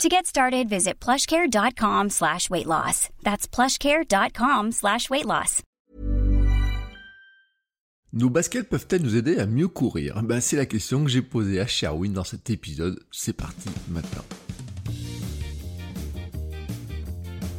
To get started, visit plushcare.com slash weight loss. That's plushcare.com slash weight loss. Nos baskets peuvent-elles nous aider à mieux courir? Ben, C'est la question que j'ai posée à Sherwin dans cet épisode. C'est parti maintenant.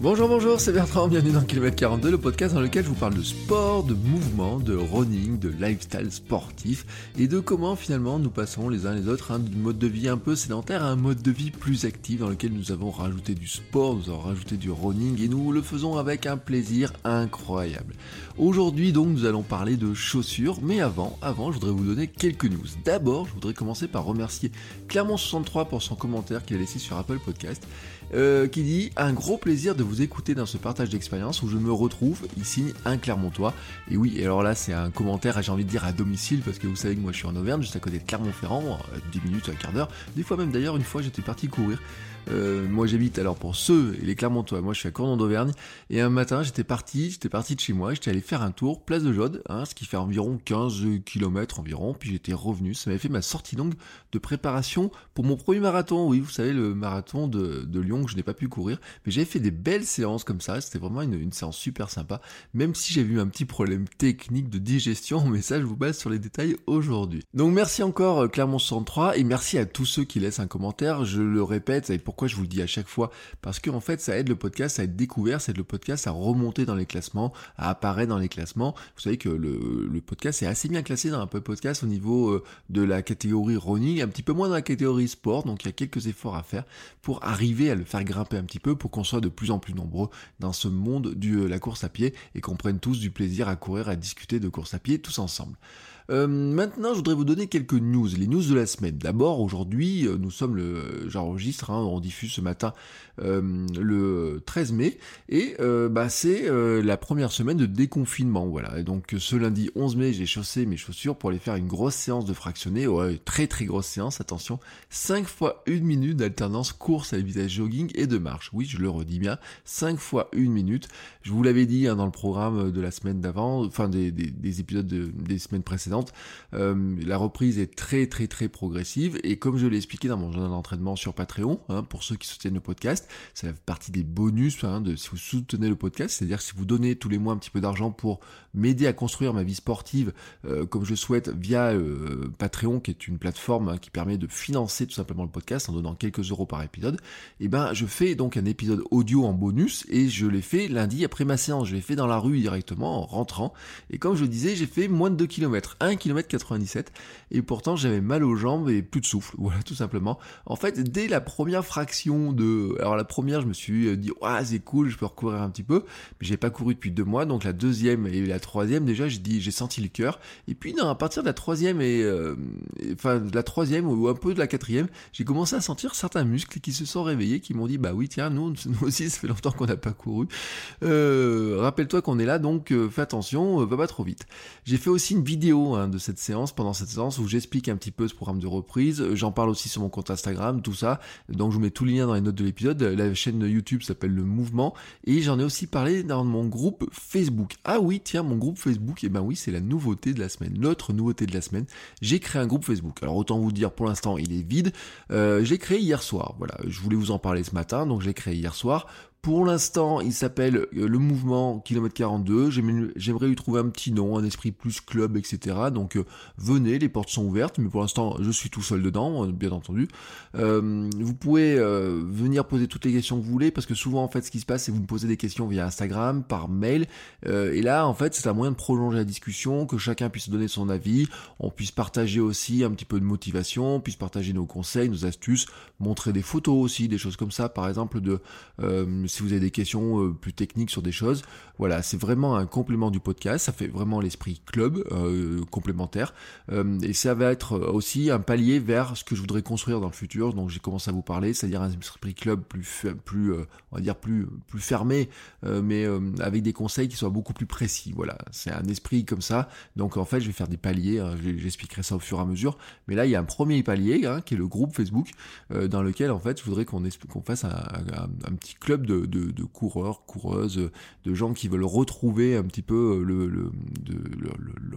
Bonjour, bonjour, c'est Bertrand, bienvenue dans Kilomètre 42, le podcast dans lequel je vous parle de sport, de mouvement, de running, de lifestyle sportif et de comment finalement nous passons les uns les autres hein, d'un mode de vie un peu sédentaire à un mode de vie plus actif dans lequel nous avons rajouté du sport, nous avons rajouté du running et nous le faisons avec un plaisir incroyable. Aujourd'hui donc nous allons parler de chaussures, mais avant, avant je voudrais vous donner quelques news. D'abord, je voudrais commencer par remercier Clermont63 pour son commentaire qu'il a laissé sur Apple Podcast euh, qui dit un gros plaisir de vous écouter dans ce partage d'expérience où je me retrouve. Il signe un Clermontois. Et oui, alors là c'est un commentaire, j'ai envie de dire à domicile parce que vous savez que moi je suis en Auvergne, juste à côté de Clermont-Ferrand, 10 euh, minutes, un quart d'heure. Des fois même d'ailleurs, une fois j'étais parti courir. Euh, moi j'habite alors pour ceux et les Clermontois, moi je suis à Cournon d'Auvergne et un matin j'étais parti, j'étais parti de chez moi, j'étais allé faire un tour place de Jode, hein, ce qui fait environ 15 km environ, puis j'étais revenu, ça m'avait fait ma sortie longue de préparation pour mon premier marathon, oui vous savez le marathon de, Lyon que je n'ai pas pu courir, mais j'avais fait des belles séances comme ça, c'était vraiment une, séance super sympa, même si j'ai eu un petit problème technique de digestion, mais ça je vous base sur les détails aujourd'hui. Donc merci encore euh, Clermont 63 et merci à tous ceux qui laissent un commentaire, je le répète, ça pourquoi je vous le dis à chaque fois Parce que en fait, ça aide le podcast à être découvert, ça aide le podcast à remonter dans les classements, à apparaître dans les classements. Vous savez que le, podcast est assez bien classé dans un peu podcast au niveau euh, de la catégorie running, un petit peu moins dans la catégorie sport, donc il y a quelques efforts à faire pour arriver à le faire grimper un petit peu, pour qu'on soit de plus en plus nombreux dans ce monde de euh, la course à pied et qu'on prenne tous du plaisir à courir, à discuter de course à pied tous ensemble. Euh, maintenant, je voudrais vous donner quelques news, les news de la semaine. D'abord, aujourd'hui, euh, nous sommes le, j'enregistre, hein, on diffuse ce matin euh, le 13 mai, et bah c'est la première semaine de déconfinement, voilà. Et donc ce lundi 11 mai, j'ai chaussé mes chaussures pour aller faire une grosse séance de fractionné, ouais, très très grosse séance, attention, 5 fois 1 minute d'alternance course à vitesse jogging et de marche. Oui, je le redis bien, 5 fois 1 minute. Je vous l'avais dit hein, dans le programme de la semaine d'avant, enfin des, des, des épisodes de, des semaines précédentes euh, la reprise est très très très progressive. Et comme je l'ai expliqué dans mon journal d'entraînement sur Patreon, hein, pour ceux qui soutiennent le podcast, c'est la partie des bonus hein, de si vous soutenez le podcast, c'est-à-dire si vous donnez tous les mois un petit peu d'argent pour m'aider à construire ma vie sportive euh, comme je souhaite via euh, Patreon, qui est une plateforme hein, qui permet de financer tout simplement le podcast en donnant quelques euros par épisode, et eh ben je fais donc un épisode audio en bonus et je l'ai fait lundi après ma séance, je l'ai fait dans la rue directement en rentrant. Et comme je le disais, j'ai fait moins de 2 km 1 km 97 et pourtant j'avais mal aux jambes et plus de souffle. Voilà, tout simplement. En fait, dès la première fraction de... Alors la première, je me suis dit, ouais, c'est cool, je peux recourir un petit peu, mais j'ai pas couru depuis deux mois, donc la deuxième et la troisième, déjà, j'ai dit, j'ai senti le cœur. Et puis, non, à partir de la troisième et... Euh, enfin, de la troisième ou un peu de la quatrième, j'ai commencé à sentir certains muscles qui se sont réveillés, qui m'ont dit, bah oui, tiens, nous, nous aussi, ça fait longtemps qu'on n'a pas couru. Euh, rappelle-toi qu'on est là, donc euh, fais attention, va pas trop vite. J'ai fait aussi une vidéo Hein, de cette séance, pendant cette séance où j'explique un petit peu ce programme de reprise. J'en parle aussi sur mon compte Instagram, tout ça. Donc je vous mets tous les liens dans les notes de l'épisode. La chaîne YouTube s'appelle Le Mouvement. Et j'en ai aussi parlé dans mon groupe Facebook. Ah oui, tiens, mon groupe Facebook, et eh ben oui, c'est la nouveauté de la semaine. Notre nouveauté de la semaine. J'ai créé un groupe Facebook. Alors autant vous dire, pour l'instant, il est vide. Euh, j'ai créé hier soir. Voilà, je voulais vous en parler ce matin, donc j'ai créé hier soir pour l'instant, il s'appelle euh, le mouvement Kilomètre 42. J'aimerais lui trouver un petit nom, un esprit plus club, etc. Donc euh, venez, les portes sont ouvertes, mais pour l'instant, je suis tout seul dedans, euh, bien entendu. vous pouvez venir poser toutes les questions que vous voulez, parce que souvent, en fait, ce qui se passe, c'est que vous me posez des questions via Instagram, par mail. et là, en fait, c'est un moyen de prolonger la discussion, que chacun puisse donner son avis, on puisse partager aussi un petit peu de motivation, on puisse partager nos conseils, nos astuces, montrer des photos aussi, des choses comme ça, par exemple, de si vous avez des questions plus techniques sur des choses. Voilà, c'est vraiment un complément du podcast, ça fait vraiment l'esprit club complémentaire. et ça va être aussi un palier vers ce que je voudrais construire dans le futur, donc j'ai commencé à vous parler, c'est-à-dire un esprit club plus, plus on va dire plus, plus fermé, mais avec des conseils qui soient beaucoup plus précis. Voilà, c'est un esprit comme ça. Donc en fait, je vais faire des paliers, hein, j'expliquerai ça au fur et à mesure. Mais là, il y a un premier palier hein, qui est le groupe Facebook euh, dans lequel en fait, je voudrais qu'on fasse un, petit club de, de, coureurs, coureuses, de gens qui veulent retrouver un petit peu euh, le, le,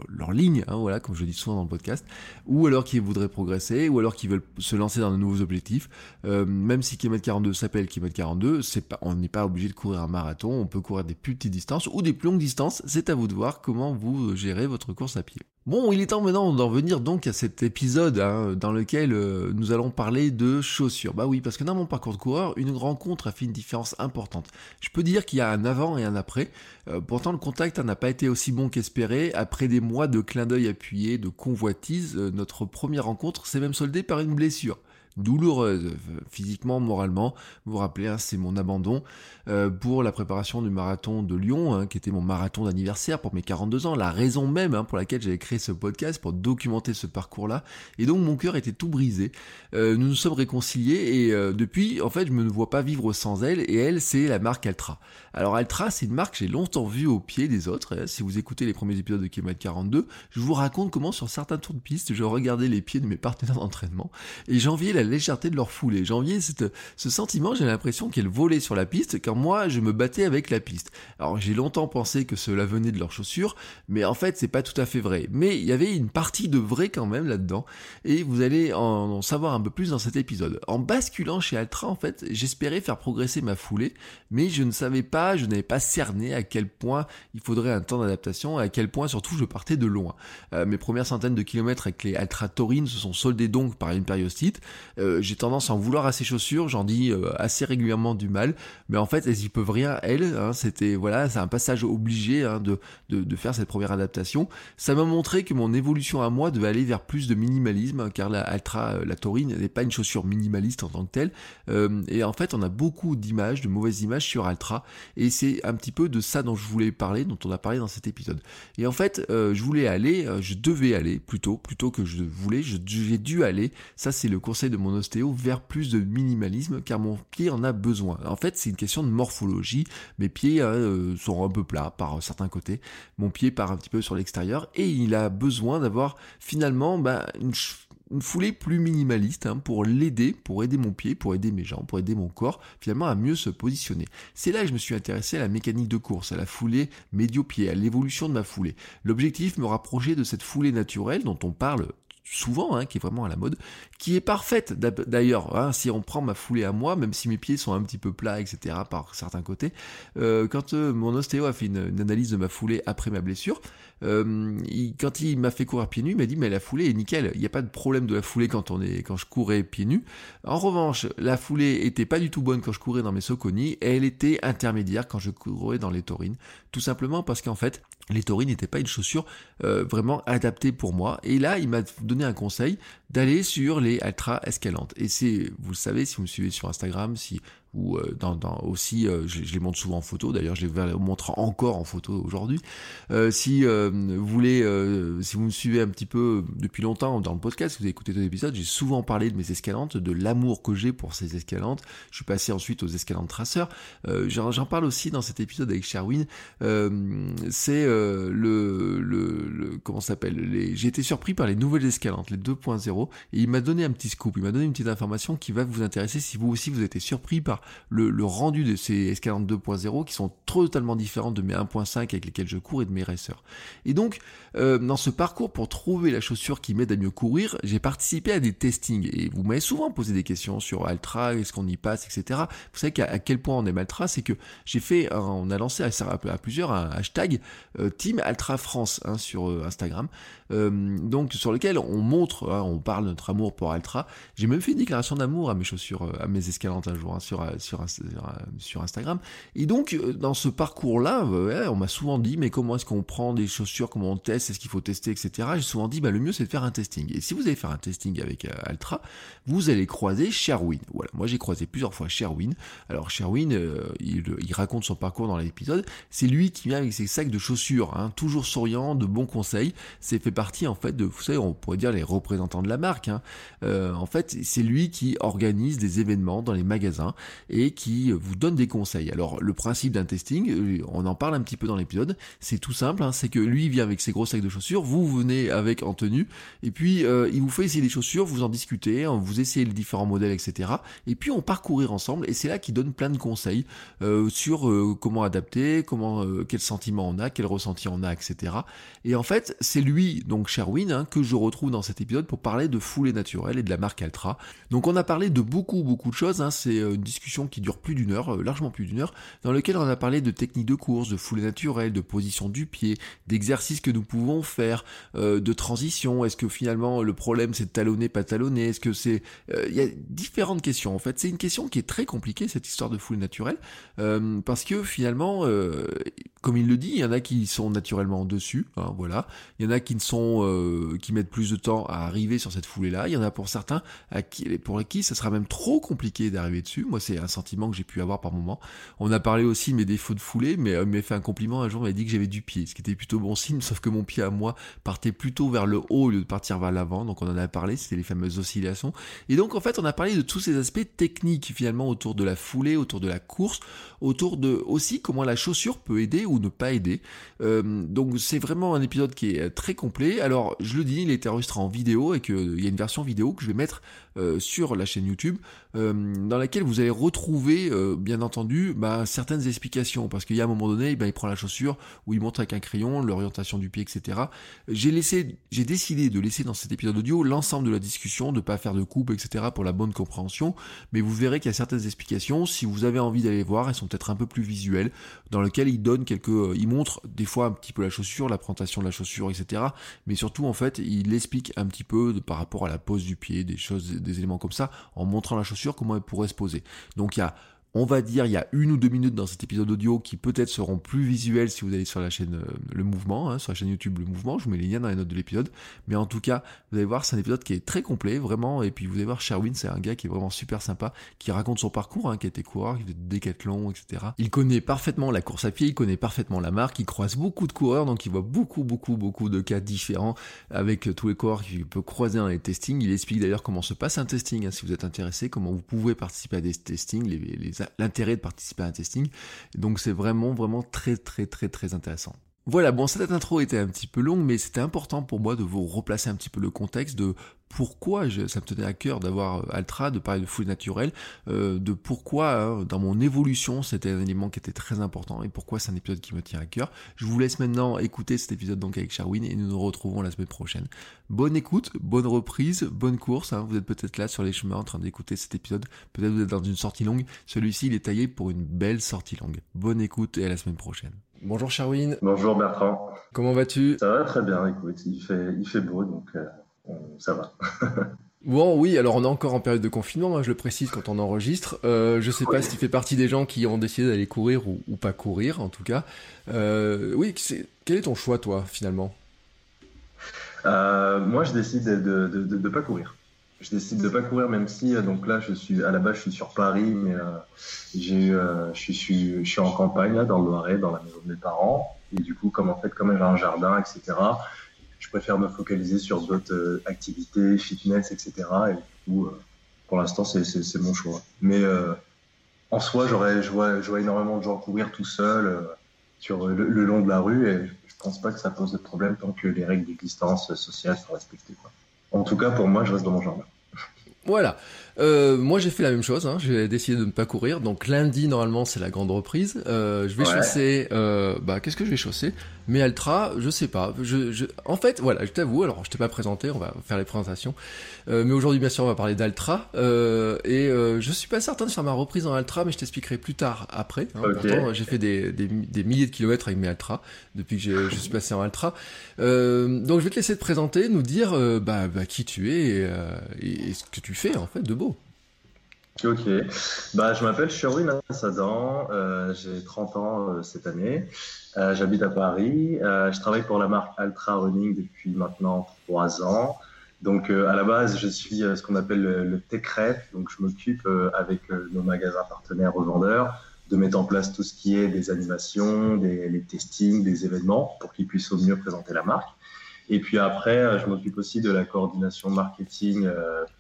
leur ligne, hein, voilà, comme je dis souvent dans le podcast, ou alors qui voudraient progresser, ou alors qui veulent se lancer dans de nouveaux objectifs. Euh, même si km 42 s'appelle km 42, c'est pas, on n'est pas obligé de courir un marathon, on peut courir des plus petites distances ou des plus longues distances. C'est à vous de voir comment vous gérez votre course à pied. Bon, il est temps maintenant d'en venir donc à cet épisode hein, dans lequel euh, nous allons parler de chaussures. Bah oui, parce que dans mon parcours de coureur, une rencontre a fait une différence importante. Je peux dire qu'il y a un avant et un après. Euh, pourtant, le contact n'a pas été aussi bon qu'espéré. Après des mois de clin d'œil appuyé, de convoitise, euh, notre première rencontre s'est même soldée par une blessure douloureuse, physiquement, moralement. Vous vous rappelez, hein, c'est mon abandon euh, pour la préparation du marathon de Lyon, hein, qui était mon marathon d'anniversaire pour mes 42 ans, la raison même hein, pour laquelle j'avais créé ce podcast, pour documenter ce parcours-là. Et donc mon cœur était tout brisé. Euh, nous nous sommes réconciliés et euh, depuis, en fait, je me vois pas vivre sans elle. Et elle, c'est la marque Altra. Alors Altra, c'est une marque que j'ai longtemps vue au pied des autres. Si vous écoutez les premiers épisodes de Kilomètre 42, je vous raconte comment sur certains tours de piste, je regardais les pieds de mes partenaires d'entraînement et j'enviais la légèreté de leur foulée. J'enviais ce sentiment, j'ai l'impression qu'elles volaient sur la piste quand moi je me battais avec la piste. Alors j'ai longtemps pensé que cela venait de leurs chaussures, mais en fait c'est pas tout à fait vrai. Mais il y avait une partie de vrai quand même là-dedans, et vous allez en, savoir un peu plus dans cet épisode. En basculant chez Altra, en fait, j'espérais faire progresser ma foulée, mais je ne savais pas, je n'avais pas cerné à quel point il faudrait un temps d'adaptation, à quel point surtout je partais de loin. Euh, mes premières centaines de kilomètres avec les Altra Taurine se sont soldées donc par une périostite. Euh, j'ai tendance à en vouloir à ces chaussures, j'en dis euh, assez régulièrement du mal, mais en fait elles y peuvent rien, elles, hein, c'était voilà, c'est un passage obligé hein, de, de, faire cette première adaptation. Ça m'a montré que mon évolution à moi devait aller vers plus de minimalisme, car la Altra, euh, la Taurine n'est pas une chaussure minimaliste en tant que telle, et en fait on a beaucoup d'images, de mauvaises images sur Altra, et c'est un petit peu de ça dont je voulais parler, dont on a parlé dans cet épisode. Et en fait, je voulais aller, je devais aller plutôt, plutôt que je voulais, j'ai dû aller, ça c'est le conseil de mon ostéo, vers plus de minimalisme car mon pied en a besoin. En fait, c'est une question de morphologie. Mes pieds hein, euh, sont un peu plats par certains côtés. Mon pied part un petit peu sur l'extérieur et il a besoin d'avoir finalement bah, une, foulée plus minimaliste hein, pour l'aider, pour aider mon pied, pour aider mes jambes, pour aider mon corps finalement à mieux se positionner. C'est là que je me suis intéressé à la mécanique de course, à la foulée médio-pied, à l'évolution de ma foulée. L'objectif me rapprocher de cette foulée naturelle dont on parle souvent, hein, qui est vraiment à la mode, qui est parfaite d'ailleurs. Hein, si on prend ma foulée à moi, même si mes pieds sont un petit peu plats, etc. par certains côtés, euh, quand euh, mon ostéo a fait une, analyse de ma foulée après ma blessure, euh, quand il m'a fait courir pieds nus, il m'a dit mais la foulée est nickel, il n'y a pas de problème de la foulée quand on est quand je courais pieds nus. En revanche, la foulée était pas du tout bonne quand je courais dans mes Soconi, et elle était intermédiaire quand je courais dans les taurines, tout simplement parce qu'en fait les taurines n'étaient pas une chaussure euh, vraiment adaptée pour moi. Et là, il m'a donné un conseil d'aller sur les Ultra Escalantes. Et c'est, vous le savez, si vous me suivez sur Instagram, si ou euh, dans, dans, aussi, euh, je, les montre souvent en photo, d'ailleurs je les montre encore en photo aujourd'hui. Euh, si vous voulez, si vous me suivez un petit peu depuis longtemps dans le podcast, si vous avez écouté ton épisode, j'ai souvent parlé de mes escalantes, de l'amour que j'ai pour ces escalantes. Je suis passé ensuite aux escalantes traceurs. J'en parle aussi dans cet épisode avec Sherwin. C'est le, le, le, comment s'appelle J'ai été surpris par les nouvelles escalantes, les 2.0, et il m'a donné un petit scoop, il m'a donné une petite information qui va vous intéresser si vous aussi vous êtes surpris par le, rendu de ces escalantes 2.0 qui sont totalement différentes de mes 1.5 avec lesquels je cours et de mes racers. Et donc, euh, dans ce parcours pour trouver la chaussure qui m'aide à mieux courir, j'ai participé à des testings et vous m'avez souvent posé des questions sur Altra, est-ce qu'on y passe, etc. Vous savez qu'à quel point on aime Altra, c'est que j'ai fait, on a lancé à, plusieurs un hashtag euh, Team Altra France hein, sur euh, Instagram, donc sur lequel on montre, hein, on parle de notre amour pour Altra. J'ai même fait une déclaration d'amour à mes chaussures, à mes escalantes un jour hein, sur sur, sur Instagram. Et donc, dans ce parcours-là, on m'a souvent dit, mais comment est-ce qu'on prend des chaussures, comment on teste, est-ce qu'il faut tester, etc. J'ai souvent dit, bah, le mieux c'est de faire un testing. Et si vous allez faire un testing avec Altra, vous allez croiser Sherwin. Voilà, moi j'ai croisé plusieurs fois Sherwin. Alors Sherwin, il, il, raconte son parcours dans l'épisode. C'est lui qui vient avec ses sacs de chaussures, hein, toujours souriant, de bons conseils. C'est fait partie en fait de, vous savez, on pourrait dire les représentants de la marque. Hein. Euh, en fait, c'est lui qui organise des événements dans les magasins et qui vous donne des conseils. Alors le principe d'un testing, euh, on en parle un petit peu dans l'épisode. C'est tout simple, hein, c'est que lui vient avec ses gros sacs de chaussures, vous venez avec en tenue, et puis euh, il vous fait essayer les chaussures, vous en discutez, hein, vous essayez les différents modèles, etc. Et puis on parcourir ensemble, et c'est là qu'il donne plein de conseils sur comment adapter, comment, quel sentiment on a, quel ressenti on a, etc. Et en fait, c'est lui, donc Sherwin, hein, que je retrouve dans cet épisode pour parler de foulée naturelle et de la marque Altra. Donc on a parlé de beaucoup, beaucoup de choses. Hein. C'est euh, une discussion qui dure plus d'une heure, euh, largement plus d'une heure, dans lequel on a parlé de techniques de course, de foulée naturelle, de position du pied, d'exercices que nous pouvons faire, euh, de transition. Est-ce que finalement le problème c'est de talonner, pas talonner? Est-ce que c'est... Il y a différentes questions en fait. C'est une question qui est très compliquée, cette histoire de foulée naturelle, parce que finalement, comme il le dit, il y en a qui sont naturellement dessus, hein, voilà. Il y en a qui ne sont, euh, qui mettent plus de temps à arriver sur cette foulée-là. Il y en a pour certains pour qui ça sera même trop compliqué d'arriver dessus. Moi, c'est un sentiment que j'ai pu avoir par moment. On a parlé aussi de mes défauts de foulée, mais euh, il m'a fait un compliment un jour, il m'a dit que j'avais du pied, ce qui était plutôt bon signe, sauf que mon pied à moi partait plutôt vers le haut au lieu de partir vers l'avant. Donc on en a parlé, c'était les fameuses oscillations. Et donc en fait, on a parlé de tous ces aspects techniques finalement autour de la foulée, autour de la course, autour de aussi comment la chaussure peut aider ou ne pas aider. Euh, donc c'est vraiment un épisode qui est très complet. Alors je le dis, il est enregistré en vidéo et qu'il y a une version vidéo que je vais mettre euh, sur la chaîne YouTube, euh, dans laquelle vous allez retrouver, euh, bien entendu, bah, certaines explications, parce qu'il y a un moment donné, bah, il prend la chaussure, où il montre avec un crayon l'orientation du pied, etc. J'ai laissé, j'ai décidé de laisser dans cet épisode audio l'ensemble de la discussion, de pas faire de coupe, etc. pour la bonne compréhension, mais vous verrez qu'il y a certaines explications, si vous avez envie d'aller voir, elles sont peut-être un peu plus visuelles, dans lesquelles il donne quelques, il montre des fois un petit peu la chaussure, la présentation de la chaussure, etc. Mais surtout, en fait, il explique un petit peu par rapport à la pose du pied, des choses, des éléments comme ça, en montrant la chaussure, comment elle pourrait se poser. Donc il y a on va dire, il y a une ou deux minutes dans cet épisode audio qui peut-être seront plus visuels si vous allez sur la chaîne euh, Le Mouvement, hein, sur la chaîne YouTube Le Mouvement. Je vous mets les liens dans les notes de l'épisode. Mais en tout cas, vous allez voir, c'est un épisode qui est très complet, vraiment. Et puis vous allez voir, Sherwin, c'est un gars qui est vraiment super sympa, qui raconte son parcours, hein, qui été coureur, qui des décathlon, etc. Il connaît parfaitement la course à pied, il connaît parfaitement la marque, il croise beaucoup de coureurs, donc il voit beaucoup, beaucoup, beaucoup de cas différents avec tous les coureurs qu'il peut croiser dans les testings. Il explique d'ailleurs comment se passe un testing, hein, si vous êtes intéressé, comment vous pouvez participer à des testings, l'intérêt de participer à un testing. Donc c'est vraiment, vraiment très, très, très, très intéressant. Voilà, bon, cette intro était un petit peu longue, mais c'était important pour moi de vous replacer un petit peu le contexte de pourquoi ça me tenait à cœur d'avoir euh, Altra, de parler de foule naturelle, euh, de pourquoi hein, dans mon évolution c'était un élément qui était très important et pourquoi c'est un épisode qui me tient à cœur. Je vous laisse maintenant écouter cet épisode donc avec Charwin et nous nous retrouvons la semaine prochaine. Bonne écoute, bonne reprise, bonne course. Hein. vous êtes peut-être là sur les chemins en train d'écouter cet épisode. Peut-être vous êtes dans une sortie longue. Celui-ci il est taillé pour une belle sortie longue. Bonne écoute et à la semaine prochaine. Bonjour Charwin. Bonjour Bertrand. Comment vas-tu? Ça va très bien, écoute, il fait, il fait beau, donc euh, ça va. Bon, oui, alors on est encore en période de confinement, hein, je le précise quand on enregistre. Euh, je sais pas si tu fais partie des gens qui ont décidé d'aller courir ou, pas courir, en tout cas. Euh, oui, quel est ton choix, toi, finalement? Moi, je décide de ne pas courir je décide de pas courir même si euh, donc là je suis à la base je suis sur Paris mais euh, j'ai euh, je suis je suis en campagne dans le Loiret dans la maison de mes parents. Et du coup comme en fait comme j'ai un jardin etc je préfère me focaliser sur d'autres activités fitness etc et du coup pour l'instant c'est mon choix. Mais en soi j'aurais je vois énormément de gens courir tout seul sur le, long de la rue et je pense pas que ça pose de problème tant que les règles de distance sociale sont respectées. En tout cas, pour moi, je reste dans mon jardin. Voilà. Euh, moi, j'ai fait la même chose. Hein. J'ai décidé de ne pas courir. Donc lundi, normalement, c'est la grande reprise. Euh, je vais chausser. Euh, bah, qu'est-ce que je vais chausser Mais Altra, je sais pas. Je, je... En fait, voilà, je t'avoue. Alors, je t'ai pas présenté. On va faire les présentations. Euh, mais aujourd'hui, bien sûr, on va parler d'Altra. Euh, et euh, je suis pas certain de faire ma reprise en Altra, mais je t'expliquerai plus tard après. Hein. Pourtant, j'ai fait des, des, des, milliers de kilomètres avec mes Altra depuis que je, je suis passé en Altra. donc, je vais te laisser te présenter, nous dire bah, bah qui tu es et, et ce que tu fais en fait de beau. Ok, bah, je m'appelle Sherwin Sadan, euh, j'ai 30 ans euh, cette année, euh, j'habite à Paris, je travaille pour la marque Ultra Running depuis maintenant 3 ans. Donc à la base, je suis ce qu'on appelle le, tech rep, donc je m'occupe avec nos magasins partenaires revendeurs de mettre en place tout ce qui est des animations, des testings, des événements pour qu'ils puissent au mieux présenter la marque. Et puis après, je m'occupe aussi de la coordination marketing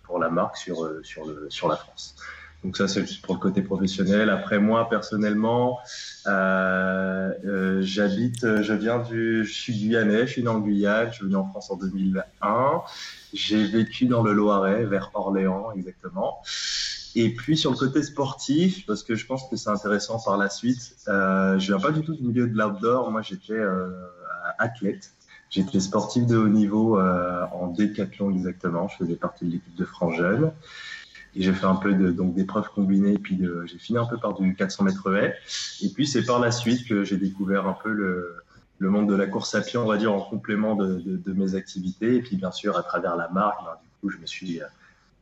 pour la marque sur, euh, sur, le, sur la France. Donc ça, c'est pour le côté professionnel. Après, moi, personnellement, euh, euh, j'habite, je viens du, je suis guyanais, je suis né en Guyane, je suis venu en France en 2001. J'ai vécu dans le Loiret, vers Orléans exactement. Et puis sur le côté sportif, parce que je pense que c'est intéressant par la suite, euh, je viens pas du tout du milieu de l'outdoor. Moi, j'étais euh, athlète. J'étais sportif de haut niveau euh, en décathlon exactement. Je faisais partie de l'équipe de France Jeune. Et j'ai fait un peu de, donc d'épreuves combinées. Puis j'ai fini un peu par du 400 mètres haies. Et puis c'est par la suite que j'ai découvert un peu le, le, monde de la course à pied, on va dire, en complément de, de, mes activités. Et puis bien sûr, à travers la marque, ben, du coup, je me suis euh,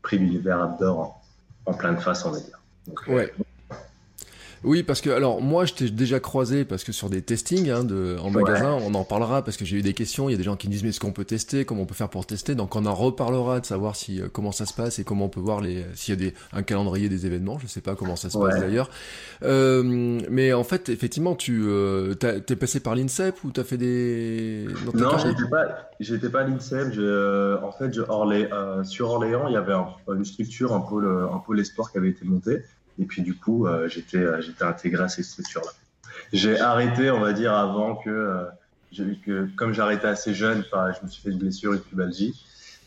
pris l'univers outdoor en, en pleine face, on va dire. Donc, ouais. Oui, parce que alors moi je t'ai déjà croisé parce que sur des testings hein, de, en magasin, on en parlera parce que j'ai eu des questions. Il y a des gens qui me disent mais est-ce qu'on peut tester, comment on peut faire pour tester? Donc on en reparlera de savoir si euh, comment ça se passe et comment on peut voir les s'il y a des un calendrier des événements. Je sais pas comment ça se passe d'ailleurs. Euh, mais en fait effectivement tu euh, t'es passé par l'INSEP ou t'as fait des non j'étais pas j'étais pas à l'INSEP. Euh, en fait je, Orlé, euh, sur Orléans il y avait une structure un pôle un pôle espoir qui avait été monté et puis du coup, euh, j'étais euh, j'étais intégré à ces structures-là. J'ai arrêté, on va dire, avant que, euh, que comme j'arrêtais assez jeune, je me suis fait une blessure, une pubalgie.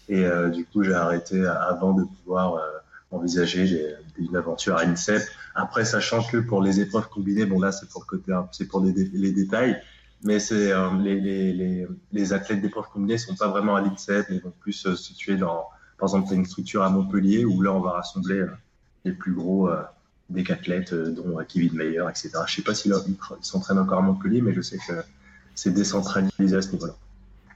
Et du coup, j'ai arrêté avant de pouvoir envisager une aventure à l'INSEP. Après, sachant que pour les épreuves combinées, bon là, c'est pour le côté, c'est pour les, détails, mais c'est les, athlètes d'épreuves combinées sont pas vraiment à l'INSEP, mais vont plus se situer dans, par exemple, une structure à Montpellier où là, on va rassembler les plus gros des athlètes, euh, dont Kevin Mayer, etc. Je ne sais pas s'il s'entraîne encore à Montpellier, mais je sais que c'est décentralisé à ce niveau-là.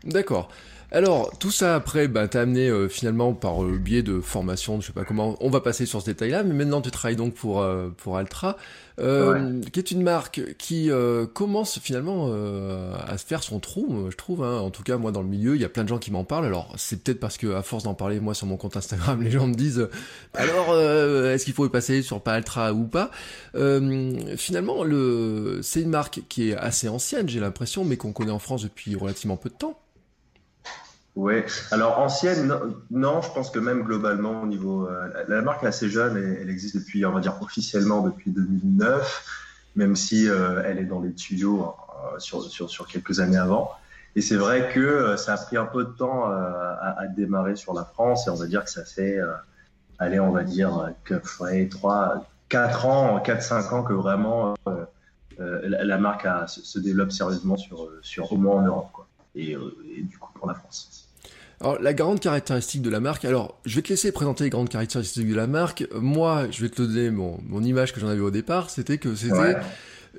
D'accord. Alors, tout ça après, bah, t'as amené euh, finalement par le biais de formation, je sais pas comment, on va passer sur ce détail-là, mais maintenant tu travailles donc pour, euh, pour Altra, euh, qui est une marque qui commence finalement à se faire son trou, je trouve, hein. en tout cas moi dans le milieu, il y a plein de gens qui m'en parlent, alors c'est peut-être parce que à force d'en parler moi sur mon compte Instagram, les gens me disent, alors est-ce qu'il faut y passer sur pas Altra ou pas? Finalement, le... c'est une marque qui est assez ancienne, j'ai l'impression, mais qu'on connaît en France depuis relativement peu de temps. Oui, alors ancienne, non, je pense que même globalement au niveau. Euh, la marque est assez jeune et elle existe depuis, on va dire officiellement depuis 2009, même si euh, elle est dans les tuyaux euh, sur, sur, sur, quelques années avant. Et c'est vrai que ça a pris un peu de temps à, démarrer sur la France et on va dire que ça fait, allez, on va dire, que, ouais, 3, 4 ans, 4-5 ans que vraiment la, marque se, développe sérieusement sur, sur au moins en Europe. Quoi. Et, du coup pour la France. Alors, la grande caractéristique de la marque, alors, je vais te laisser présenter les grandes caractéristiques de la marque. Moi, je vais te donner mon, mon image que j'en avais au départ, c'était que c'était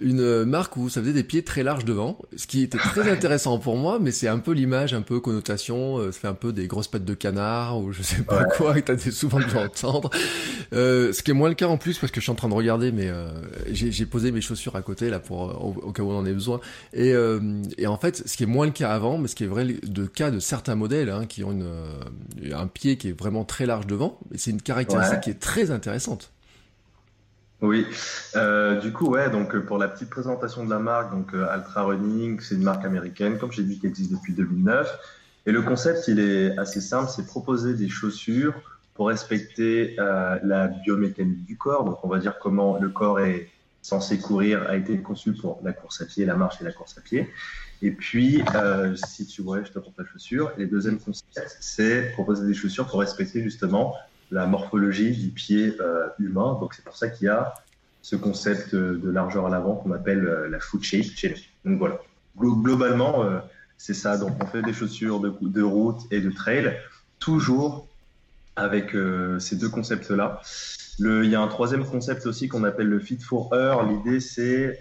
une marque où ça faisait des pieds très larges devant, ce qui était très intéressant pour moi, mais c'est un peu l'image, un peu connotation, euh, ça fait un peu des grosses pattes de canard ou je sais pas quoi, que t'as souvent dû entendre. Euh, ce qui est moins le cas en plus parce que je suis en train de regarder, mais euh, j'ai posé mes chaussures à côté là pour euh, au, cas où on en ait besoin. Et, euh, et, en fait, ce qui est moins le cas avant, mais ce qui est vrai de cas de certains modèles hein, qui ont une, un pied qui est vraiment très large devant, c'est une caractéristique qui est très intéressante. Oui, euh, du coup, ouais, donc pour la petite présentation de la marque, donc euh, Ultra Running, c'est une marque américaine, comme j'ai dit, qui existe depuis 2009. Et le concept, il est assez simple, c'est proposer des chaussures pour respecter euh, la biomécanique du corps. Donc, on va dire comment le corps est censé courir, a été conçu pour la course à pied, la marche et la course à pied. Et puis, euh, si tu vois, je te montre la chaussure. Et le deuxième concept, c'est proposer des chaussures pour respecter justement la morphologie du pied euh, humain. Donc c'est pour ça qu'il y a ce concept de largeur à l'avant qu'on appelle euh, la foot shape Donc voilà. Globalement, euh, c'est ça. Donc on fait des chaussures de, route et de trail, toujours avec ces deux concepts-là. il y a un troisième concept aussi qu'on appelle le fit for her. L'idée, c'est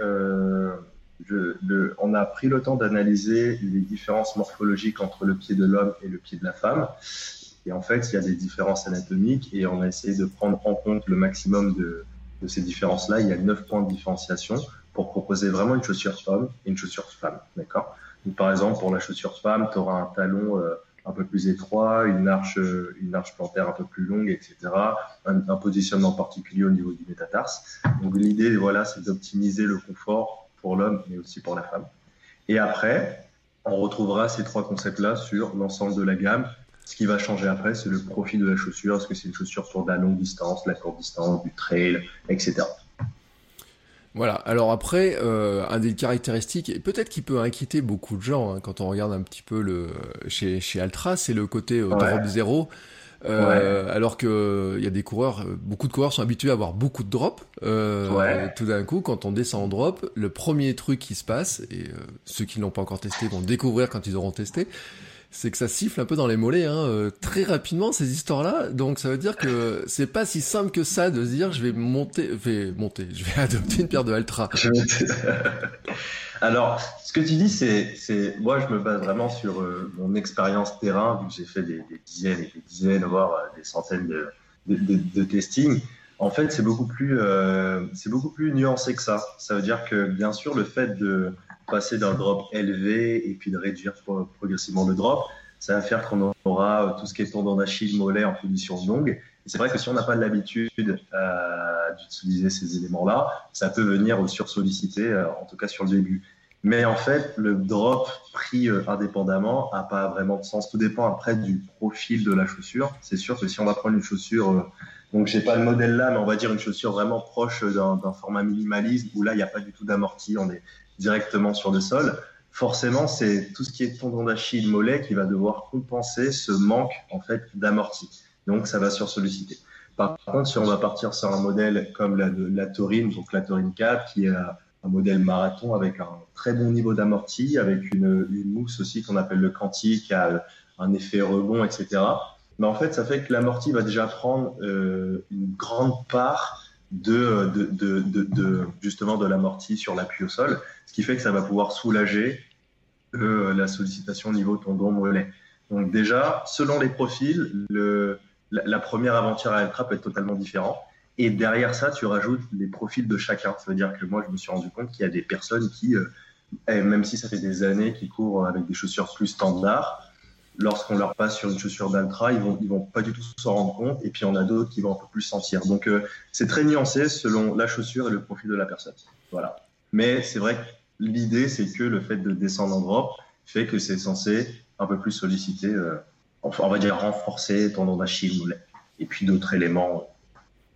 on a pris le temps d'analyser les différences morphologiques entre le pied de l'homme et le pied de la femme Et en fait, il y a des différences anatomiques et on a essayé de prendre en compte le maximum de, ces différences-là. Il y a neuf points de différenciation pour proposer vraiment une chaussure homme et une chaussure femme. D'accord? Par exemple, pour la chaussure femme, tu auras un talon euh, un peu plus étroit, une arche, une arche plantaire un peu plus longue, etc. Un, un positionnement particulier au niveau du métatarse. Donc l'idée, voilà, c'est d'optimiser le confort pour l'homme, mais aussi pour la femme. Et après, on retrouvera ces trois concepts-là sur l'ensemble de la gamme. Ce qui va changer après, c'est le profil de la chaussure. Est-ce que c'est une chaussure pour de la longue distance, la courte distance, du trail, etc. Voilà, alors après, euh, un des caractéristiques, et peut-être qui peut inquiéter beaucoup de gens hein, quand on regarde un petit peu le chez, chez Altra, c'est le côté euh, drop zéro. Euh, alors que il y a des coureurs, beaucoup de coureurs sont habitués à avoir beaucoup de drops. Tout d'un coup, quand on descend en drop, le premier truc qui se passe, et ceux qui l'ont pas encore testé vont découvrir quand ils auront testé, c'est que ça siffle un peu dans les mollets hein, euh, très rapidement ces histoires-là. Donc ça veut dire que c'est pas si simple que ça de se dire je vais monter, je vais monter, je vais adopter une paire de Altra. Alors, ce que tu dis, c'est, moi, je me base vraiment sur euh, mon expérience terrain, vu que j'ai fait des, dizaines et des dizaines, voire euh, des centaines de, de, de, de testing. En fait, c'est beaucoup plus, c'est beaucoup plus nuancé que ça. Ça veut dire que, bien sûr, le fait de passer d'un drop élevé et puis de réduire progressivement le drop, ça va faire qu'on aura euh, tout ce qui est tendon d'Achille, mollet en position longue. Et c'est vrai que si on n'a pas l'habitude euh, d'utiliser ces éléments-là, ça peut venir sursolliciter, euh, en tout cas sur le début. Mais en fait, le drop pris indépendamment n'a pas vraiment de sens. Tout dépend après du profil de la chaussure. C'est sûr que si on va prendre une chaussure, donc j'ai pas le modèle là, mais on va dire une chaussure vraiment proche d'un format minimaliste où là il n'y a pas du tout d'amorti, on est directement sur le sol, forcément, c'est tout ce qui est tendon d'Achille, mollet qui va devoir compenser ce manque en fait d'amorti. Donc, ça va sur-solliciter. Par contre, si on va partir sur un modèle comme la, la Taurine, donc la Taurine 4, qui est un modèle marathon avec un très bon niveau d'amorti, avec une, mousse aussi qu'on appelle le quantique, qui a un effet rebond, etc. Mais en fait, ça fait que l'amorti va déjà prendre euh, une grande part de, de, de, de, justement de l'amorti sur l'appui au sol, ce qui fait que ça va pouvoir soulager euh, la sollicitation au niveau tendon mollet. Donc déjà, selon les profils, le, la, première aventure à Ultra peut être totalement différente. Et derrière ça, tu rajoutes les profils de chacun. Ça veut dire que moi, je me suis rendu compte qu'il y a des personnes qui, euh, même si ça fait des années qu'ils courent avec des chaussures plus standards, lorsqu'on leur passe sur une chaussure d'Altra, ils vont, ils vont pas du tout s'en rendre compte. Et puis, on a d'autres qui vont un peu plus sentir. Donc, euh, c'est très nuancé selon la chaussure et le profil de la personne. Voilà. Mais c'est vrai que l'idée, c'est que le fait de descendre en drop fait que c'est censé un peu plus solliciter, euh, on va dire renforcer tendon d'Achille, et puis d'autres éléments.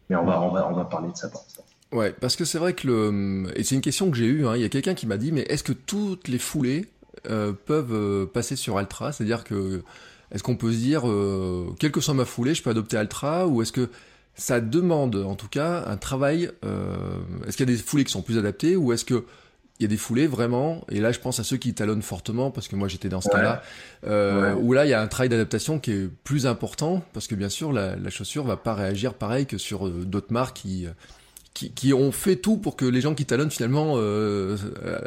Mais on va, on va, parler de ça pour l'instant. Ouais, parce que c'est vrai que le, et c'est une question que j'ai eue, hein. il y a quelqu'un qui m'a dit, mais est-ce que toutes les foulées euh, peuvent euh, passer sur Altra. C'est-à-dire que est-ce qu'on peut se dire, euh, quelle que soit ma foulée, je peux adopter Altra ou est-ce que ça demande en tout cas un travail Est-ce qu'il y a des foulées qui sont plus adaptées ou est-ce que il y a des foulées vraiment, et là je pense à ceux qui talonnent fortement, parce que moi j'étais dans ce cas-là, où là il y a un travail d'adaptation qui est plus important, parce que bien sûr la, la chaussure va pas réagir pareil que sur d'autres marques qui, qui, qui, ont fait tout pour que les gens qui talonnent finalement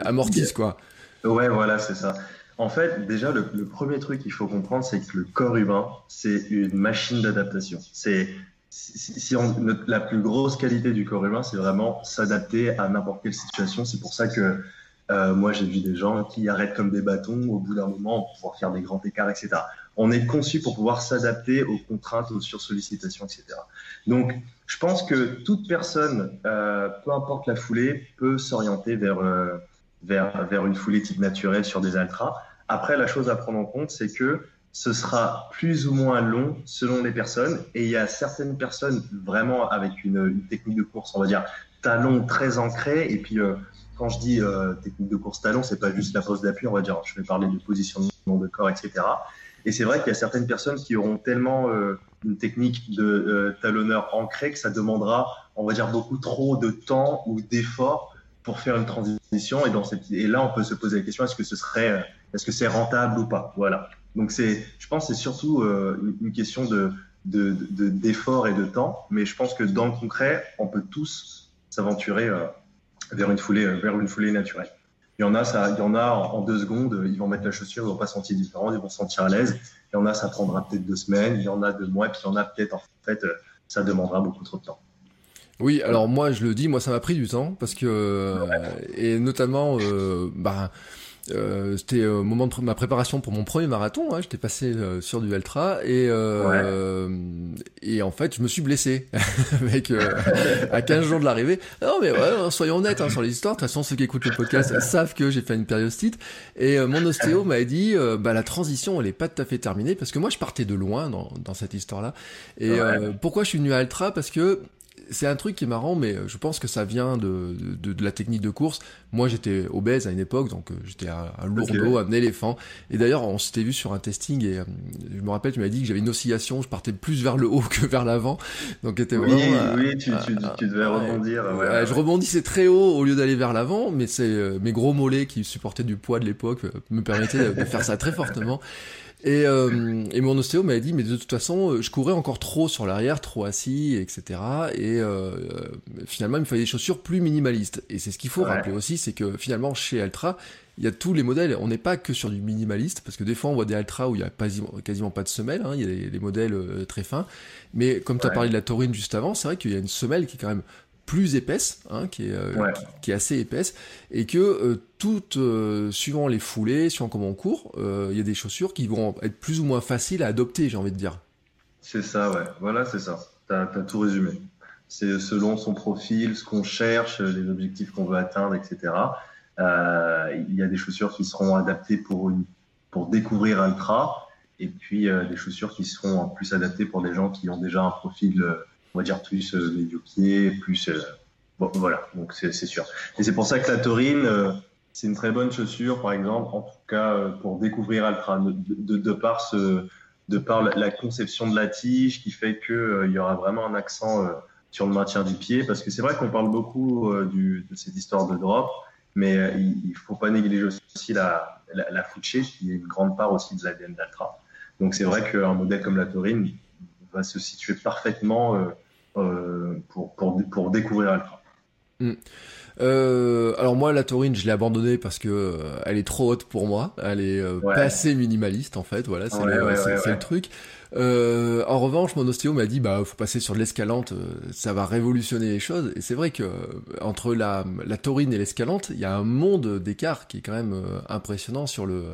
amortissent quoi. Ouais, voilà, c'est ça. En fait, déjà, le, premier truc qu'il faut comprendre, c'est que le corps humain, c'est une machine d'adaptation. C'est si, la plus grosse qualité du corps humain, c'est vraiment s'adapter à n'importe quelle situation. C'est pour ça que euh, moi, j'ai vu des gens qui arrêtent comme des bâtons au bout d'un moment pour pouvoir faire des grands écarts, etc. On est conçu pour pouvoir s'adapter aux contraintes, aux sursollicitations, etc. Donc, je pense que toute personne, euh, peu importe la foulée, peut s'orienter vers euh, vers, vers une foulée type naturelle sur des ultras. Après, la chose à prendre en compte, c'est que ce sera plus ou moins long selon les personnes. Et il y a certaines personnes vraiment avec une, une technique de course, on va dire, talon très ancré. Et puis, euh, quand je dis euh, technique de course talon, c'est pas juste la pose d'appui, on va dire, je vais parler de positionnement de corps, etc. Et c'est vrai qu'il y a certaines personnes qui auront tellement euh, une technique de talonneur ancré que ça demandera, on va dire, beaucoup trop de temps ou d'efforts pour faire une transition. Et, là, on peut se poser la question est-ce que ce serait, est-ce que c'est rentable ou pas? Voilà. Donc, c'est, je pense, c'est surtout euh, une question de, d'effort de, et de temps. Mais je pense que dans le concret, on peut tous s'aventurer euh, vers une foulée, euh, vers une foulée naturelle. Il y en a, ça, il y en a en, deux secondes, ils vont mettre la chaussure, ils vont pas sentir différent, ils vont se sentir à l'aise. Il y en a, ça prendra peut-être deux semaines. Il y en a deux mois, puis il y en a peut-être, en fait, ça demandera beaucoup trop de temps. Oui, alors moi je le dis, moi ça m'a pris du temps parce que et notamment euh, bah euh, c'était au moment de ma préparation pour mon premier marathon, hein, j'étais passé euh, sur du ultra et euh, et en fait je me suis blessé avec à 15 jours de l'arrivée. Non mais ouais, soyons honnêtes hein, sur les histoires. De toute façon ceux qui écoutent le podcast savent que j'ai fait une périostite et mon ostéo m'a dit bah la transition elle est pas tout à fait terminée parce que moi je partais de loin dans dans cette histoire là. Et pourquoi je suis venu à ultra? Parce que c'est un truc qui est marrant, mais je pense que ça vient de, de, la technique de course. Moi, j'étais obèse à une époque, donc euh, j'étais un, un lourdeau, un éléphant. Et d'ailleurs, on s'était vu sur un testing et euh, je me rappelle, tu m'as dit que j'avais une oscillation, je partais plus vers le haut que vers l'avant. Donc, était oui, vraiment. Oui, tu, tu, tu devais rebondir. Ouais, je rebondissais très haut au lieu d'aller vers l'avant, mais c'est euh, mes gros mollets qui supportaient du poids de l'époque me permettaient de faire ça très fortement. Et, euh, et mon ostéo m'avait dit, mais de toute façon, euh, je courais encore trop sur l'arrière, trop assis, etc. Et euh, finalement, il me fallait des chaussures plus minimalistes. Et c'est ce qu'il faut rappeler aussi, c'est que finalement, chez Altra, il y a tous les modèles. On n'est pas que sur du minimaliste, parce que des fois, on voit des Altra où il y a quasiment, quasiment pas de semelle. Hein, il y a des, modèles très fins. Mais comme tu as parlé de la Taurine juste avant, c'est vrai qu'il y a une semelle qui est quand même plus épaisse, hein, qui, est, euh, qui, est assez épaisse, et que euh, toutes, euh, suivant les foulées, suivant comment on court, il y a des chaussures qui vont être plus ou moins faciles à adopter, j'ai envie de dire. C'est ça, ouais. Voilà, c'est ça. Tu as, tout résumé. C'est selon son profil, ce qu'on cherche, les objectifs qu'on veut atteindre, etc. Il y a des chaussures qui seront adaptées pour, une, pour découvrir ultra, et puis des chaussures qui seront plus adaptées pour des gens qui ont déjà un profil on va dire plus euh, pieds, plus euh, voilà. Donc c'est sûr. Et c'est pour ça que la taurine, euh, c'est une très bonne chaussure, par exemple, en tout cas euh, pour découvrir Altra, de, par ce, de par la, conception de la tige, qui fait que il y aura vraiment un accent sur le maintien du pied, parce que c'est vrai qu'on parle beaucoup de cette histoire de drop, mais il, ne faut pas négliger aussi la, la, la qui est une grande part aussi de l'ADN d'Altra. Donc c'est vrai qu'un modèle comme la taurine va se situer parfaitement euh, euh, pour, pour, pour, découvrir Alpha. Hmm. Euh, alors moi la taurine je l'ai abandonnée parce que elle est trop haute pour moi, elle est pas assez minimaliste en fait, voilà c'est le, truc. en revanche mon ostéo m'a dit bah faut passer sur de l'escalante, ça va révolutionner les choses et c'est vrai que entre la, la taurine et l'escalante il y a un monde d'écart qui est quand même impressionnant sur le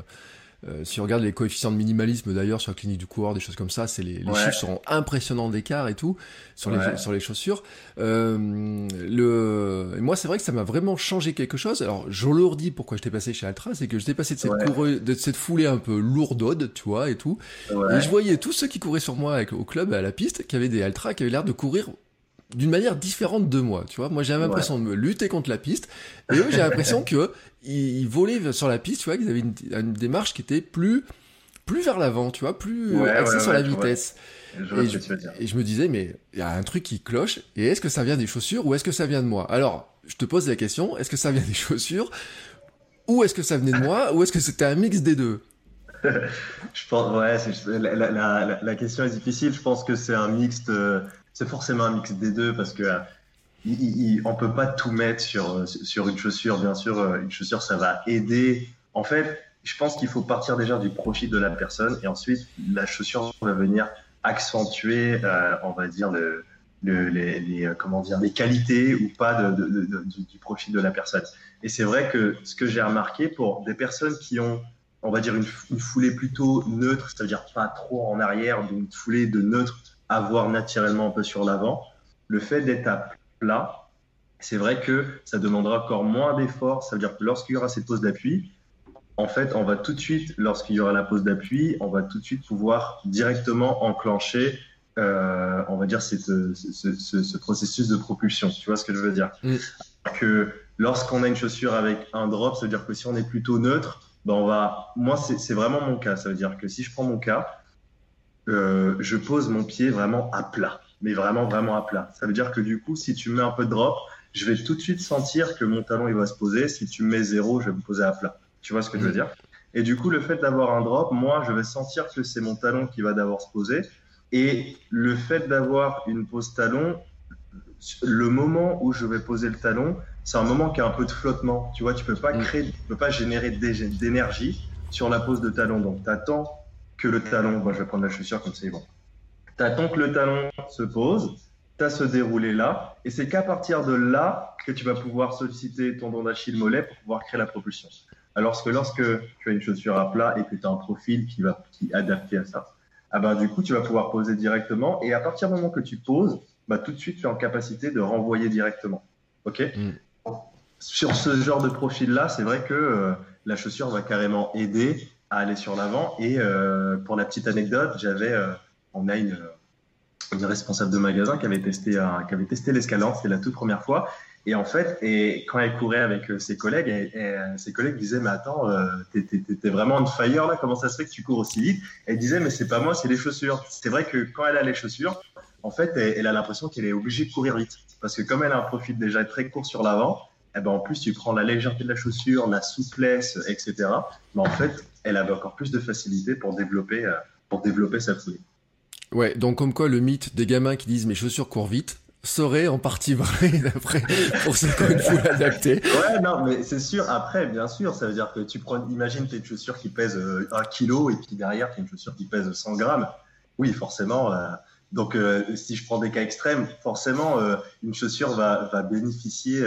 euh, si on regarde les coefficients de minimalisme d'ailleurs sur la clinique du coureur, des choses comme ça, c'est les, les chiffres sont impressionnants d'écart et tout sur les sur les chaussures. Euh, le et moi c'est vrai que ça m'a vraiment changé quelque chose. Alors je leur dis pourquoi j'étais passé chez Altra, c'est que j'étais passé de cette de cette foulée un peu lourdode, tu vois et tout. Et je voyais tous ceux qui couraient sur moi avec, au club à la piste, qui avaient des Altra, qui avaient l'air de courir d'une manière différente de moi, tu vois. Moi, j'avais l'impression de me lutter contre la piste, et eux, j'ai l'impression que ils, volaient sur la piste, tu vois, qu'ils avaient une, démarche qui était plus, plus vers l'avant, tu vois, plus axée sur la vitesse. et, je, me disais, mais il y a un truc qui cloche, et est-ce que ça vient des chaussures ou est-ce que ça vient de moi? Alors, je te pose la question, est-ce que ça vient des chaussures ou est-ce que ça venait de moi ou est-ce que c'était un mix des deux? Je pense, ouais, la, la, la, question est difficile. Je pense que c'est un mix c'est forcément un mix des deux parce que euh, on peut pas tout mettre sur, euh, sur une chaussure. Bien sûr, euh, une chaussure, ça va aider. En fait, je pense qu'il faut partir déjà du profit de la personne et ensuite la chaussure va venir accentuer, on va dire le, les, comment dire les qualités ou pas de, du profit de la personne. Et c'est vrai que ce que j'ai remarqué pour des personnes qui ont on va dire une, une foulée plutôt neutre, c'est-à-dire pas trop en arrière, une foulée de neutre avoir naturellement un peu sur l'avant. Le fait d'être à plat, c'est vrai que ça demandera encore moins d'efforts. Ça veut dire que lorsqu'il y aura cette pose d'appui, en fait, on va tout de suite, lorsqu'il y aura la pose d'appui, on va tout de suite pouvoir directement enclencher, euh, on va dire, cette, ce, processus de propulsion. Tu vois ce que je veux dire? Que lorsqu'on a une chaussure avec un drop, ça veut dire que si on est plutôt neutre, ben on va. Moi, c'est vraiment mon cas. Ça veut dire que si je prends mon cas, euh, je pose mon pied vraiment à plat, mais vraiment, vraiment à plat. Ça veut dire que du coup, si tu mets un peu de drop, je vais tout de suite sentir que mon talon il va se poser. Si tu mets zéro, je vais me poser à plat. Tu vois ce que je veux dire? Et du coup, le fait d'avoir un drop, moi, je vais sentir que c'est mon talon qui va d'abord se poser. Et le fait d'avoir une pose talon, le moment où je vais poser le talon, c'est un moment qui a un peu de flottement. Tu vois, tu peux pas mm. créer, tu peux pas générer d'énergie sur la pose de talon. Donc, tu attends que le talon, moi je vais prendre la chaussure comme c'est bon. Tu attends que le talon se pose, tu as ce déroulé là, et c'est qu'à partir de là que tu vas pouvoir solliciter ton don d'Achille mollet pour pouvoir créer la propulsion. Alors que lorsque tu as une chaussure à plat et que tu as un profil qui va qui est adapté à ça, ah ben, du coup, tu vas pouvoir poser directement. Et à partir du moment que tu poses, bah, tout de suite, tu es en capacité de renvoyer directement. OK? Mm. Sur ce genre de profil-là, c'est vrai que euh, la chaussure va carrément aider à aller sur l'avant. Et euh, pour la petite anecdote, j'avais, euh, on a une, une, responsable de magasin qui avait testé, qui avait testé l'escalade, c'était la toute première fois. Et en fait, et quand elle courait avec euh, ses collègues, ses collègues disaient mais attends, euh, t'es vraiment on fire là, comment ça se fait que tu cours aussi vite? Elle disait mais c'est pas moi, c'est les chaussures. C'est vrai que quand elle a les chaussures, en fait, elle, a l'impression qu'elle est obligée de courir vite, parce que comme elle a un profil déjà très court sur l'avant, eh ben en plus tu prends la légèreté de la chaussure, la souplesse, etc. Mais en fait, elle avait encore plus de facilité pour développer, euh, pour développer sa foulée. Ouais, donc comme quoi le mythe des gamins qui disent mes chaussures courent vite, serait en partie vrai d'après pour ont une foule adaptée. Ouais, non, mais c'est sûr. Après, bien sûr, ça veut dire que tu prends, imagine, tu as une chaussure qui pèse 1 euh, kg et puis derrière, tu as une chaussure qui pèse 100 grammes. Oui, forcément. Euh, donc, euh, si je prends des cas extrêmes, forcément, une chaussure va, va bénéficier,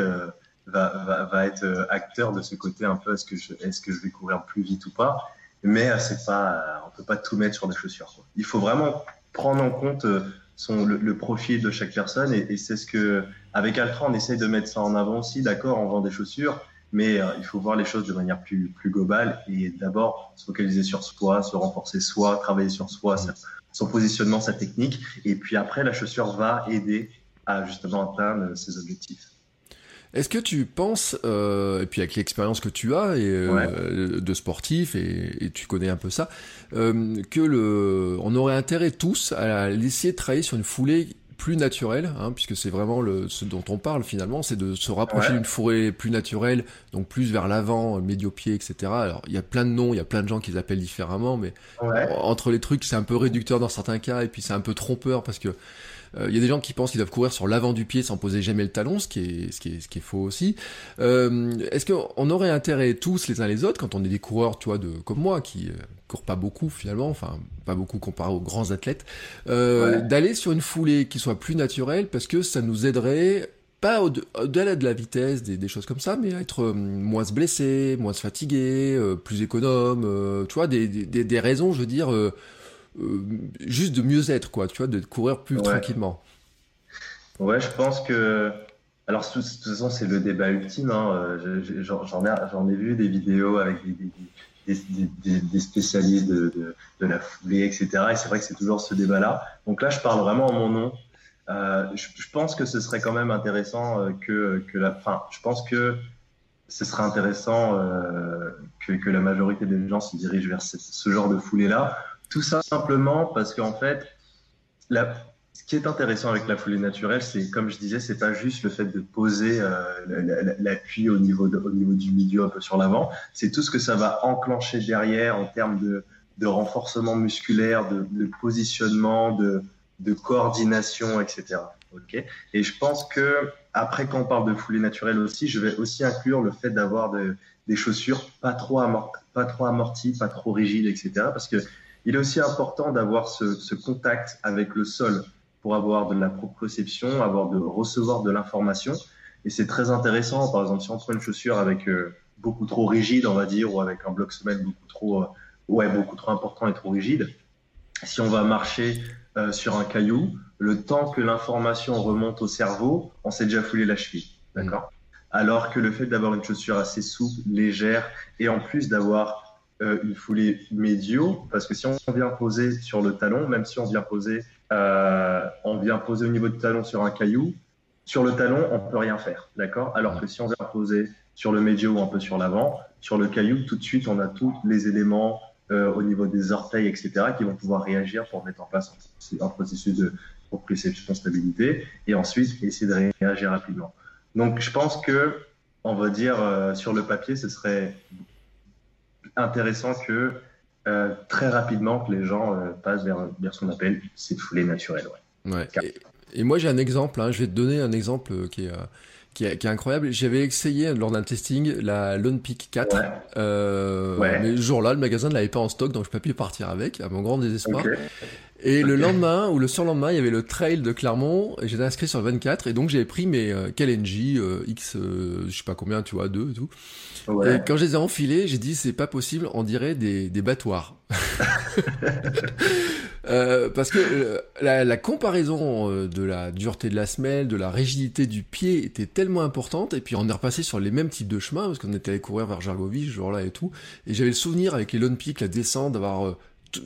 va, va, va, être acteur de ce côté un peu est-ce que, je, est-ce que je vais courir plus vite ou pas. Mais c'est pas, on peut pas tout mettre sur des chaussures. Quoi. Il faut vraiment prendre en compte le, profil de chaque personne. Et, c'est ce que, avec Altra, on essaye de mettre ça en avant aussi. D'accord, on vend des chaussures, mais euh, il faut voir les choses de manière plus, plus globale et d'abord se focaliser sur soi, se renforcer soi, travailler sur soi, son positionnement, sa technique. Et puis après, la chaussure va aider à justement atteindre ses objectifs. Est-ce que tu penses, euh, et puis avec l'expérience que tu as et, euh, de sportif, et, tu connais un peu ça, euh, que le, on aurait intérêt tous à de travailler sur une foulée plus naturelle, hein, puisque c'est vraiment le, ce dont on parle finalement, c'est de se rapprocher d'une foulée plus naturelle, donc plus vers l'avant, médio-pied, etc. Alors il y a plein de noms, il y a plein de gens qui les appellent différemment, mais entre les trucs c'est un peu réducteur dans certains cas, et puis c'est un peu trompeur parce que il euh, y a des gens qui pensent qu'ils doivent courir sur l'avant du pied sans poser jamais le talon, ce qui est, ce qui est, ce qui est faux aussi. Euh, Est-ce qu'on aurait intérêt tous les uns les autres, quand on est des coureurs, tu vois, de, comme moi, qui euh, courent pas beaucoup finalement, enfin pas beaucoup comparé aux grands athlètes, euh, d'aller sur une foulée qui soit plus naturelle, parce que ça nous aiderait pas au-delà de la vitesse, des, des, choses comme ça, mais à être euh, moins se blesser, moins se fatiguer, euh, plus économe, tu vois, des, des, des, raisons, je veux dire, euh, juste de mieux être, quoi, tu vois, de courir plus tranquillement. Ouais, je pense que. Alors, de toute façon, c'est le débat ultime. Hein. J'en ai, ai, vu des vidéos avec des, des, des, spécialistes de, de, la foulée, etc. Et c'est vrai que c'est toujours ce débat-là. Donc là, je parle vraiment en mon nom. Euh, je, pense que ce serait quand même intéressant euh, que, que la fin. Je pense que ce serait intéressant euh, que, que, la majorité des gens se dirigent vers ce, ce genre de foulée-là tout ça simplement parce qu'en fait, la, ce qui est intéressant avec la foulée naturelle, c'est comme je disais, c'est pas juste le fait de poser euh, l'appui au niveau au niveau du milieu un peu sur l'avant, c'est tout ce que ça va enclencher derrière en termes de, renforcement musculaire, de, positionnement, de, coordination, etc. Ok? Et je pense que après, quand on parle de foulée naturelle aussi, je vais aussi inclure le fait d'avoir de, des chaussures pas trop, pas trop amorties, pas trop rigides, etc. Parce que il est aussi important d'avoir ce, contact avec le sol pour avoir de la proprioception, avoir de recevoir de l'information. Et c'est très intéressant. Par exemple, si on prend une chaussure avec euh, beaucoup trop rigide, on va dire, ou avec un bloc semelle beaucoup trop, euh, ouais, beaucoup trop important et trop rigide, si on va marcher euh, sur un caillou, le temps que l'information remonte au cerveau, on s'est déjà foulé la cheville. D'accord? Mmh. Alors que le fait d'avoir une chaussure assez souple, légère, et en plus d'avoir euh, une foulée médio, parce que si on vient poser sur le talon, même si on vient poser, euh, on vient poser au niveau du talon sur un caillou, sur le talon, on peut rien faire, d'accord? Alors que si on vient poser sur le médio ou un peu sur l'avant, sur le caillou, tout de suite, on a tous les éléments euh, au niveau des orteils, etc., qui vont pouvoir réagir pour mettre en place un, processus de proprioception stabilité, et ensuite essayer de réagir rapidement. Donc, je pense que, on va dire, euh, sur le papier, ce serait intéressant que euh, très rapidement que les gens euh, passent vers, ce qu'on appelle cette foulée naturelle. Ouais. Et, moi j'ai un exemple, hein, je vais te donner un exemple qui est, qui est, incroyable. J'avais essayé lors d'un testing la Lone Peak 4. Euh, mais ce jour-là, le magasin ne l'avait pas en stock, donc je peux plus partir avec, à mon grand désespoir. Et le lendemain ou le surlendemain, il y avait le trail de Clermont et j'étais inscrit sur le 24 et donc j'avais pris mes euh, euh, X, euh, je sais pas combien, tu vois, deux et tout. Et quand je les ai enfilés, j'ai dit c'est pas possible, on dirait des, des battoirs. Euh, parce que euh, la, la, comparaison euh, de la dureté de la semelle, de la rigidité du pied était tellement importante, et puis on est repassé sur les mêmes types de chemins, parce qu'on était allé courir vers Jargovie ce jour-là et tout, et j'avais le souvenir avec les Lone Peak, la descente, d'avoir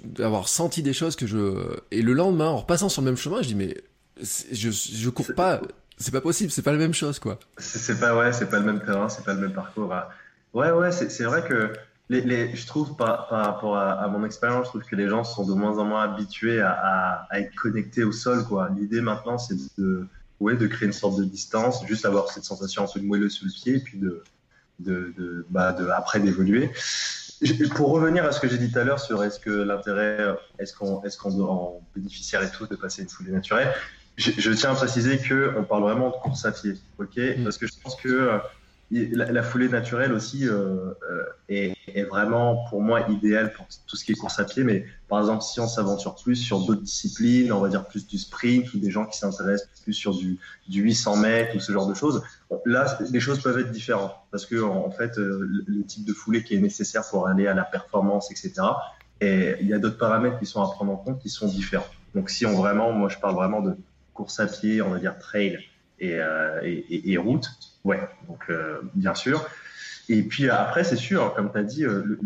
d'avoir senti des choses que je... Et le lendemain, en repassant sur le même chemin, je dis mais je, je cours pas, c'est pas possible, c'est pas la même chose quoi. C'est pas ouais, c'est pas le même terrain, c'est pas le même parcours. Hein. Ouais ouais, c'est vrai que les, je trouve par, par rapport à, mon expérience, je trouve que les gens sont de moins en moins habitués à, à, être connectés au sol. Quoi. L'idée maintenant, c'est de, ouais, de créer une sorte de distance, juste avoir cette sensation un peu de moelleux sous le pied, et puis de, de, de, bah, de après d'évoluer. Pour revenir à ce que j'ai dit tout à l'heure sur est-ce que l'intérêt, est-ce qu'on est qu'on en bénéficiaire et tout de passer une foulée naturelle, je, je tiens à préciser que on parle vraiment de course à pied, ok? Mmh. Parce que je pense que la, foulée naturelle aussi euh, euh, est, vraiment pour moi idéale pour tout ce qui est course à pied. Mais par exemple, si on s'aventure plus sur d'autres disciplines, on va dire plus du sprint ou des gens qui s'intéressent plus sur du, du 800 mètres ou ce genre de choses, là, les choses peuvent être différentes parce que en, fait, euh, le, type de foulée qui est nécessaire pour aller à la performance, etc. Et il y a d'autres paramètres qui sont à prendre en compte qui sont différents. Donc, si on vraiment, moi, je parle vraiment de course à pied, on va dire trail et, et route Ouais, donc euh, bien sûr. Et puis après, c'est sûr, comme tu as dit, euh,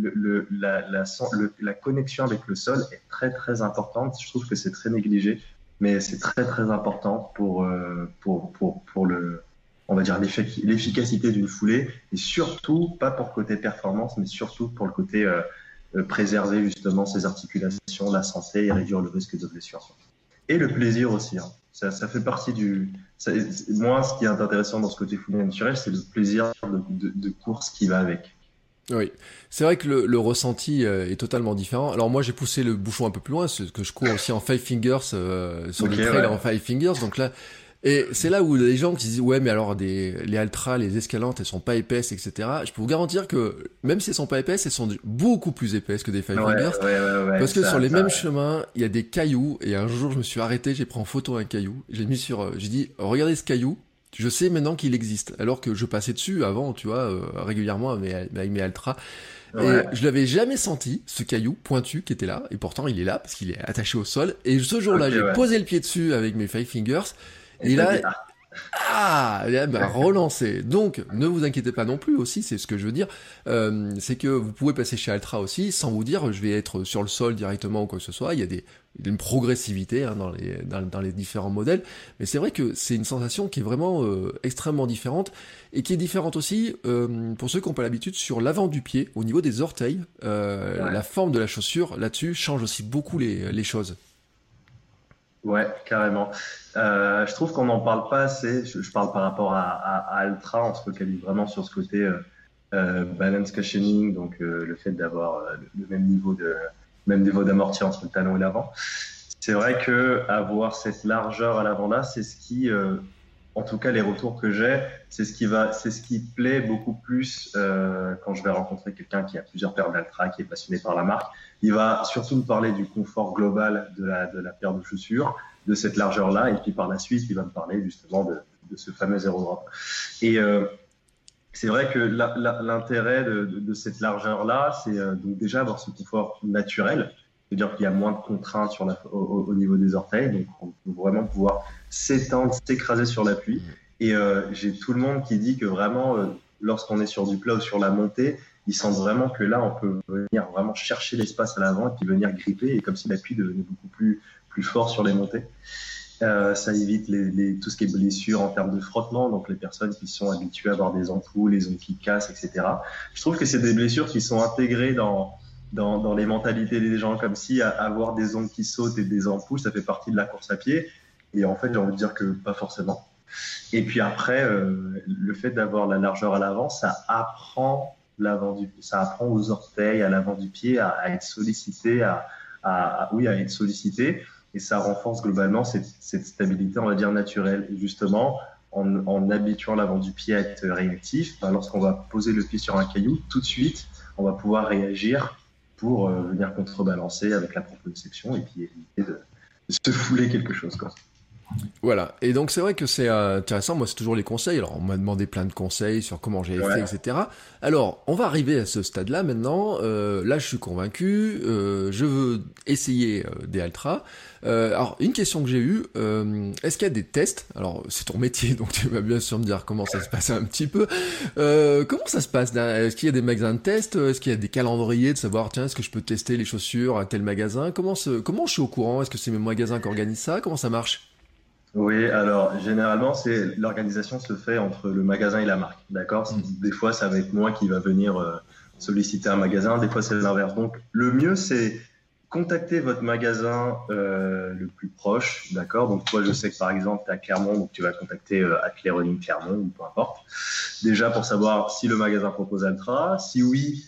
la, connexion avec le sol est très très importante. Je trouve que c'est très négligé, mais c'est très très important pour, euh, pour, pour, pour le, on va dire l'efficacité d'une foulée, et surtout pas pour le côté performance, mais surtout pour le côté préserver justement ses articulations, la santé et réduire le risque de blessure. Et le plaisir aussi. Hein. Ça, ça, fait partie du. moi, ce qui est intéressant dans ce côté foulée naturel, c'est le plaisir de, de, course qui va avec. Oui, c'est vrai que le, le, ressenti euh, est totalement différent. Alors moi, j'ai poussé le bouchon un peu plus loin, parce que je cours aussi en five fingers euh, sur okay, les trails en five fingers. Donc là, et c'est là où les gens qui disent ouais mais alors des, les Altra, les escalantes, elles sont pas épaisses, etc. Je peux vous garantir que même si elles sont pas épaisses, elles sont beaucoup plus épaisses que des Five Fingers. parce que sur les mêmes chemins, il y a des cailloux. Et un jour, je me suis arrêté, j'ai pris en photo un caillou, j'ai mis sur, euh, j'ai dit regardez ce caillou. Je sais maintenant qu'il existe, alors que je passais dessus avant, tu vois, euh, régulièrement avec mes, avec mes Altra. Et je l'avais jamais senti, ce caillou pointu qui était là, et pourtant il est là parce qu'il est attaché au sol. Et ce jour-là, j'ai posé le pied dessus avec mes Five Fingers, et là, ah, eh ben, relancer. Donc, ne vous inquiétez pas non plus aussi, c'est ce que je veux dire. Euh, c'est que vous pouvez passer chez Altra aussi sans vous dire je vais être sur le sol directement ou quoi que ce soit. Il y a des, une progressivité hein, dans, les, dans, les différents modèles. Mais c'est vrai que c'est une sensation qui est vraiment euh, extrêmement différente et qui est différente aussi euh, pour ceux qui n'ont pas l'habitude sur l'avant du pied, au niveau des orteils. La forme de la chaussure là-dessus change aussi beaucoup les, les choses. Ouais, carrément. Euh, je trouve qu'on n'en parle pas assez. Je, parle par rapport à, à, Altra, on se focalise vraiment sur ce côté euh, euh balance cushioning, donc le fait d'avoir le même niveau de d'amorti entre le talon et l'avant. C'est vrai que avoir cette largeur à l'avant là, c'est ce qui, en tout cas les retours que j'ai, c'est ce qui va, c'est ce qui plaît beaucoup plus quand je vais rencontrer quelqu'un qui a plusieurs paires d'Altra, qui est passionné par la marque. Il va surtout nous parler du confort global de la, de la paire de chaussures, de cette largeur-là, et puis par la suite, il va me parler justement de, de ce fameux zéro drop. Et euh, c'est vrai que l'intérêt de, de, cette largeur-là, c'est euh, donc déjà avoir ce confort naturel, c'est-à-dire qu'il y a moins de contraintes sur la, au, niveau des orteils, donc on peut vraiment pouvoir s'étendre, s'écraser sur l'appui. Et euh, j'ai tout le monde qui dit que vraiment, euh, lorsqu'on est sur du plat ou sur la montée, ils sentent vraiment que là, on peut venir vraiment chercher l'espace à l'avant et puis venir gripper, et comme si l'appui devenait beaucoup plus, plus fort sur les montées. Euh, ça évite tout ce qui est blessure en termes de frottement, donc les personnes qui sont habituées à avoir des ampoules, les ongles qui cassent, etc. Je trouve que c'est des blessures qui sont intégrées dans, dans, dans, les mentalités des gens, comme si avoir des ongles qui sautent et des ampoules, ça fait partie de la course à pied. Et en fait, j'ai envie de dire que pas forcément. Et puis après, euh, le fait d'avoir la largeur à l'avant, ça apprend l'avant du ça apprend aux orteils, à l'avant du pied à, être sollicité, à, oui, à être sollicité, et ça renforce globalement cette, stabilité, on va dire naturelle. Et justement, en, habituant l'avant du pied à être réactif, bah, lorsqu'on va poser le pied sur un caillou, tout de suite, on va pouvoir réagir pour euh, venir contrebalancer avec la proprioception et puis éviter de, se fouler quelque chose. Quoi. Voilà. Et donc c'est vrai que c'est euh, intéressant. Moi, c'est toujours les conseils. Alors, on m'a demandé plein de conseils sur comment j'ai fait, etc. Alors, on va arriver à ce stade-là maintenant. Euh, là, je suis convaincu. Euh, je veux essayer des Altra. alors, une question que j'ai eue. Est-ce qu'il y a des tests? Alors, c'est ton métier, donc tu vas bien sûr me dire comment ça se passe un petit peu. comment ça se passe Est-ce qu'il y a des magasins de tests? Est-ce qu'il y a des calendriers de savoir tiens, est-ce que je peux tester les chaussures à tel magasin? Comment comment je suis au courant? Est-ce que c'est mes magasins qui organisent ça? Comment ça marche? Oui, alors généralement, c'est l'organisation se fait entre le magasin et la marque, d'accord? Mm. Des fois, ça va être moi qui va venir euh, solliciter un magasin, des fois c'est l'inverse. Donc, le mieux, c'est contacter votre magasin euh, le plus proche, d'accord? Donc, toi, je sais que par exemple, tu as Clermont, donc tu vas contacter euh, Clermont ou peu importe. Déjà pour savoir si le magasin propose Altra, si oui,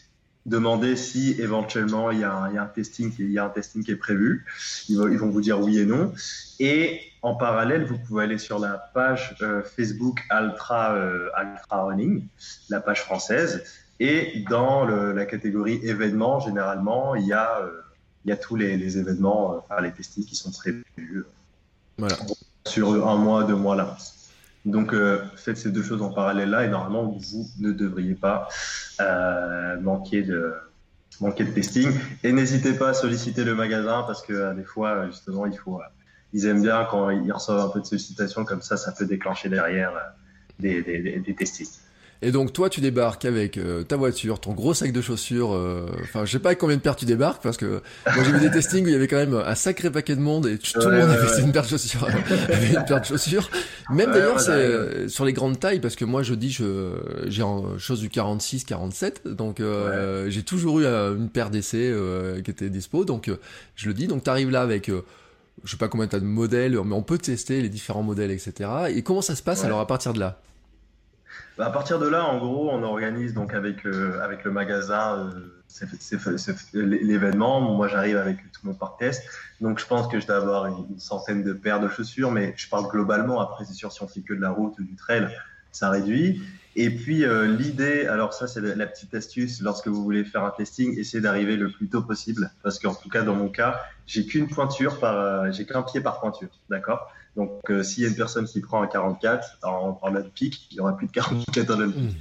demander si éventuellement il y, a un, testing, il y a un testing qui est prévu. Ils vont, ils vont, vous dire oui et non. Et en parallèle, vous pouvez aller sur la page euh, Facebook Ultra, euh, Running, la page française. Et dans la catégorie événements, généralement, il y a, euh, il y a tous les, les événements, enfin, les testings qui sont prévus voilà. sur un mois, deux mois là. Donc, euh, faites ces deux choses en parallèle là et normalement, vous ne devriez pas euh, manquer, de, manquer testing. Et n'hésitez pas à solliciter le magasin parce que euh, des fois, justement, il faut, ils aiment bien quand ils reçoivent un peu de sollicitations comme ça, ça peut déclencher derrière des, des. Et donc toi, tu débarques avec euh, ta voiture, ton gros sac de chaussures. Euh, enfin, je sais pas avec combien de paires tu débarques parce que moi j'ai vu des testings où il y avait quand même un sacré paquet de monde et tout le monde avait une paire de chaussures. une paire de chaussures. Même d'ailleurs, c'est euh, sur les grandes tailles parce que moi je dis je j'ai en chose du 46, 47, donc j'ai toujours eu une paire d'essais qui était dispo. Donc je le dis. Donc t'arrives là avec je sais pas combien t'as de modèles, mais on peut tester les différents modèles, etc. Et comment ça se passe alors à partir de là? Bah, à partir de là, en gros, on organise donc avec, euh, avec le magasin euh, l'événement. Moi, j'arrive avec tout mon parc test. Donc, je pense que je dois avoir une, centaine de paires de chaussures, mais je parle globalement. Après, c'est sûr, si on fait que de la route ou du trail, ça réduit. Et puis, euh, l'idée, alors ça, c'est la petite astuce, lorsque vous voulez faire un testing, essayez d'arriver le plus tôt possible. Parce qu'en tout cas, dans mon cas, j'ai qu'une pointure par, j'ai qu'un pied par pointure. D'accord? Donc, euh, s'il y a une personne qui prend un 44 en, en de pic, il n'y aura plus de 44 en de pic. Mmh.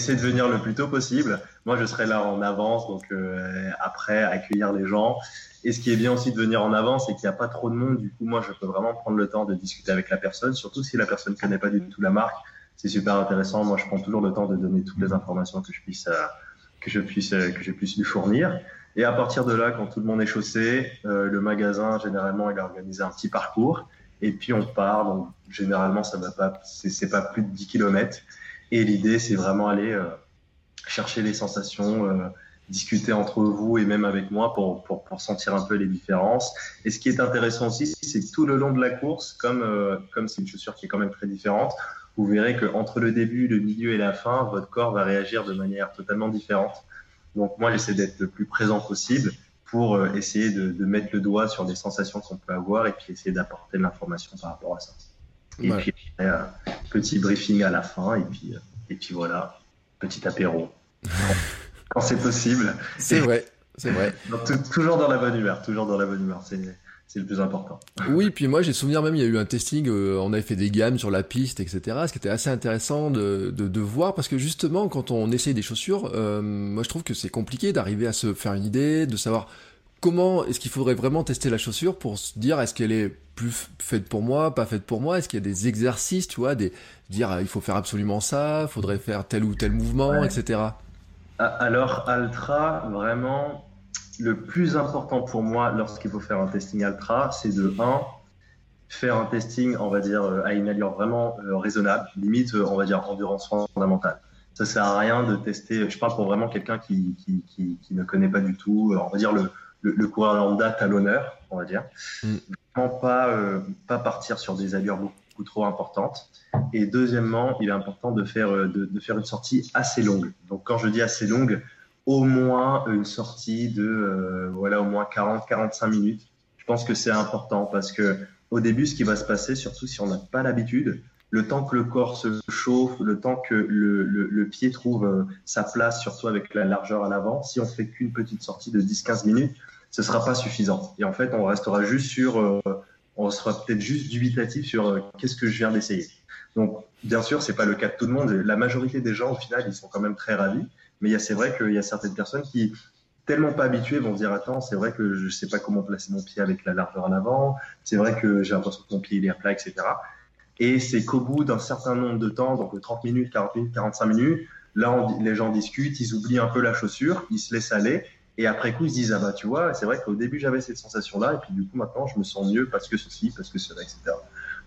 Essayez de venir le plus tôt possible. Moi, je serai là en avance, donc euh, après, accueillir les gens. Et ce qui est bien aussi de venir en avance, c'est qu'il n'y a pas trop de monde. Du coup, moi, je peux vraiment prendre le temps de discuter avec la personne, surtout si la personne ne connaît pas du tout la marque. C'est super intéressant. Moi, je prends toujours le temps de donner toutes les informations que je puisse, euh, que je puisse, que je puisse lui fournir. Et à partir de là, quand tout le monde est chaussé, le magasin, généralement, il a organisé un petit parcours. Et puis on part, donc généralement ça va pas, c'est pas plus de 10 km. Et l'idée c'est vraiment aller euh, chercher les sensations, euh, discuter entre vous et même avec moi pour, pour, pour, sentir un peu les différences. Et ce qui est intéressant aussi, c'est tout le long de la course, comme euh, comme c'est une chaussure qui est quand même très différente, vous verrez que entre le début, le milieu et la fin, votre corps va réagir de manière totalement différente. Donc moi j'essaie d'être le plus présent possible pour euh, essayer de, de, mettre le doigt sur des sensations qu'on peut avoir et puis essayer d'apporter de l'information par rapport à ça. Et puis, euh, petit briefing à la fin et puis, euh, et puis voilà, petit apéro. quand c'est possible. C'est vrai, c'est vrai. toujours dans la bonne humeur, toujours dans la bonne humeur. C'est c'est le plus important. Oui, puis moi j'ai souvenir même il y a eu un testing, on avait fait des gammes sur la piste, etc. Ce qui était assez intéressant de, de, de voir parce que justement quand on essaye des chaussures, euh, moi je trouve que c'est compliqué d'arriver à se faire une idée, de savoir comment est-ce qu'il faudrait vraiment tester la chaussure pour se dire est-ce qu'elle est plus faite pour moi, pas faite pour moi, est-ce qu'il y a des exercices, tu vois, des dire il faut faire absolument ça, il faudrait faire tel ou tel mouvement, etc. Alors Altra vraiment le plus important pour moi lorsqu'il faut faire un testing ultra, c'est de 1, faire un testing, on va dire, euh, à une allure vraiment euh, raisonnable, limite, euh, on va dire, endurance fondamentale. Ça sert à rien de tester, je parle pour vraiment quelqu'un qui, qui, qui, qui, ne connaît pas du tout, on va dire le, le, le coureur lambda l'honneur, on va dire. Mm. Vraiment pas, pas partir sur des allures beaucoup trop importantes. Et deuxièmement, il est important de faire, de, de faire une sortie assez longue. Donc quand je dis assez longue, au moins une sortie de euh, voilà au moins 40-45 minutes. Je pense que c'est important parce que au début, ce qui va se passer, surtout si on n'a pas l'habitude, le temps que le corps se chauffe, le temps que le, pied trouve euh, sa place, surtout avec la largeur à l'avant, si on fait qu'une petite sortie de 10-15 minutes, ce sera pas suffisant. Et en fait, on restera juste sur, euh, on sera peut-être juste dubitatif sur qu'est-ce que je viens d'essayer. Donc, bien sûr, c'est pas le cas de tout le monde. La majorité des gens, au final, ils sont quand même très ravis. Mais c'est vrai qu'il y a certaines personnes qui, tellement pas habituées, vont dire attends, c'est vrai que je sais pas comment placer mon pied avec la largeur à l'avant. C'est vrai que j'ai l'impression que mon pied est à plat, etc. Et c'est qu'au bout d'un certain nombre de temps, donc 30 minutes, 40 minutes, 45 minutes, là, les gens discutent, ils oublient un peu la chaussure, ils se laissent aller. Et après coup, ils se disent, ah bah tu vois, c'est vrai qu'au début, j'avais cette sensation-là, et puis du coup, maintenant, je me sens mieux parce que ceci, parce que cela, etc.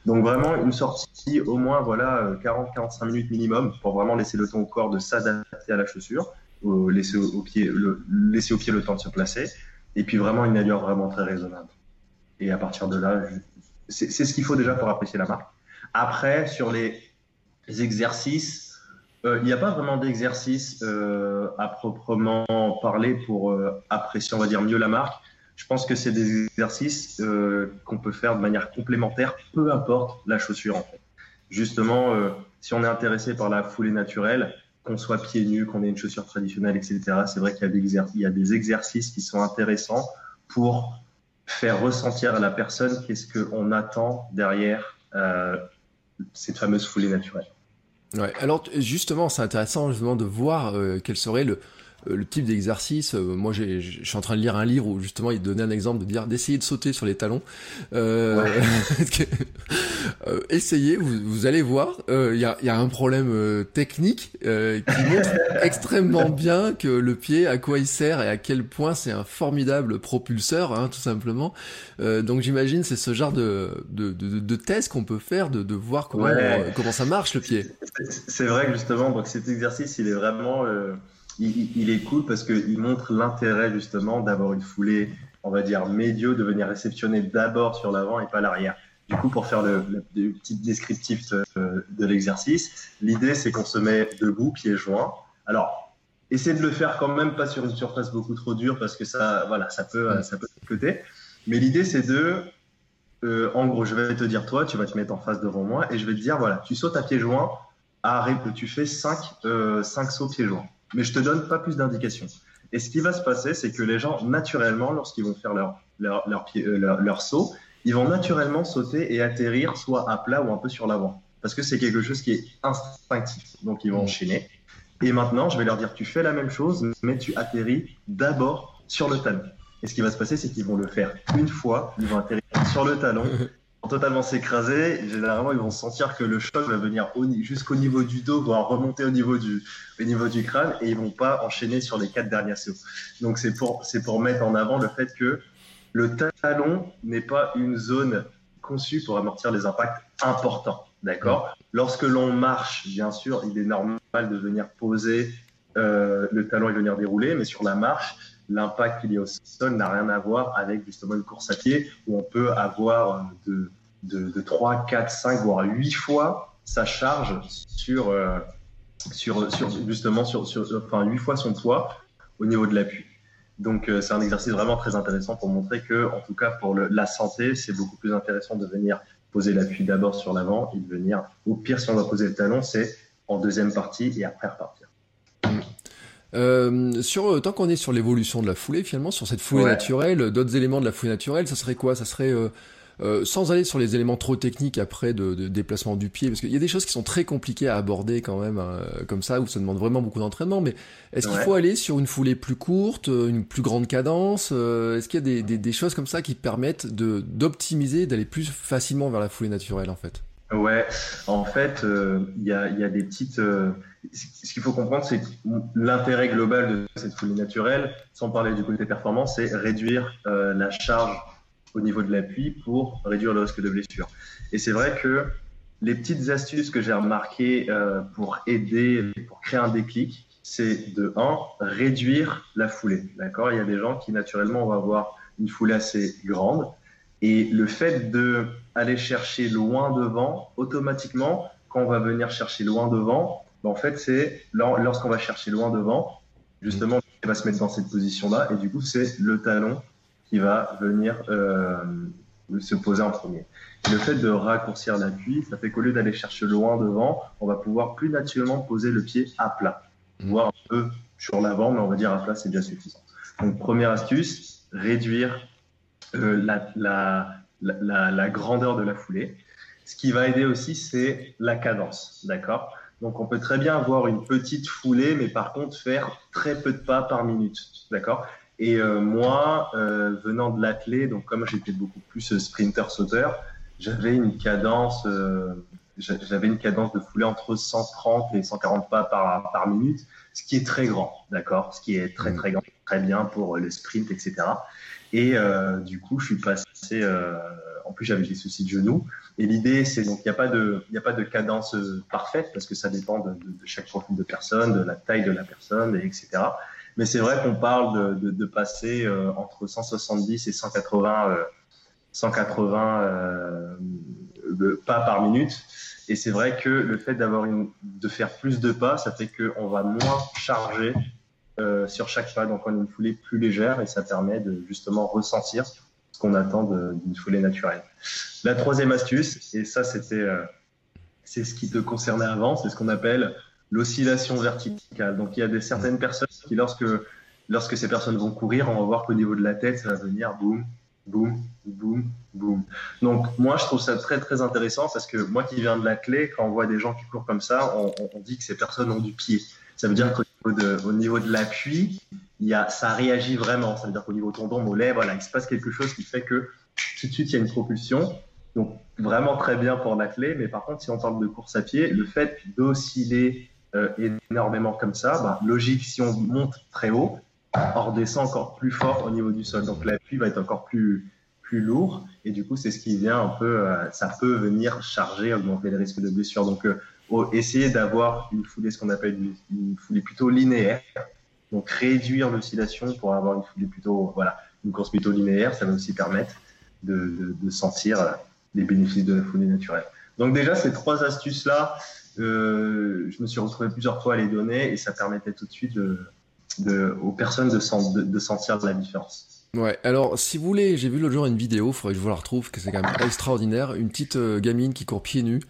Donc vraiment, une sortie au moins, voilà, 40-45 minutes minimum pour vraiment laisser le temps au corps de s'adapter à la chaussure, laisser au, pied, le, laisser au pied le temps de se placer, et puis vraiment une allure vraiment très raisonnable. Et à partir de là, c'est ce qu'il faut déjà pour apprécier la marque. Après, sur les exercices, euh, il n'y a pas vraiment d'exercice euh, à proprement parler pour euh, apprécier, on va dire, mieux la marque. Je pense que c'est des exercices qu'on peut faire de manière complémentaire, peu importe la chaussure en fait. Justement, si on est intéressé par la foulée naturelle, qu'on soit pieds nus, qu'on ait une chaussure traditionnelle, etc., c'est vrai qu'il y, a des exercices qui sont intéressants pour faire ressentir à la personne qu'est-ce qu'on attend derrière cette fameuse foulée naturelle. Alors justement, c'est intéressant justement de voir euh, quel serait le, euh, le type d'exercice. Euh, moi, je suis en train de lire un livre où justement il donnait un exemple de dire d'essayer de sauter sur les talons. Euh, euh, essayez, vous, vous, allez voir. Il y, a, y, a, un problème technique qui montre extrêmement bien que le pied, à quoi il sert et à quel point c'est un formidable propulseur, hein, tout simplement. donc j'imagine c'est ce genre de, de, de, de test qu'on peut faire, de, de voir comment, comment ça marche le pied. C'est vrai que justement, donc cet exercice, il est vraiment il, est cool parce qu'il montre l'intérêt justement d'avoir une foulée, on va dire, médio, de venir réceptionner d'abord sur l'avant et pas l'arrière. Du coup, pour faire le, petit descriptif de, l'exercice, l'idée c'est qu'on se met debout, pieds joints. Alors, essayez de le faire quand même pas sur une surface beaucoup trop dure parce que ça, voilà, ça peut, ça peut côté. Mais l'idée c'est de, euh, en gros, je vais te dire toi, tu vas te mettre en face devant moi et je vais te dire voilà, tu sautes à pieds joints, arrête, tu fais 5 euh, cinq sauts pieds joints mais je te donne pas plus d'indications. Et ce qui va se passer, c'est que les gens, naturellement, lorsqu'ils vont faire leur, leur, leur, pied, euh, leur, saut, ils vont naturellement sauter et atterrir soit à plat ou un peu sur l'avant. Parce que c'est quelque chose qui est instinctif. Donc, ils vont mmh. enchaîner. Et maintenant, je vais leur dire, tu fais la même chose, mais tu atterris d'abord sur le talon. Et ce qui va se passer, c'est qu'ils vont le faire une fois, ils vont atterrir sur le talon, totalement s'écraser, généralement ils vont sentir que le choc va venir jusqu'au niveau du dos, voire remonter au niveau du, au niveau du crâne, et ils vont pas enchaîner sur les quatre derniers sauts. Donc c'est pour, c'est pour mettre en avant le fait que le talon n'est pas une zone conçue pour amortir les impacts importants. D'accord? Lorsque l'on marche, bien sûr, il est normal de venir poser euh, le talon et venir dérouler, mais sur la marche, l'impact qu'il y a au sol n'a rien à voir avec justement une course à pied où on peut avoir de, de, 3, 4, 5, voire 8 fois sa charge sur, euh, sur, justement sur, enfin 8 fois son poids au niveau de l'appui. Donc euh, c'est un exercice vraiment très intéressant pour montrer que, en tout cas pour la santé, c'est beaucoup plus intéressant de venir poser l'appui d'abord sur l'avant et de venir, au pire si on doit poser le talon, c'est en deuxième partie et après repartir. Euh, sur euh, tant qu'on est sur l'évolution de la foulée, finalement, sur cette foulée naturelle, d'autres éléments de la foulée naturelle, ça serait quoi? Ça serait euh, euh, sans aller sur les éléments trop techniques après de, de déplacement du pied, parce qu'il y a des choses qui sont très compliquées à aborder quand même, euh, comme ça, où ça demande vraiment beaucoup d'entraînement. Mais est-ce qu'il faut aller sur une foulée plus courte, une plus grande cadence Est-ce qu'il y a des, des, des, choses comme ça qui permettent de d'optimiser, d'aller plus facilement vers la foulée naturelle en fait? Ouais, en fait, il y, a, y, a, des petites ce qu'il faut comprendre, c'est que l'intérêt global de cette foulée naturelle, sans parler du côté performance, c'est réduire euh, la charge au niveau de l'appui pour réduire le risque de blessure. Et c'est vrai que les petites astuces que j'ai remarquées euh, pour aider, pour créer un déclic, c'est de 1, réduire la foulée. D'accord? Il y a des gens qui naturellement vont avoir une foulée assez grande. Et le fait d'aller chercher loin devant, automatiquement, quand on va venir chercher loin devant, bah, en fait, c'est lorsqu'on va chercher loin devant, justement, il va se mettre dans cette position-là, et du coup, c'est le talon qui va venir, euh, se poser en premier. Le fait de raccourcir l'appui, ça fait qu'au lieu d'aller chercher loin devant, on va pouvoir plus naturellement poser le pied à plat, mmh. voire un peu sur l'avant, mais on va dire à plat, c'est déjà suffisant. Donc, première astuce, réduire euh, la, la, la, la, grandeur de la foulée. Ce qui va aider aussi, c'est la cadence, d'accord? Donc, on peut très bien avoir une petite foulée, mais par contre faire très peu de pas par minute, d'accord? Et euh, moi, euh, venant de l'athlé, donc comme j'étais beaucoup plus sprinter-sauteur, j'avais une cadence, euh, j'avais une cadence de foulée entre 130 et 140 pas par, par minute, ce qui est très grand, d'accord? Ce qui est très, mmh. très grand, très bien pour le sprint, etc. Et euh, du coup, je suis passé. Euh, en plus, j'avais des soucis de genoux. Et l'idée, c'est donc il n'y a pas de, a pas de cadence parfaite parce que ça dépend de, chaque profil de personne, de la taille de la personne, et etc. Mais c'est vrai qu'on parle de, passer euh, entre 170 et 180, 180 euh, pas par minute. Et c'est vrai que le fait d'avoir de faire plus de pas, ça fait qu'on va moins charger euh, sur chaque pas. Donc on a une foulée plus légère et ça permet de justement ressentir ce qu'on attend d'une foulée naturelle. La troisième astuce, et ça c'était euh, c'est ce qui te concernait avant, c'est ce qu'on appelle l'oscillation verticale. Donc il y a des, certaines personnes qui lorsque lorsque ces personnes vont courir, on va voir qu'au niveau de la tête, ça va venir boum, boum, boum, boum. Donc moi, je trouve ça très très intéressant parce que moi qui viens de la clé, quand on voit des gens qui courent comme ça, on, dit que ces personnes ont du pied. Ça veut dire niveau au niveau de l'appui, ça réagit vraiment. Ça veut dire qu'au niveau tendon, mollet, voilà, il se passe quelque chose qui fait que tout de suite, il y a une propulsion. Donc, vraiment très bien pour la clé. Mais par contre, si on parle de course à pied, le fait d'osciller euh, énormément comme ça, bah, logique, si on monte très haut, on redescend encore plus fort au niveau du sol. Donc, l'appui va être encore plus, plus lourd. Et du coup, c'est ce qui vient un peu, euh, ça peut venir charger, augmenter le risque de blessure. Donc, euh, essayer d'avoir une foulée, ce qu'on appelle une, foulée plutôt linéaire. Donc réduire l'oscillation pour avoir une foulée plutôt, voilà, une course plutôt linéaire, ça va aussi permettre de, sentir les bénéfices de la foulée naturelle. Donc déjà ces trois astuces là, euh, je me suis retrouvé plusieurs fois à les donner et ça permettait tout de suite de, aux personnes de, de, sentir la différence. Ouais, alors si vous voulez, j'ai vu l'autre jour une vidéo, il faudrait que je vous la retrouve, que c'est quand même extraordinaire, une petite euh, gamine qui court pieds nus,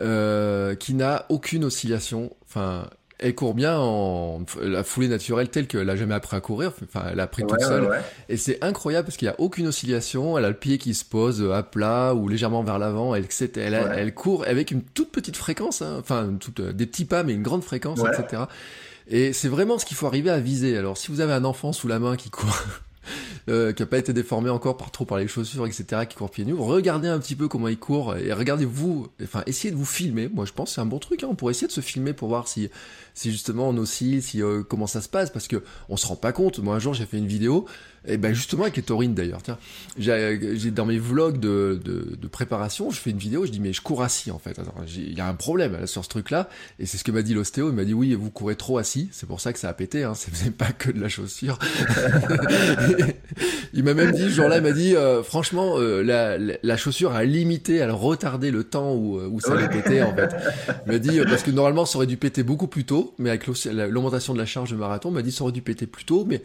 euh, qui n'a aucune oscillation. Enfin, elle court bien en la foulée naturelle telle qu'elle a jamais appris à courir. Enfin, elle a appris toute seule. Et c'est incroyable parce qu'il y a aucune oscillation. Elle a le pied qui se pose à plat ou légèrement vers l'avant. Elle, elle, elle, court avec une toute petite fréquence. Hein. Enfin, toute, des petits pas, mais une grande fréquence, etc. Et c'est vraiment ce qu'il faut arriver à viser. Alors, si vous avez un enfant sous la main qui court euh, qui a pas été déformé encore par trop par les chaussures, etc., qui court pieds nus. Regardez un petit peu comment il court et regardez vous, enfin essayez de vous filmer. Moi je pense c'est un bon truc. Hein. On pourrait essayer de se filmer pour voir si si justement on oscille, si euh, comment ça se passe, parce que on se rend pas compte. Moi un jour j'ai fait une vidéo et ben justement avec les taurines d'ailleurs, tiens, j'ai dans mes vlogs de, de, de, préparation, je fais une vidéo, je dis mais je cours assis en fait. Il y a un problème sur ce truc-là, et c'est ce que m'a dit l'ostéo. Il m'a dit oui, vous courez trop assis, c'est pour ça que ça a pété. Hein. C'est pas que de la chaussure. il m'a même dit ce jour-là, il m'a dit euh, franchement euh, la, la, chaussure a limité, elle a retardé le temps où, où ça allait péter en fait. Il m'a dit parce que normalement ça aurait dû péter beaucoup plus tôt, mais avec l'augmentation de la charge de marathon, il m'a dit ça aurait dû péter plus tôt, mais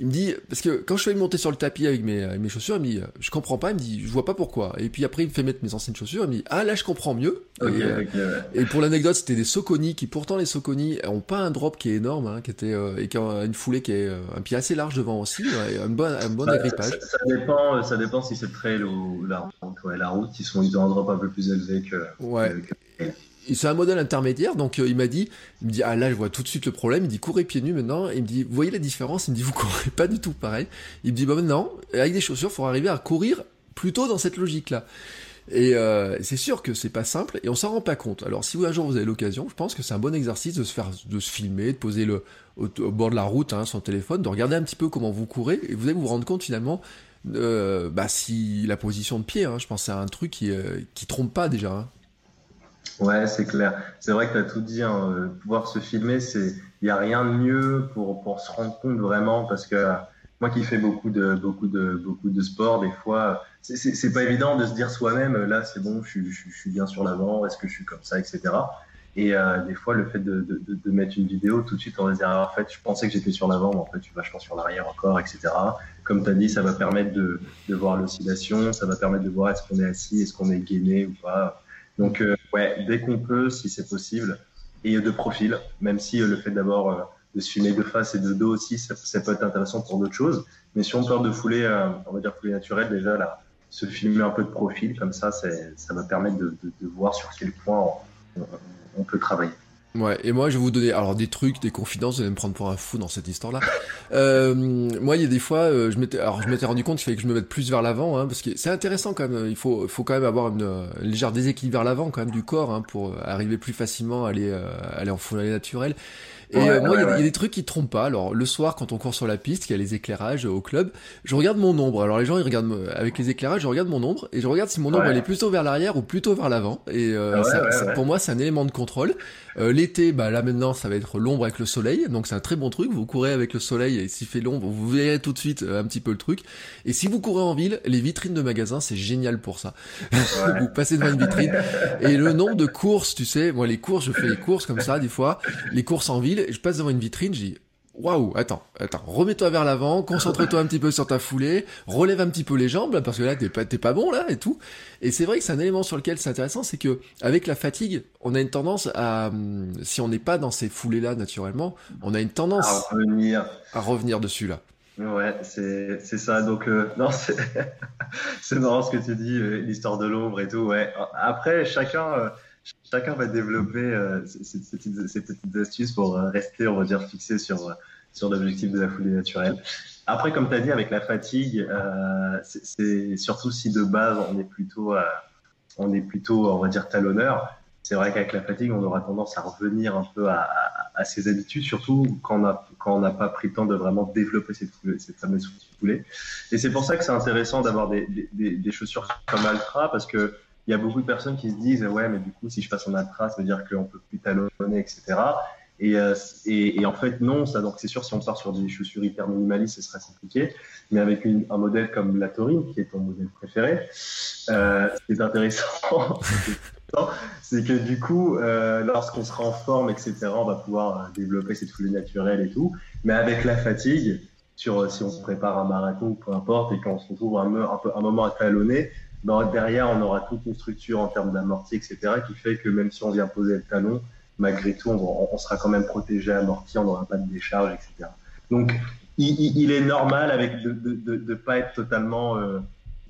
il me dit, parce que quand je fais monter sur le tapis avec mes, mes chaussures, il me dit, je comprends pas, il me dit, je vois pas pourquoi. Et puis après, il me fait mettre mes anciennes chaussures, il me dit, ah là, je comprends mieux. et, pour l'anecdote, c'était des Soconi qui, pourtant, les Soconi ont pas un drop qui est énorme, hein, qui était, euh, et qui a une foulée qui est euh, un pied assez large devant aussi, et un bon, un bon agrippage. Ça, dépend, ça dépend si c'est le trail ou la route. Ouais, la route, ils, sont, ils ont un drop un peu plus élevé que. Ouais c'est un modèle intermédiaire, donc euh, il m'a dit, il me dit, ah là je vois tout de suite le problème, il dit courez pieds nus maintenant, il me dit, vous voyez la différence, il me dit, vous courez pas du tout pareil, il me dit, bah maintenant, avec des chaussures, faut arriver à courir plutôt dans cette logique-là. Et euh, c'est sûr que c'est pas simple et on s'en rend pas compte. Alors si vous un jour vous avez l'occasion, je pense que c'est un bon exercice de se faire, de se filmer, de poser le au, bord de la route hein, son téléphone, de regarder un petit peu comment vous courez et vous allez vous rendre compte finalement euh, bah si la position de pied, hein, je pense c'est un truc qui euh, qui trompe pas déjà. Hein. Ouais, c'est clair. C'est vrai que tu as tout dit. Hein. Euh, pouvoir se filmer, c'est il n'y a rien de mieux pour, pour se rendre compte vraiment parce que moi qui fais beaucoup de beaucoup de beaucoup de sport, des fois, c'est pas évident de se dire soi-même là c'est bon, je, je, je, suis bien sur l'avant, est-ce que je suis comme ça, etc. Et des fois, le fait de, mettre une vidéo, tout de suite, va dire, ah, en fait, je pensais que j'étais sur l'avant, mais en fait, je suis vachement sur l'arrière encore, etc. Comme tu as dit, ça va permettre de, voir l'oscillation, ça va permettre de voir est-ce qu'on est assis, est-ce qu'on est gainé ou pas. Donc, ouais, dès qu'on peut, si c'est possible, et de profil, même si le fait d'abord de se filmer de face et de dos aussi, ça, peut être intéressant pour d'autres choses. Mais si on parle de foulée, euh, on va dire foulée naturelle, déjà là, se filmer un peu de profil, comme ça, ça va permettre de, voir sur quel point on, peut travailler. Ouais, et moi je vais vous donner alors des trucs, des confidences, vous allez me prendre pour un fou dans cette histoire-là. Euh, moi, il y a des fois, euh, je m'étais, alors je m'étais rendu compte qu'il fallait que je me mette plus vers l'avant, hein, parce que c'est intéressant quand même. Il faut, faut quand même avoir une, une légère déséquilibre vers l'avant quand même du corps hein, pour arriver plus facilement à aller, aller en foulée naturelle. Et euh, moi, il y, a des trucs qui trompent pas. Alors, le soir, quand on court sur la piste, il y a les éclairages au club, je regarde mon ombre. Alors, les gens, ils regardent avec les éclairages, je regarde mon ombre et je regarde si mon ombre elle est plutôt vers l'arrière ou plutôt vers l'avant. Et euh, ça, pour moi, c'est un élément de contrôle. Euh, l'été, bah là maintenant, ça va être l'ombre avec le soleil, donc c'est un très bon truc. Vous courez avec le soleil et s'il fait l'ombre, vous verrez tout de suite un petit peu le truc. Et si vous courez en ville, les vitrines de magasins, c'est génial pour ça. vous passez devant une vitrine et le nombre de courses, tu sais, moi les courses, je fais les courses comme ça des fois, les courses en ville je passe devant une vitrine, je dis Waouh, attends, attends, remets-toi vers l'avant, concentre-toi un petit peu sur ta foulée, relève un petit peu les jambes, parce que là, t'es pas, pas bon, là, et tout. Et c'est vrai que c'est un élément sur lequel c'est intéressant, c'est que, avec la fatigue, on a une tendance à, hum, si on n'est pas dans ces foulées-là, naturellement, on a une tendance à revenir, à revenir dessus, là. Ouais, c'est, ça. Donc, euh, non, c'est, c'est marrant ce que tu dis, euh, l'histoire de l'ombre et tout, ouais. Après, chacun, euh, chacun va développer euh, ces, petites, astuces pour euh, rester, on va dire, fixé sur, euh, sur l'objectif de la foulée naturelle. Après, comme tu as dit, avec la fatigue, c'est surtout si de base on est plutôt, on est plutôt, on va dire, talonneur. C'est vrai qu'avec la fatigue, on aura tendance à revenir un peu à, ses habitudes, surtout quand on n'a pas pris le temps de vraiment développer cette, cette fameuse foulée. Et c'est pour ça que c'est intéressant d'avoir des, des, des, chaussures comme Altra, parce que il y a beaucoup de personnes qui se disent ouais mais du coup si je passe en ultra ça veut dire qu'on peut plus talonner etc euh, et, et, en fait non ça donc c'est sûr si on part sur des chaussures hyper minimalistes ce serait compliqué. Mais avec un modèle comme la Taurine qui est ton modèle préféré euh, ce qui est intéressant c'est que du coup euh, lorsqu'on sera en forme etc on va pouvoir développer cette foulée naturelle et tout. Mais avec la fatigue sur si on se prépare un marathon peu importe et qu'on se retrouve un, un, un moment à talonner derrière, on aura toute une structure en termes d'amorti, etc., qui fait que même si on vient poser le talon, malgré tout, on, sera quand même protégé, amorti, on n'aura pas de décharge, etc. Donc, il, est normal avec de ne pas être totalement. Euh,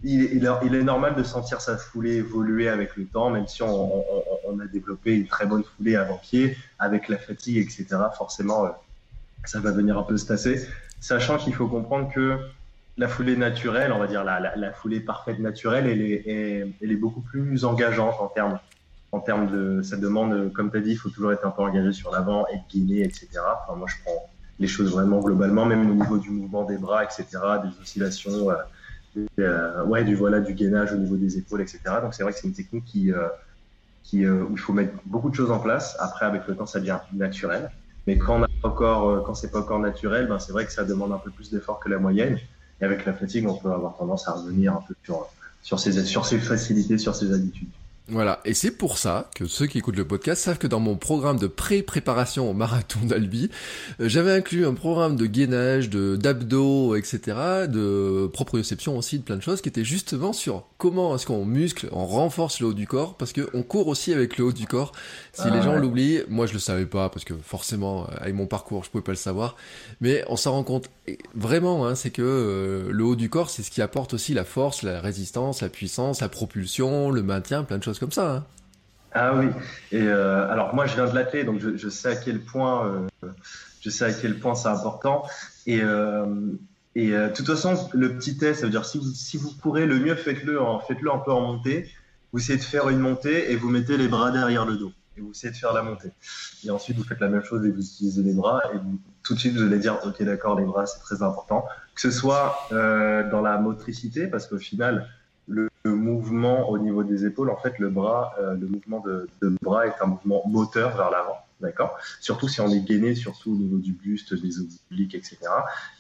il, est, normal de sentir sa foulée évoluer avec le temps, même si on, a développé une très bonne foulée avant-pied, avec la fatigue, etc. Forcément, euh, ça va venir un peu se tasser. Sachant qu'il faut comprendre que la foulée naturelle, on va dire la, foulée parfaite naturelle, elle est, elle est, beaucoup plus engageante en termes, en termes de. Ça demande, comme tu as dit, il faut toujours être un peu engagé sur l'avant, être guiné, etc. Enfin, moi, je prends les choses vraiment globalement, même au niveau du mouvement des bras, etc., des oscillations, euh, euh, ouais, du voilà, du gainage au niveau des épaules, etc. Donc, c'est vrai que c'est une technique qui, euh, qui, où il faut mettre beaucoup de choses en place. Après, avec le temps, ça devient naturel. Mais quand, on a encore, quand c'est pas encore naturel, ben, c'est vrai que ça demande un peu plus d'effort que la moyenne. Et avec la fatigue, on peut avoir tendance à revenir un peu sur, sur, ses, sur ses facilités, sur ses habitudes. Voilà, et c'est pour ça que ceux qui écoutent le podcast savent que dans mon programme de pré-préparation au marathon d'Albi, euh, j'avais inclus un programme de gainage, de d'abdos, etc., de proprioception aussi, de plein de choses, qui étaient justement sur comment est-ce qu'on muscle, on renforce le haut du corps, parce qu'on court aussi avec le haut du corps. Si les ah gens l'oublient, moi je le savais pas, parce que forcément, avec mon parcours, je pouvais pas le savoir, mais on s'en rend compte vraiment, hein, c'est que euh, le haut du corps, c'est ce qui apporte aussi la force, la résistance, la puissance, la propulsion, le maintien, plein de choses comme ça. Hein. Ah oui. Et euh, alors moi, je viens de l'athlète, donc je, sais à quel point, euh, je sais à quel point c'est important. Et euh, et de toute façon, le petit test, ça veut dire si vous si vous pourrez, le mieux faites-le, faites-le un peu en montée. Vous essayez de faire une montée et vous mettez les bras derrière le dos et vous essayez de faire la montée. Et ensuite, vous faites la même chose et vous utilisez les bras et tout de suite, vous allez dire, ok, d'accord, les bras, c'est très important. Que ce soit dans la motricité, parce qu'au final, le, mouvement au niveau des épaules, en fait, le bras, euh, le mouvement de, bras est un mouvement moteur vers l'avant. d'accord? Surtout si on est gainé, surtout au niveau du buste, des obliques, etc.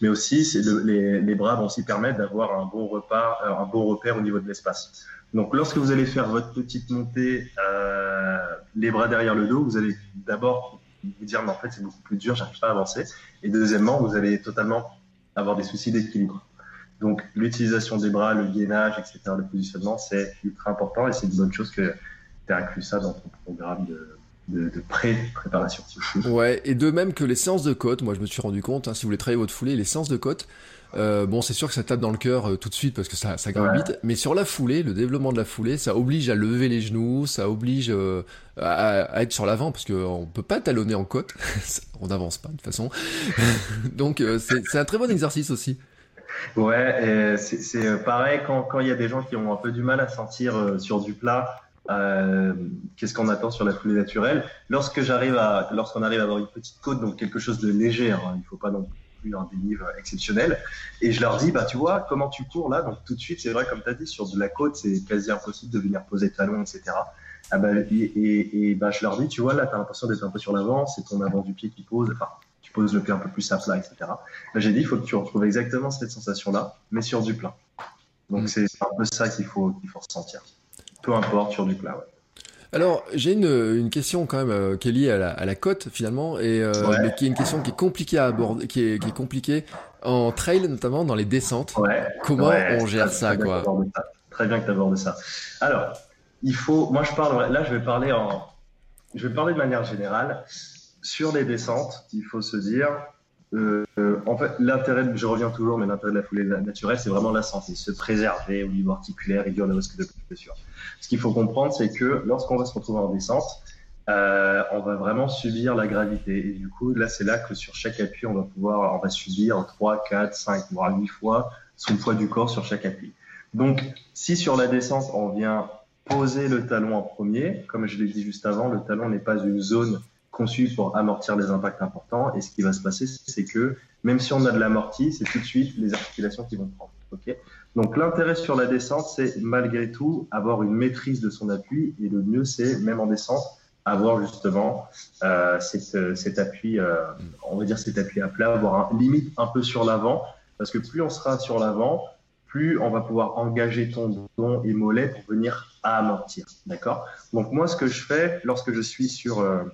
Mais aussi, les, bras vont aussi permettre d'avoir un bon repas, euh, un bon repère au niveau de l'espace. Donc, lorsque vous allez faire votre petite montée, euh, les bras derrière le dos, vous allez d'abord vous dire, mais en fait, c'est beaucoup plus dur, j'arrive pas à avancer. Et deuxièmement, vous allez totalement avoir des soucis d'équilibre. Donc, l'utilisation des bras, le gainage, etc., le positionnement, c'est ultra important et c'est une bonne chose que tu as inclus ça dans ton programme de, de, pré-préparation. ouais, et de même que les séances de côte, moi je me suis rendu compte, hein, si vous voulez travailler votre foulée, les séances de côte, euh, bon, c'est sûr que ça tape dans le cœur euh, tout de suite parce que ça, ça grimpe vite, mais sur la foulée, le développement de la foulée, ça oblige à lever les genoux, ça oblige euh, à, être sur l'avant parce qu'on peut pas talonner en côte, on n'avance pas de toute façon. Donc c'est un très bon exercice aussi. Ouais, c'est pareil quand il y a des gens qui ont un peu du mal à sentir sur du plat. qu'est-ce qu'on attend sur la foulée naturelle? Lorsque j'arrive à, lorsqu'on arrive à avoir une petite côte, donc quelque chose de léger, hein, il faut pas non un dénive exceptionnel. Et je leur dis, bah, tu vois, comment tu cours là? Donc tout de suite, c'est vrai, comme tu as dit, sur de la côte, c'est quasi impossible de venir poser talon, etc. Ah bah, et, et, bah, je leur dis, tu vois, là, tu as l'impression d'être un peu sur l'avant, c'est ton avant du pied qui pose, enfin, poses le pied un peu plus à plat, etc. Là, j'ai dit, il faut que tu retrouves exactement cette sensation-là, mais sur du plat. Donc, mm. c'est un peu ça qu'il faut, qu'il faut ressentir. Peu importe, sur du plat, ouais. Alors, j'ai une, une, question quand même euh, qui est liée à la, à la cote finalement, et euh, mais qui est une question qui est compliquée à aborder, qui est, qui est compliquée en trail notamment dans les descentes. Ouais. Comment on gère ça, quoi Très bien que tu abordes ça. Alors, il faut, moi je parle, là je vais parler en, je vais parler de manière générale sur les descentes. Il faut se dire, euh, en fait, l'intérêt, je reviens toujours, mais l'intérêt de la foulée naturelle, c'est vraiment la santé, se préserver au niveau articulaire, réduire le risque de blessure. Ce qu'il faut comprendre, c'est que lorsqu'on va se retrouver en descente, euh, on va vraiment subir la gravité. Et du coup, là, c'est là que sur chaque appui, on va pouvoir, on va subir 3, 4, 5, voire 8 fois son poids du corps sur chaque appui. Donc, si sur la descente, on vient poser le talon en premier, comme je l'ai dit juste avant, le talon n'est pas une zone conçue pour amortir les impacts importants. Et ce qui va se passer, c'est que même si on a de l'amorti, c'est tout de suite les articulations qui vont prendre. ok? Donc l'intérêt sur la descente, c'est malgré tout avoir une maîtrise de son appui. Et le mieux, c'est même en descente, avoir justement euh, cet, cet, appui, euh, on va dire cet appui à plat, avoir un, limite un peu sur l'avant, parce que plus on sera sur l'avant, plus on va pouvoir engager tendon et mollet pour venir amortir, d'accord? Donc moi, ce que je fais lorsque je suis sur euh,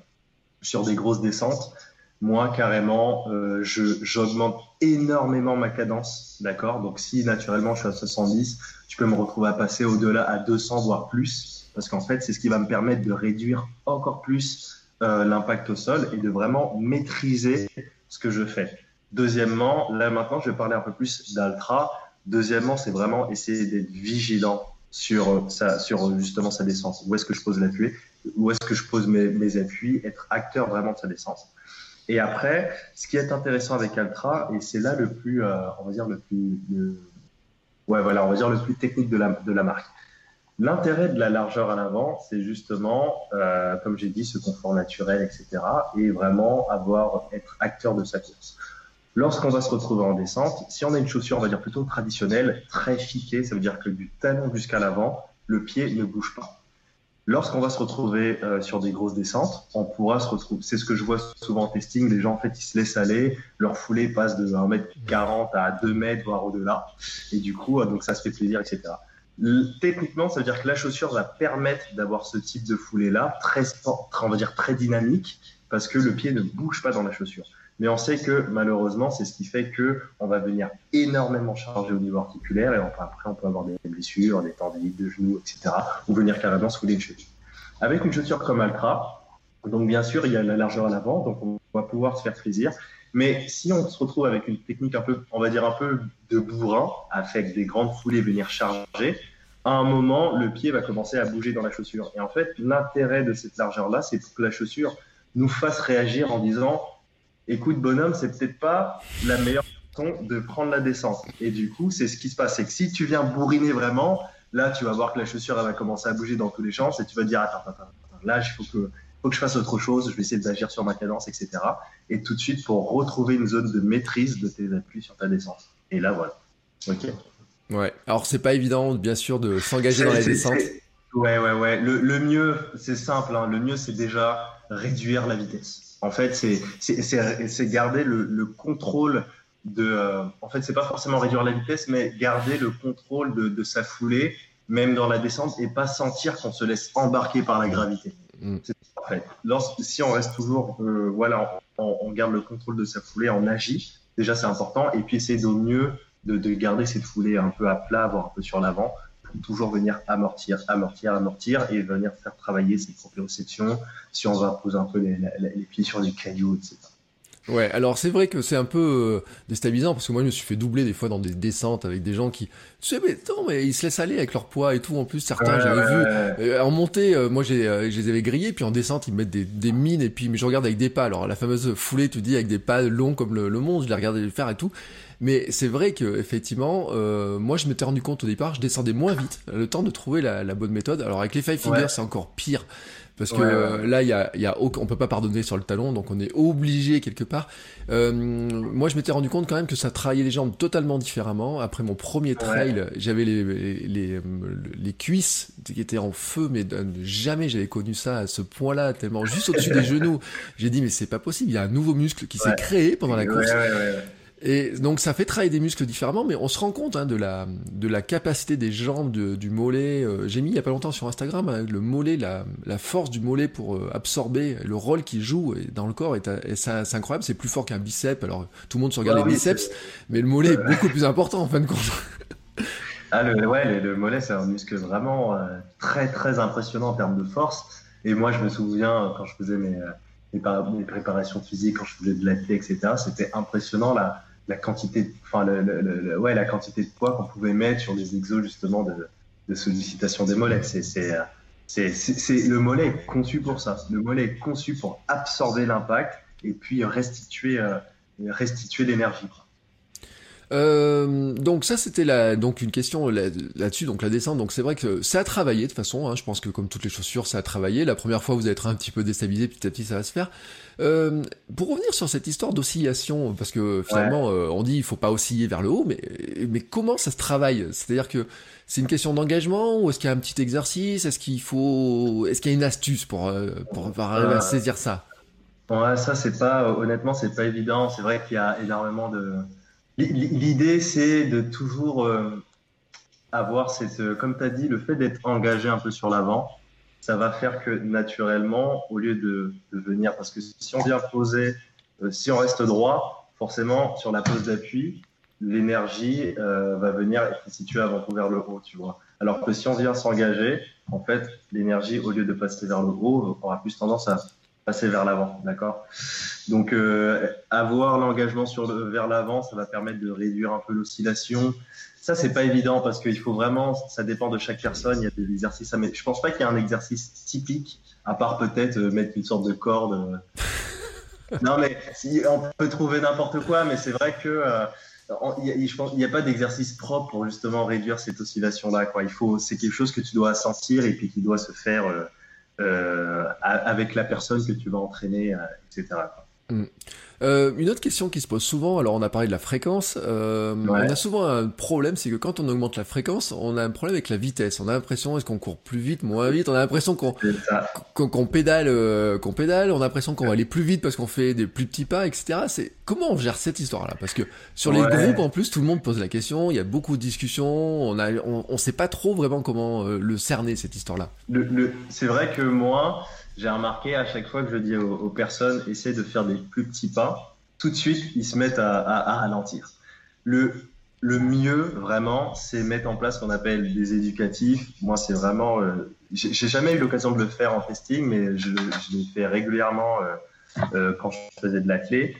sur des grosses descentes, moi, carrément, euh, j'augmente énormément ma cadence, d'accord? Donc, si naturellement je suis à 70, tu peux me retrouver à passer au-delà à 200, voire plus, parce qu'en fait, c'est ce qui va me permettre de réduire encore plus euh, l'impact au sol et de vraiment maîtriser ce que je fais. Deuxièmement, là maintenant, je vais parler un peu plus d'altra. Deuxièmement, c'est vraiment essayer d'être vigilant sur, sa, sur justement sa descente. Où est-ce que je pose l'appui Où est-ce que je pose mes, appuis Être acteur vraiment de sa descente. Et après, ce qui est intéressant avec Altra, et c'est là le plus, euh, on va dire le plus, ouais, voilà, on va dire le plus technique de la, de la marque. L'intérêt de la largeur à l'avant, c'est justement, euh, comme j'ai dit, ce confort naturel, etc., et vraiment avoir être acteur de sa course. Lorsqu'on va se retrouver en descente, si on a une chaussure, on va dire plutôt traditionnelle, très fiquée, ça veut dire que du talon jusqu'à l'avant, le pied ne bouge pas. Lorsqu'on va se retrouver euh, sur des grosses descentes, on pourra se retrouver. C'est ce que je vois souvent en testing. Les gens, en fait, ils se laissent aller. Leur foulée passe de 1m40 à 2 mètres, voire au-delà. Et du coup, euh, donc ça se fait plaisir, etc. Techniquement, ça veut dire que la chaussure va permettre d'avoir ce type de foulée-là, très, on va dire très dynamique, parce que le pied ne bouge pas dans la chaussure. Mais on sait que malheureusement, c'est ce qui fait que on va venir énormément charger au niveau articulaire et après on peut avoir des blessures, des tendinites de genoux, etc. ou venir carrément fouler une chaussure. Avec une chaussure comme Altra, donc bien sûr il y a la largeur à l'avant, donc on va pouvoir se faire plaisir. Mais si on se retrouve avec une technique un peu, on va dire un peu de bourrin, avec des grandes foulées venir charger, à un moment, le pied va commencer à bouger dans la chaussure. Et en fait, l'intérêt de cette largeur-là, c'est que la chaussure nous fasse réagir en disant écoute bonhomme, c'est peut-être pas la meilleure façon de prendre la descente. Et du coup, c'est ce qui se passe. C'est que si tu viens bourriner vraiment, là, tu vas voir que la chaussure, elle va commencer à bouger dans tous les champs et tu vas te dire, attends, attends, attends, là, il faut que, faut que je fasse autre chose, je vais essayer d'agir sur ma cadence, etc. Et tout de suite, pour retrouver une zone de maîtrise de tes appuis sur ta descente. Et là, voilà. OK. Ouais. Alors, c'est pas évident, bien sûr, de s'engager dans la descente. Ouais, ouais, ouais. Le, le mieux, c'est simple. Hein. Le mieux, c'est déjà réduire la vitesse. En fait, c'est garder le, le, contrôle de. Euh, en fait, c'est pas forcément réduire la vitesse, mais garder le contrôle de, de sa foulée, même dans la descente, et pas sentir qu'on se laisse embarquer par la gravité. Mm. En fait, lorsque, si on reste toujours, euh, voilà, on, on, garde le contrôle de sa foulée, on agit. Déjà, c'est important. Et puis, essayer au mieux de, de, garder cette foulée un peu à plat, voire un peu sur l'avant, toujours venir amortir, amortir, amortir et venir faire travailler ses proprioceptions si on va poser un peu les, les, pieds sur les cailloux, etc. Ouais, alors c'est vrai que c'est un peu euh, déstabilisant parce que moi je me suis fait doubler des fois dans des descentes avec des gens qui, tu sais, mais non, mais ils se laissent aller avec leur poids et tout. En plus, certains, j'avais vu euh, en montée, euh, moi j'ai, je les avais grillés, puis en descente ils mettent des, des mines et puis mais je regarde avec des pas. Alors la fameuse foulée, tu dis avec des pas longs comme le, le monde, je les regardais le faire et tout. Mais c'est vrai que effectivement, euh, moi je m'étais rendu compte au départ, je descendais moins vite, le temps de trouver la, la bonne méthode. Alors avec les five fingers, c'est encore pire. Parce que euh, là, il y a, y a on peut pas pardonner sur le talon, donc on est obligé quelque part. Euh, moi, je m'étais rendu compte quand même que ça travaillait les jambes totalement différemment. Après mon premier trail, j'avais les, les, les, cuisses qui étaient en feu, mais jamais j'avais connu ça à ce point-là, tellement juste au-dessus des genoux. J'ai dit mais c'est pas possible, il y a un nouveau muscle qui s'est créé pendant la course. Et donc ça fait travailler des muscles différemment, mais on se rend compte hein, de, la, de la capacité des jambes, du mollet. Euh, j'ai mis il y a pas longtemps sur Instagram hein, le mollet, la, la, force du mollet pour euh, absorber le rôle qu'il joue dans le corps. Et, ça, c'est incroyable, c'est plus fort qu'un biceps. Alors tout le monde se regarde ah les biceps, mais le mollet est beaucoup plus important en fin de compte. ah le, ouais, le, mollet c'est un muscle vraiment euh, très très impressionnant en termes de force. Et moi je me souviens quand je faisais mes, mes, mes préparations physiques, quand je faisais de l'athlète, etc. C'était impressionnant là la quantité, enfin, le, ouais, la quantité de poids qu'on pouvait mettre sur les exos justement de, de sollicitation des mollets. C'est, c'est, le mollet est conçu pour ça. Le mollet est conçu pour absorber l'impact et puis restituer, euh, restituer l'énergie. Euh, donc ça c'était la donc une question là-dessus donc la descente. Donc c'est vrai que ça a travaillé de façon hein, je pense que comme toutes les chaussures ça a travaillé. La première fois vous allez être un petit peu déstabilisé petit à petit ça va se faire. Euh, pour revenir sur cette histoire d'oscillation parce que finalement euh, on dit il faut pas osciller vers le haut mais mais comment ça se travaille? C'est-à-dire que c'est une question d'engagement ou est-ce qu'il y a un petit exercice? Est-ce qu'il faut est-ce qu'il y a une astuce pour euh, pour, pour arriver à saisir ça? ouais, ça c'est pas honnêtement c'est pas évident. C'est vrai qu'il y a énormément de L'idée, c'est de toujours euh, avoir euh, comme tu as dit, le fait d'être engagé un peu sur l'avant, ça va faire que naturellement, au lieu de, venir, parce que si on vient poser, euh, si on reste droit, forcément, sur la pose d'appui, l'énergie va venir être située avant tout vers le haut, tu vois. Alors que si on vient s'engager, en fait, l'énergie, au lieu de passer vers le haut, aura plus tendance à passer vers l'avant, d'accord? Donc euh, avoir l'engagement sur le, vers l'avant, ça va permettre de réduire un peu l'oscillation. Ça c'est pas évident parce qu'il faut vraiment, ça dépend de chaque personne. Il y a des exercices, mais je pense pas qu'il y ait un exercice typique à part peut-être euh, mettre une sorte de corde. Euh. non mais si, on peut trouver n'importe quoi, mais c'est vrai que je pense, il n'y a pas d'exercice propre pour justement réduire cette oscillation là. Quoi. Il faut, c'est quelque chose que tu dois sentir et puis qui doit se faire euh, avec la personne que tu vas entraîner, euh, etc. Euh, une autre question qui se pose souvent, alors on a parlé de la fréquence, euh, on a souvent un problème, c'est que quand on augmente la fréquence, on a un problème avec la vitesse. On a l'impression, est-ce qu'on court plus vite, moins vite? On a l'impression qu'on qu'on pédale, euh, qu'on pédale. On a l'impression qu'on va aller plus vite parce qu'on fait des plus petits pas, etc. C'est comment on gère cette histoire-là? Parce que sur les groupes, en plus, tout le monde pose la question. Il y a beaucoup de discussions. On a, on, on sait pas trop vraiment comment le cerner cette histoire-là. Le, le, c'est vrai que moi j'ai remarqué à chaque fois que je dis aux, personnes, essaie de faire des plus petits pas, tout de suite, ils se mettent à, ralentir. Le, le mieux, vraiment, c'est mettre en place ce qu'on appelle des éducatifs. Moi, c'est vraiment. Euh, j'ai jamais eu l'occasion de le faire en testing, mais je, je l'ai fait régulièrement euh, euh, quand je faisais de la clé.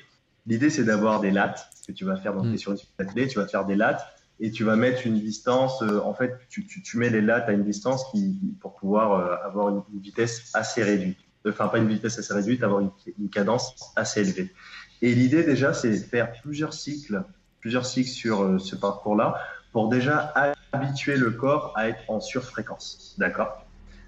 L'idée, c'est d'avoir des lattes que tu vas faire dans tes mm. sur une clé. Tu vas faire des lattes et tu vas mettre une distance. En fait, tu, tu, tu, mets les lattes à une distance qui, pour pouvoir avoir une, vitesse assez réduite. Enfin, pas une vitesse assez réduite, avoir une, une cadence assez élevée. Et l'idée déjà, c'est de faire plusieurs cycles, plusieurs cycles sur euh, ce parcours-là, pour déjà habituer le corps à être en surfréquence. D'accord?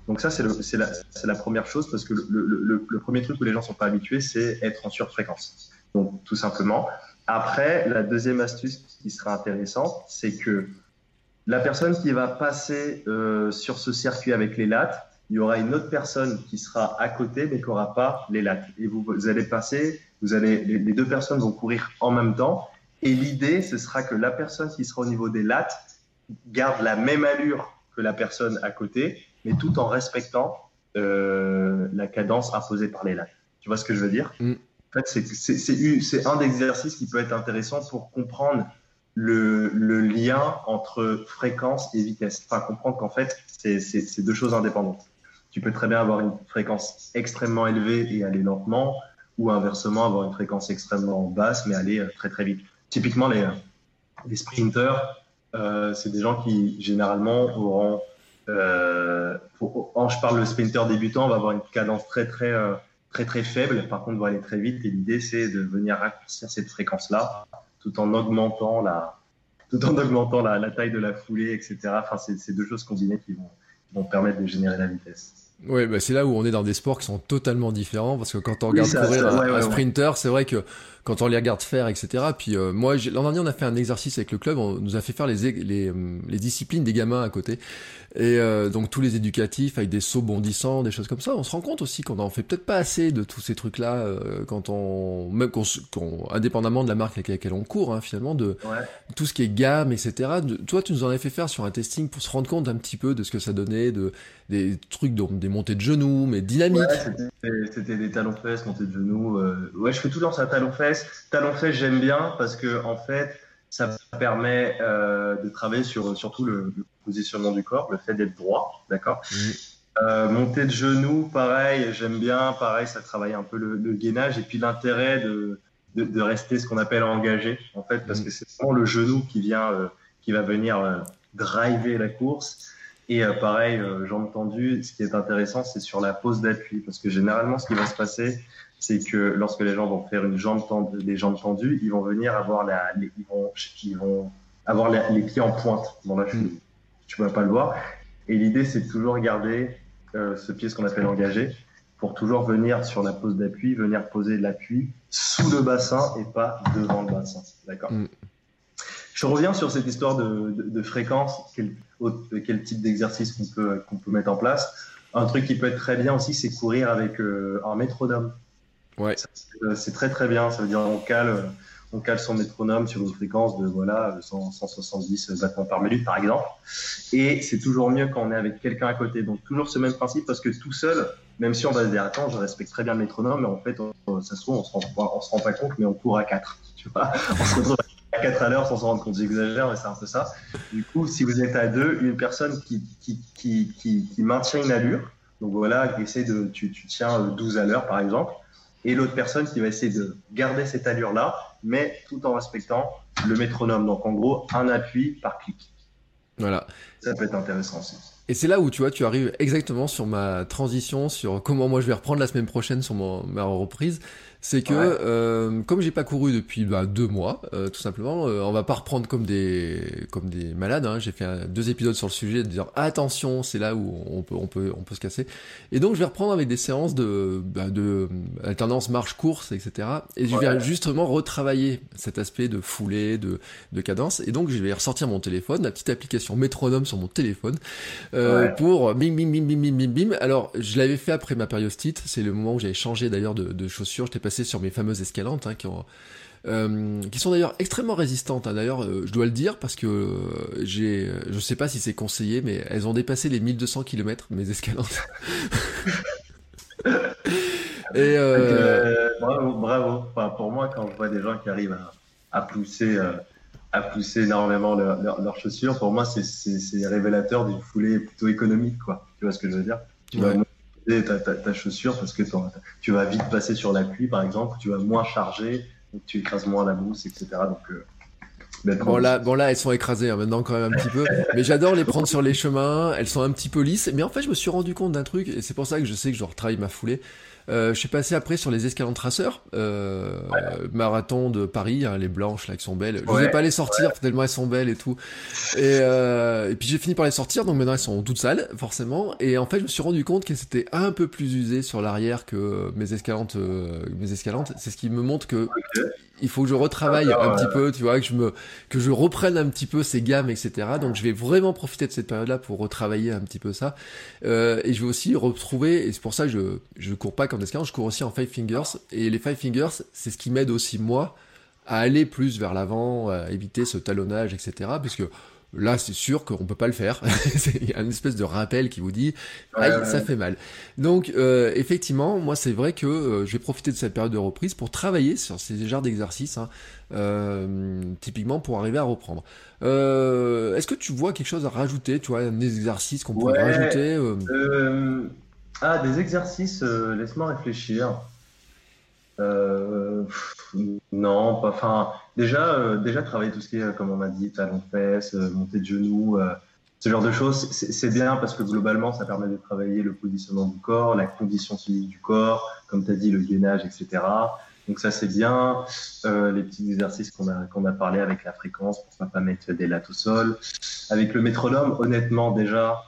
Donc ça, c'est la, première chose, parce que le, premier truc où les gens sont pas habitués, c'est être en surfréquence. Donc tout simplement, après, la deuxième astuce qui sera intéressante, c'est que la personne qui va passer euh, sur ce circuit avec les lattes, il y aura une autre personne qui sera à côté, mais qui n'aura pas les lattes. Et vous, allez passer, vous allez, les, deux personnes vont courir en même temps. Et l'idée, ce sera que la personne qui sera au niveau des lattes garde la même allure que la personne à côté, mais tout en respectant euh, la cadence imposée par les lattes. Tu vois ce que je veux dire? Mm. En fait, c'est un exercices qui peut être intéressant pour comprendre le, le, lien entre fréquence et vitesse. Enfin, comprendre qu'en fait, c'est deux choses indépendantes tu peux très bien avoir une fréquence extrêmement élevée et aller lentement, ou inversement avoir une fréquence extrêmement basse mais aller euh, très très vite. Typiquement, les, les sprinters, euh, c'est des gens qui généralement auront, euh, quand je parle de sprinter débutant, on va avoir une cadence très très euh, très très faible. Par contre, on va aller très vite. Et l'idée, c'est de venir raccourcir cette fréquence-là, tout en augmentant la, tout en augmentant la, la, taille de la foulée, etc. Enfin, c'est deux choses combinées qui vont, qui vont permettre de générer la vitesse. Oui, bah c'est là où on est dans des sports qui sont totalement différents parce que quand on regarde courir un, sprinter, c'est vrai que quand on les regarde faire, etc. Puis euh, moi, l'an dernier, on a fait un exercice avec le club, on nous a fait faire les, les, euh, les disciplines des gamins à côté. Et euh, donc tous les éducatifs avec des sauts bondissants, des choses comme ça. On se rend compte aussi qu'on en fait peut-être pas assez de tous ces trucs-là euh, quand on, même qu'on, indépendamment de la marque avec laquelle on court, hein, finalement, de tout ce qui est gamme, etc. toi, tu nous en avais fait faire sur un testing pour se rendre compte un petit peu de ce que ça donnait, de des trucs, donc des montées de genoux, mais dynamiques. c'était, des talons fesses, montées de genoux. ouais, je fais tout dans ça talons fesses Talon fait, j'aime bien parce que en fait, ça permet euh, de travailler sur surtout le, positionnement du corps, le fait d'être droit, d'accord? Euh, montée de genoux, pareil, j'aime bien, pareil, ça travaille un peu le, gainage et puis l'intérêt de, de, rester ce qu'on appelle engagé, en fait, parce que c'est vraiment le genou qui vient, euh, qui va venir driver la course. Et pareil, jambes tendues, ce qui est intéressant, c'est sur la pose d'appui, parce que généralement, ce qui va se passer, c'est que lorsque les gens vont faire une jambe tendue, des jambes tendues, ils vont venir avoir la, les, ils vont, ils vont avoir les pieds en pointe dans la cheville. Tu ne vas pas le voir. Et l'idée, c'est de toujours garder euh, ce pied, ce qu'on appelle engagé, pour toujours venir sur la pose d'appui, venir poser l'appui sous le bassin et pas devant le bassin. D'accord. Mm. Je reviens sur cette histoire de, de, fréquence, quel, quel type d'exercice qu'on peut, qu'on peut mettre en place. Un truc qui peut être très bien aussi, c'est courir avec euh, un métronome. Euh, c'est très très bien. Ça veut dire on cale, on cale son métronome sur une fréquence de voilà 170 battements par minute par exemple. Et c'est toujours mieux quand on est avec quelqu'un à côté. Donc toujours ce même principe parce que tout seul, même si on va se dire attends, je respecte très bien le métronome, mais en fait ça se trouve on se rend, se rend pas compte, mais on court à 4 Tu vois, on se retrouve à 4 à l'heure sans s'en rendre compte. J'exagère, mais c'est un peu ça. Du coup, si vous êtes à deux, une personne qui, qui, qui, qui, qui maintient une allure, donc voilà, essaie de, tu tiens 12 à l'heure par exemple et l'autre personne qui va essayer de garder cette allure-là, mais tout en respectant le métronome. Donc en gros, un appui par clic. Voilà. Ça peut être intéressant aussi. Et c'est là où tu vois, tu arrives exactement sur ma transition, sur comment moi je vais reprendre la semaine prochaine sur ma reprise c'est que euh, comme j'ai pas couru depuis bah, deux mois, euh, tout simplement, euh, on va pas reprendre comme des comme des malades. Hein. J'ai fait deux épisodes sur le sujet de dire attention, c'est là où on peut on peut on peut se casser. Et donc je vais reprendre avec des séances de bah, de alternance marche course, etc. Et je vais justement retravailler cet aspect de foulée, de de cadence. Et donc je vais ressortir mon téléphone, la petite application métronome sur mon téléphone euh, pour bim bim bim bim bim bim bim. Alors je l'avais fait après ma périostite. C'est le moment où j'avais changé d'ailleurs de, de chaussures. J'étais sur mes fameuses escalantes, hein, qui, euh, qui sont d'ailleurs extrêmement résistantes. Hein. D'ailleurs, euh, je dois le dire parce que euh, j'ai, je sais pas si c'est conseillé, mais elles ont dépassé les 1200 km mes escalantes. Et bravo, bravo. pour moi, quand je vois des gens qui arrivent à, pousser, à pousser énormément leurs chaussures, pour moi, c'est révélateur d'une foulée plutôt économique, quoi. Tu vois ce que je veux dire? Tu ta, ta, chaussure parce que tu vas vite passer sur l'appui, par exemple, tu vas moins charger, donc tu écrases moins la mousse, etc. Donc, euh, Bon là, bon là, elles sont écrasées hein, maintenant quand même un petit peu. Mais j'adore les prendre sur les chemins. Elles sont un petit peu lisses. Mais en fait, je me suis rendu compte d'un truc et c'est pour ça que je sais que je retravaille ma foulée. Euh, je suis passé après sur les escalants traceurs, euh, marathon de Paris, hein, les blanches là qui sont belles. Je ne pas les sortir tellement elles sont belles et tout. Et, euh, et puis j'ai fini par les sortir, donc maintenant elles sont toutes sales forcément. Et en fait je me suis rendu compte qu'elles étaient un peu plus usées sur l'arrière que mes escalantes. Euh, mes escalantes, c'est ce qui me montre que il faut que je retravaille un petit peu, tu vois, que je me, que je reprenne un petit peu ces gammes, etc. Donc je vais vraiment profiter de cette période-là pour retravailler un petit peu ça. Euh, et je vais aussi retrouver, et c'est pour ça que je, je cours pas comme escalade, je cours aussi en five fingers. Et les five fingers, c'est ce qui m'aide aussi moi à aller plus vers l'avant, à éviter ce talonnage, etc. Puisque Là, c'est sûr qu'on peut pas le faire. Il y a une espèce de rappel qui vous dit, aïe, ça fait mal. Donc, euh, effectivement, moi, c'est vrai que euh, je vais profiter de cette période de reprise pour travailler sur ces genres d'exercices, hein, euh, typiquement pour arriver à reprendre. Est-ce que tu vois quelque chose à rajouter, tu vois, un exercice qu'on pourrait rajouter Ah, des exercices, laisse-moi réfléchir. Euh, non, pas. Enfin, déjà, euh, déjà travailler tout ce qui est, comme on a dit, talon fesses, euh, montée de genoux, ce genre de choses, c'est bien parce que globalement, ça permet de travailler le positionnement du corps, la condition physique du corps, comme tu as dit, le gainage, etc. Donc ça, c'est bien. les petits exercices qu'on a, qu'on a parlé avec la fréquence pour ne pas mettre des lattes au sol. Avec le métronome, honnêtement, déjà,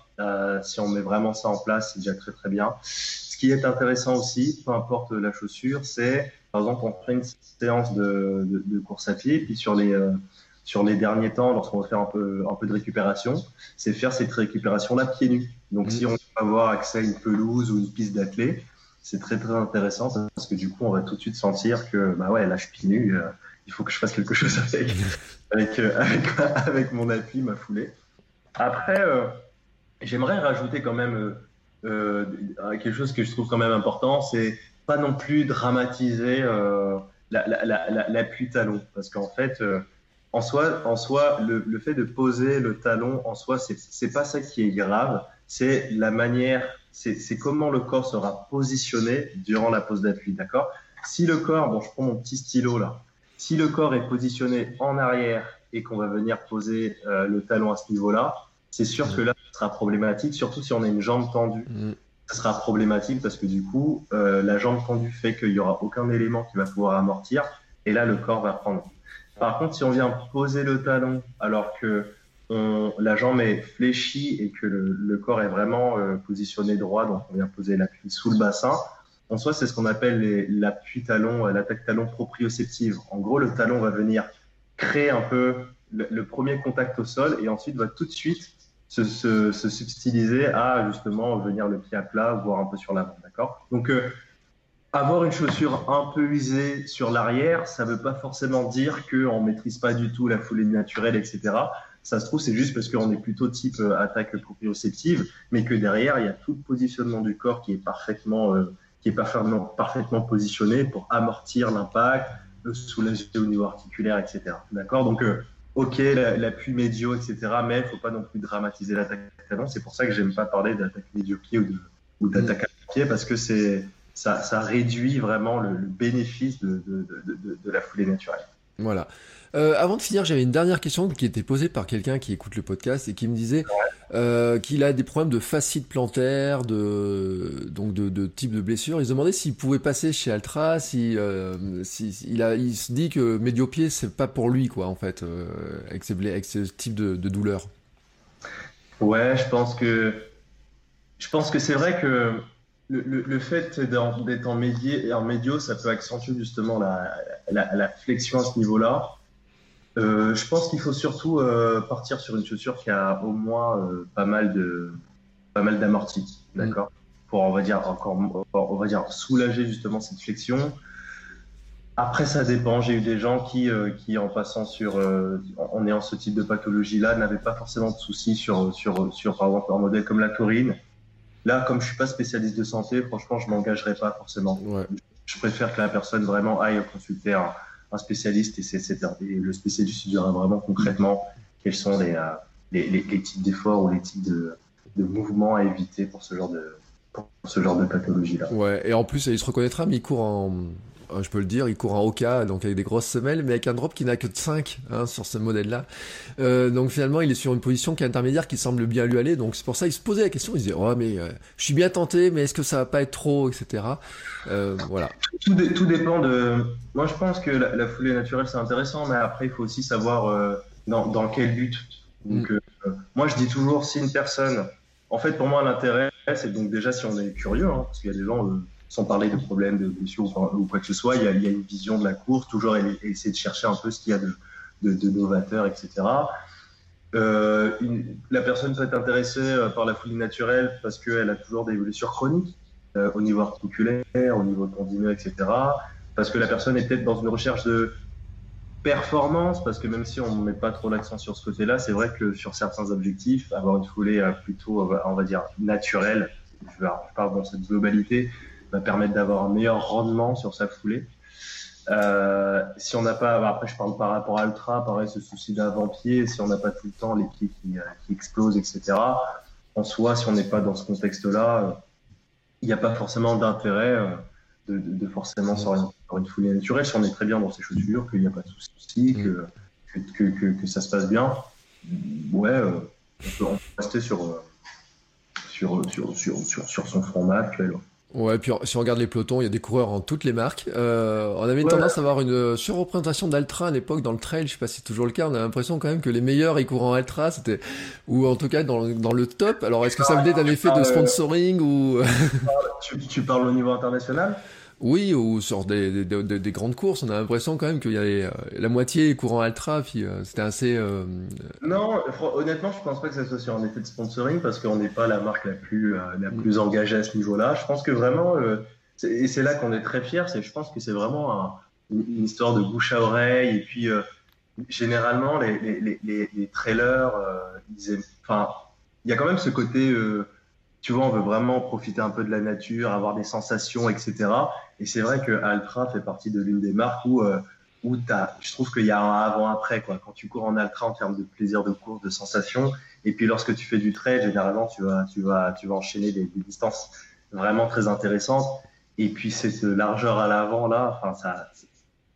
si on met vraiment ça en place, c'est déjà très très bien qui est intéressant aussi, peu importe la chaussure, c'est par exemple on fait une séance de, course à pied, puis sur les euh, sur les derniers temps, lorsqu'on va faire un peu un peu de récupération, c'est faire cette récupération là pieds nus. Donc si mmh. on veut avoir accès à une pelouse ou une piste d'athlée, c'est très très intéressant parce que du coup on va tout de suite sentir que bah ouais là je suis pieds nus, euh, il faut que je fasse quelque chose avec avec, euh, avec, avec mon appui, ma foulée. Après, j'aimerais rajouter quand même euh, quelque chose que je trouve quand même important, c'est pas non plus dramatiser euh, l'appui talon, parce qu'en fait, euh, en soi, en soi le, le, fait de poser le talon, en soi, c'est pas ça qui est grave, c'est la manière, c'est comment le corps sera positionné durant la pose d'appui, d'accord? Si le corps, bon, je prends mon petit stylo là, si le corps est positionné en arrière et qu'on va venir poser le talon à ce niveau-là, c'est sûr que là, ce sera problématique, surtout si on a une jambe tendue. Ce mm. sera problématique parce que du coup, euh, la jambe tendue fait qu'il n'y aura aucun élément qui va pouvoir amortir, et là, le corps va prendre. Par contre, si on vient poser le talon alors que la jambe est fléchie et que le, corps est vraiment euh, positionné droit, donc on vient poser l'appui sous le bassin, en soi, c'est ce qu'on appelle l'appui talon, euh, l'attaque talon proprioceptive. En gros, le talon va venir créer un peu le, premier contact au sol et ensuite va tout de suite se, subtiliser à justement venir le pied à plat, voire un peu sur l'avant, d'accord? Donc, euh, avoir une chaussure un peu usée sur l'arrière, ça ne veut pas forcément dire qu'on ne maîtrise pas du tout la foulée naturelle, etc. Ça se trouve, c'est juste parce qu'on est plutôt type euh, attaque proprioceptive, mais que derrière, il y a tout le positionnement du corps qui est parfaitement, euh, qui est parfaitement, positionné pour amortir l'impact, soulager au niveau articulaire, etc. D'accord? Donc, ok, l'appui médio, etc. Mais il ne faut pas non plus dramatiser l'attaque talon. C'est pour ça que j'aime pas parler d'attaque médio-pied ou d'attaque ou à pied parce que c'est ça, ça, réduit vraiment le, bénéfice de, de, de, de, la foulée naturelle. Voilà. Euh, avant de finir, j'avais une dernière question qui était posée par quelqu'un qui écoute le podcast et qui me disait euh, qu'il a des problèmes de fascite plantaire, de donc de, type de blessure. Il se demandait s'il pouvait passer chez Altra, si, euh, si, il a, se dit que médiopied c'est pas pour lui quoi en fait euh, avec ce type de, de douleur. Ouais, je pense que je pense que c'est vrai que le, le, le fait d'être en, médié, en médio, ça peut accentuer justement la, la, la flexion à ce niveau-là. Euh, je pense qu'il faut surtout euh, partir sur une chaussure qui a au moins euh, pas mal de pas mal d'amortis, mm. d'accord, pour on va dire encore on va dire soulager justement cette flexion. Après, ça dépend. J'ai eu des gens qui, qui en passant sur, en ayant ce type de pathologie-là, n'avaient pas forcément de soucis sur, sur, sur, par exemple, un modèle comme la taurine. Là, comme je suis pas spécialiste de santé, franchement, je m'engagerai pas forcément. Ouais. Je préfère que la personne vraiment aille consulter un, un spécialiste et, c'est, le spécialiste dira vraiment concrètement quels sont les, euh, les, les, types d'efforts ou les types de, de, mouvements à éviter pour ce genre de, pour ce genre de pathologie-là. Ouais, et en plus, il se reconnaîtra, mais il court en, je peux le dire, il court en Oka, donc avec des grosses semelles, mais avec un drop qui n'a que de 5 hein, sur ce modèle-là. Euh, donc finalement, il est sur une position qui est intermédiaire, qui semble bien lui aller. Donc c'est pour ça qu'il se posait la question, il se disait, oh mais euh, je suis bien tenté, mais est-ce que ça va pas être trop, etc. voilà. Tout, tout, dépend de. Moi, je pense que la, foulée naturelle c'est intéressant, mais après il faut aussi savoir dans, dans, quel but. Donc mm. moi, je dis toujours, si une personne, en fait, pour moi, l'intérêt, c'est donc déjà si on est curieux, hein, parce qu'il y a des gens sans parler de problèmes de blessures ou, quoi que ce soit, il y, a, une vision de la course, toujours essayer de chercher un peu ce qu'il y a de, novateur, etc. Euh, la personne peut être intéressée euh, par la folie naturelle parce qu'elle a toujours des blessures chroniques euh, au niveau articulaire, au niveau tendineux, etc. Parce que la personne est peut-être dans une recherche de performance, parce que même si on ne met pas trop l'accent sur ce côté-là, c'est vrai que sur certains objectifs, avoir une foulée plutôt, on va dire, naturelle, je parle dans cette globalité, va permettre d'avoir un meilleur rendement sur sa foulée. Euh, si on n'a pas, bah, après je parle par rapport à Ultra, pareil, ce souci d'avant-pied, si on n'a pas tout le temps les pieds qui, euh, qui, explosent, etc. En soi, si on n'est pas dans ce contexte-là, il n'y a pas forcément d'intérêt euh, de, de, de, forcément s'orienter une foulée naturelle. Si on est très bien dans ses chaussures, qu'il n'y a pas de souci, mm. que, que, que, que, ça se passe bien, ouais, on, peut, rester sur, sur, sur, sur, sur, sur son format actuel. Ouais, puis si on regarde les pelotons, il y a des coureurs en toutes les marques. Euh, on avait une ouais. tendance à avoir une surreprésentation d'Altra à l'époque dans le trail, je sais pas si c'est toujours le cas, on a l'impression quand même que les meilleurs ils courent en Altra, c'était ou en tout cas dans, dans le top. Alors est-ce que ça venait d'un effet de sponsoring ou? tu, tu parles au niveau international? Oui, ou sur des, des, des, des, grandes courses, on a l'impression quand même qu'il y avait euh, la moitié courant ultra, puis euh, c'était assez. Euh... Non, honnêtement, je pense pas que ça soit sur un effet de sponsoring parce qu'on n'est pas la marque la plus la plus engagée à ce niveau-là. Je pense que vraiment, et c'est là qu'on est très fier, c'est je pense que c'est vraiment un, une, histoire de bouche à oreille et puis euh, généralement les les, les, les trailers, enfin, il y a quand même ce côté tu vois, on veut vraiment profiter un peu de la nature, avoir des sensations, etc. Et c'est vrai que Altra fait partie de l'une des marques où, euh, où as, je trouve qu'il y a un avant-après. Quand tu cours en Altra en termes de plaisir de course, de sensations, et puis lorsque tu fais du trail, généralement, tu vas, tu vas, tu vas enchaîner des, distances vraiment très intéressantes. Et puis cette largeur à l'avant là, enfin ça,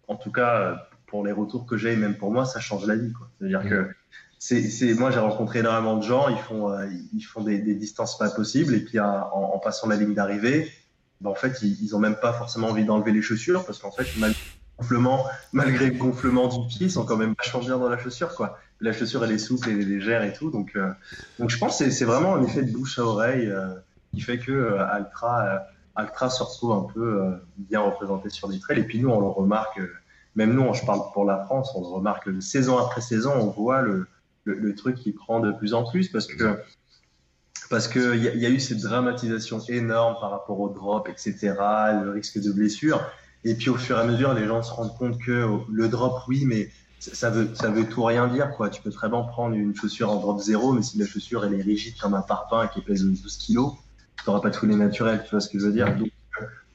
en tout cas pour les retours que j'ai, même pour moi, ça change la vie. C'est-à-dire que c'est, moi j'ai rencontré énormément de gens, ils font, euh, ils font des, distances pas possibles et puis en passant la ligne d'arrivée, ben, en fait ils, ils ont même pas forcément envie d'enlever les chaussures parce qu'en fait malgré le gonflement, malgré le gonflement du pied, ils sont quand même vachement bien dans la chaussure quoi. La chaussure elle est souple, elle est légère et tout, donc euh, donc je pense que c'est vraiment un effet de bouche à oreille euh, qui fait que euh, Altra Altra se retrouve un peu bien représenté sur des trails et puis nous on le remarque, même nous je parle pour la France, on le remarque saison après saison, on voit le le, le, truc qui prend de plus en plus parce que parce que il y, y, a eu cette dramatisation énorme par rapport au drop, etc., le risque de blessure. Et puis au fur et à mesure, les gens se rendent compte que le drop, oui, mais ça veut ça veut tout rien dire quoi. Tu peux très bien prendre une chaussure en drop zéro, mais si la chaussure elle est rigide comme un parpaing qui pèse 12 kilos, tu n'auras pas tous les naturels. Tu vois ce que je veux dire? Donc,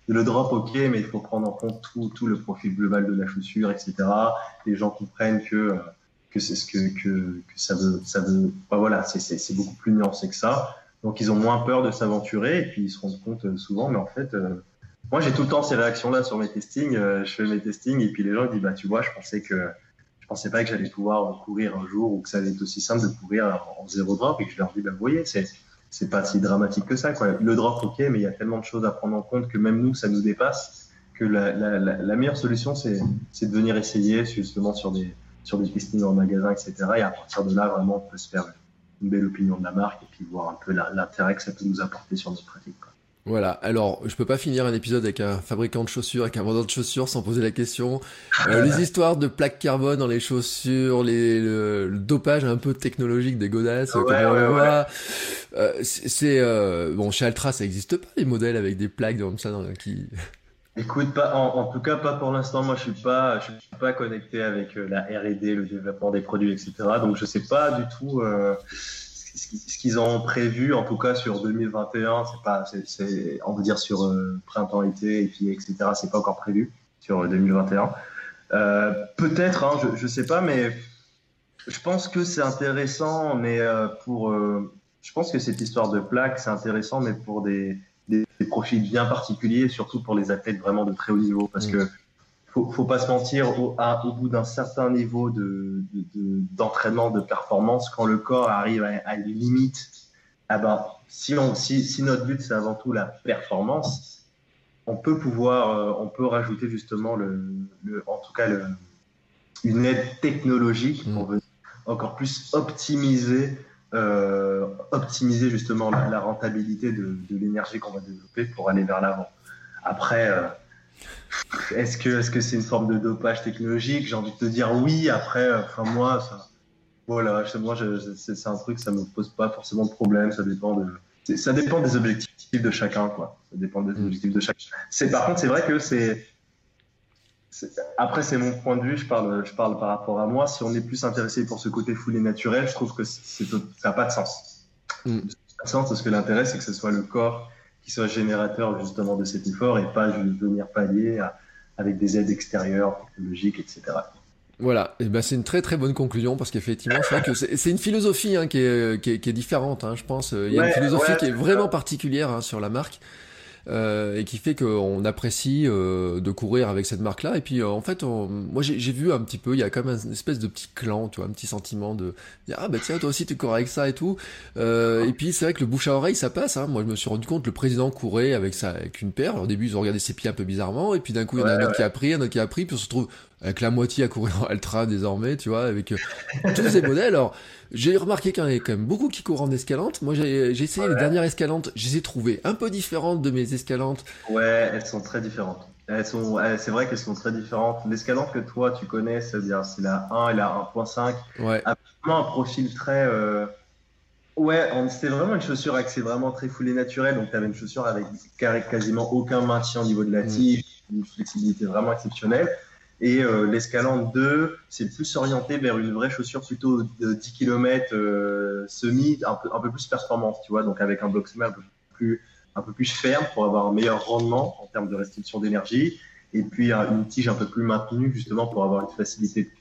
le drop, ok, mais il faut prendre en compte tout, tout le profil global de la chaussure, etc. Les gens comprennent que euh, que c'est ce que, que, ça veut. Ça veut bah voilà, c'est beaucoup plus nuancé que ça. Donc ils ont moins peur de s'aventurer et puis ils se rendent compte euh, souvent, mais en fait, euh, moi j'ai tout le temps ces réactions-là sur mes testings. Euh, je fais mes testings et puis les gens disent bah tu vois, je pensais que je pensais pas que j'allais pouvoir courir un jour ou que ça allait être aussi simple de courir en zéro drop et je leur dis bah vous voyez, c'est c'est pas si dramatique que ça quoi. Le drop ok, mais il y a tellement de choses à prendre en compte que même nous ça nous dépasse que la, la, la, meilleure solution c'est de venir essayer justement sur des sur des listings en magasin, etc. Et à partir de là, vraiment, on peut se faire une belle opinion de la marque et puis voir un peu l'intérêt que ça peut nous apporter sur notre pratique. Quoi. Voilà, alors je peux pas finir un épisode avec un fabricant de chaussures, avec un vendeur de chaussures sans poser la question. Euh, les histoires de plaques carbone dans les chaussures, les, le, le dopage un peu technologique des godasses, ouais, ouais, ouais, ouais. Euh, c'est euh, bon chez Altra ça existe pas les modèles avec des plaques comme ça dans, qui Écoute, pas, en, tout cas pas pour l'instant. Moi, je suis pas, je suis pas connecté avec euh, la R&D, le développement des produits, etc. Donc, je sais pas du tout euh, ce qu'ils ont prévu. En tout cas, sur 2021, c'est pas, c'est, on veut dire sur euh, printemps-été et puis etc. C'est pas encore prévu sur 2021. Euh, peut-être, hein, je, je sais pas, mais je pense que c'est intéressant, mais euh, pour, euh, je pense que cette histoire de plaque, c'est intéressant, mais pour des, profils bien particuliers, surtout pour les athlètes vraiment de très haut niveau, parce mmh. que faut, faut pas se mentir, au, à, au bout d'un certain niveau de, d'entraînement, de, de, de, performance, quand le corps arrive à, à une limite, ah ben, si, on, si, si notre but c'est avant tout la performance, on peut pouvoir, euh, on peut rajouter justement le, le en tout cas le, une aide technologique mmh. pour venir encore plus optimiser euh, optimiser justement la, la rentabilité de, de l'énergie qu'on va développer pour aller vers l'avant. Après, est-ce que est-ce que c'est une forme de dopage technologique? J'ai envie de te dire oui. Après, enfin moi, ça, voilà, moi, c'est un truc, ça me pose pas forcément de problème. Ça dépend de, ça dépend des objectifs de chacun, quoi. Ça dépend des mm. objectifs de chacun. C'est par contre, c'est vrai que c'est après, c'est mon point de vue, je parle, je parle par rapport à moi. Si on est plus intéressé pour ce côté foulé naturel, je trouve que ça n'a pas de sens. Mm. Ça n'a pas de sens parce que l'intérêt, c'est que ce soit le corps qui soit générateur justement de cet effort et pas juste venir pallier avec des aides extérieures, technologiques, etc. Voilà, et ben c'est une très très bonne conclusion parce qu'effectivement, c'est vrai que c'est une philosophie hein, qui, est, qui, est, qui, est, différente, hein, je pense. Il y a une philosophie qui est vraiment particulière hein, sur la marque. Euh, et qui fait qu'on apprécie euh, de courir avec cette marque-là. Et puis euh, en fait, moi j'ai vu un petit peu, il y a quand même une espèce de petit clan, tu vois, un petit sentiment de ah bah tiens toi aussi tu cours avec ça et tout. et puis c'est vrai que le bouche à oreille ça passe. Hein. Moi je me suis rendu compte le président courait avec ça avec une paire. au début ils ont regardé ses pieds un peu bizarrement et puis d'un coup il y en a un autre qui a pris, un autre qui a pris, puis on se retrouve avec la moitié à courir en ultra désormais, tu vois, avec tous ces modèles. Alors j'ai remarqué qu'il y en avait quand même beaucoup qui courent en escalante. Moi, j'ai essayé les dernières escalantes. Je les ai trouvées un peu différentes de mes escalantes. Ouais, elles sont très différentes. Elles sont, c'est vrai qu'elles sont très différentes. L'escalante que toi, tu connais, c'est-à-dire c'est la 1 et la 1.5, ouais. a vraiment un profil très. Euh... Ouais, c'était vraiment une chaussure axée vraiment très foulée naturelle. Donc, tu avais une chaussure avec quasiment aucun maintien au niveau de la mm. tige, une flexibilité vraiment exceptionnelle. Et euh, l'escalante 2, c'est plus orienté vers une vraie chaussure plutôt de 10 km euh, semi, un peu, plus performante, tu vois, donc avec un bloc plus, un peu plus ferme pour avoir un meilleur rendement en termes de restriction d'énergie. Et puis une tige un peu plus maintenue justement pour avoir une facilité,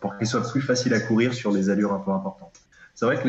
pour qu'il soit plus facile à courir sur les allures un peu importantes. C'est vrai que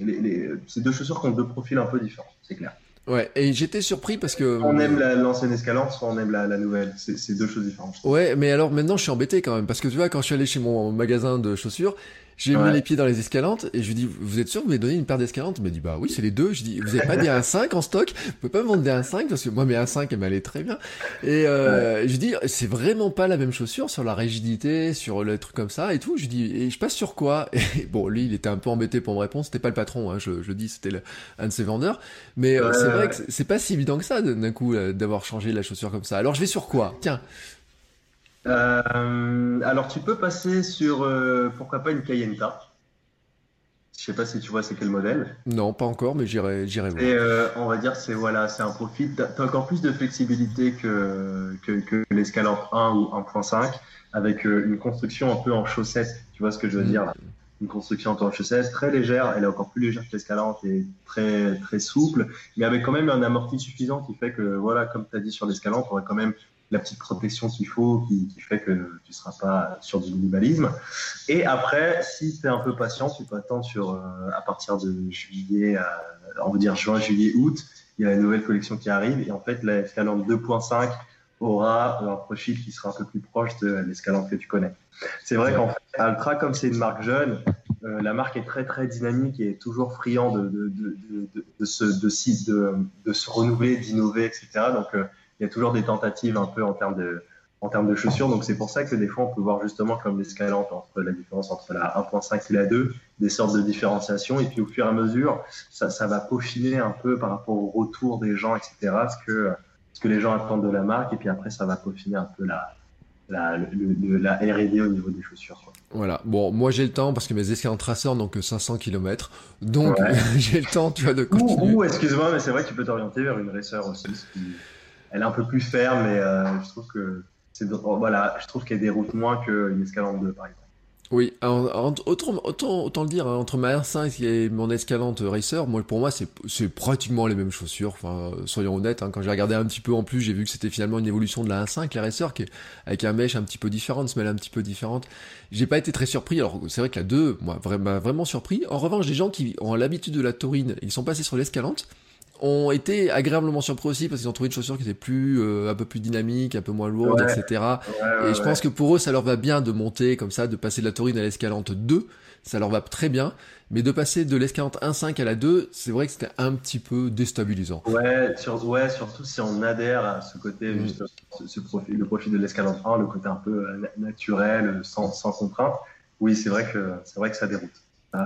les, ces deux chaussures ont deux profils un peu différents, c'est clair. Ouais, et j'étais surpris parce que. On aime l'ancienne escalante, soit on aime la, la nouvelle. C'est deux choses différentes. Ouais, mais alors maintenant je suis embêté quand même parce que tu vois quand je suis allé chez mon magasin de chaussures, j'ai mis les pieds dans les escalantes et je lui dis, vous êtes sûr que vous m'avez donné une paire d'escalantes Il m'a dit, bah oui, c'est les deux. Je dis, vous avez pas des 1.5 en stock? Vous pouvez pas me vendre des 1.5 parce que moi mes 1.5 elles m'allaient très bien. Et euh, je dis, c'est vraiment pas la même chaussure sur la rigidité, sur le truc comme ça et tout. Je dis, et je passe sur quoi? Et bon, lui, il était un peu embêté pour me répondre. C'était pas le patron, hein, je, je dis, c'était un de ses vendeurs. Mais euh, c'est vrai que c'est pas si évident que ça d'un coup euh, d'avoir changé la chaussure comme ça. Alors je vais sur quoi? Tiens. Euh, alors tu peux passer sur pourquoi pas une Cayenta. Je sais pas si tu vois c'est quel modèle. Non, pas encore, mais j'irai j'irai voir. Et euh, on va dire c'est voilà, c'est un profil. Tu as encore plus de flexibilité que que, que l'escalante 1 ou 1.5 avec euh, une construction un peu en chaussette. Tu vois ce que je veux dire là? Une construction un peu en chaussette, très légère. Elle est encore plus légère que l'escalante et très très souple, mais avec quand même un amorti suffisant qui fait que voilà, comme tu as dit sur l'escalante, on aurait quand même la petite protection qu'il faut, qui, qui, fait que tu ne seras pas sur du minimalisme. Et après, si tu es un peu patient, tu peux attendre sur, euh, à partir de juillet, à, on va dire juin, juillet, août, il y a une nouvelle collection qui arrive. Et en fait, la Escalante 2.5 aura un profil qui sera un peu plus proche de l'escalante que tu connais. C'est vrai qu'en fait, Altra, comme c'est une marque jeune, euh, la marque est très très dynamique et est toujours friand de, de, de, de, de se, de, de, se renouveler, d'innover, etc. Donc, euh, il y a toujours des tentatives un peu en termes de, en termes de chaussures. Donc c'est pour ça que des fois on peut voir justement comme l'escalante entre la différence entre la 1.5 et la 2, des sortes de différenciation. Et puis au fur et à mesure, ça, ça va peaufiner un peu par rapport au retour des gens, etc. Ce que, ce que les gens attendent de la marque. Et puis après, ça va peaufiner un peu la, la, la R&D au niveau des chaussures. Quoi. Voilà. Bon, moi j'ai le temps parce que mes escalants traceurs n'ont que 500 km. Donc j'ai le temps, tu vois, de continuer. Ou, excuse-moi, mais c'est vrai que tu peux t'orienter vers une racer aussi elle est un peu plus ferme, mais euh, je trouve que c'est voilà, je trouve qu'elle déroute moins qu'une Escalante 2 par exemple. Oui, autant, le dire, hein, entre ma R5 et mon Escalante Racer, pour moi, c'est pratiquement les mêmes chaussures. Soyons honnêtes, hein, quand j'ai regardé un petit peu en plus, j'ai vu que c'était finalement une évolution de la 1.5, la Racer, qui avec un mesh un petit peu différent, une semelle un petit peu différente. J'ai pas été très surpris. Alors, c'est vrai que la 2, moi, vraiment, vraiment surpris. En revanche, les gens qui ont l'habitude de la taurine, ils sont passés sur l'Escalante ont été agréablement surpris aussi parce qu'ils ont trouvé une chaussure qui était plus euh, un peu plus dynamique, un peu moins lourde, etc. et je pense que pour eux, ça leur va bien de monter comme ça, de passer de la taurine à l'escalante 2, ça leur va très bien. Mais de passer de l'escalante 1.5 à la 2, c'est vrai que c'était un petit peu déstabilisant. Ouais, sur, ouais, surtout si on adhère à ce côté, mm. juste, ce, profil, le profil de l'escalante 1, le côté un peu euh, naturel, sans, sans contrainte. Oui, c'est vrai que c'est vrai que ça déroute. Euh,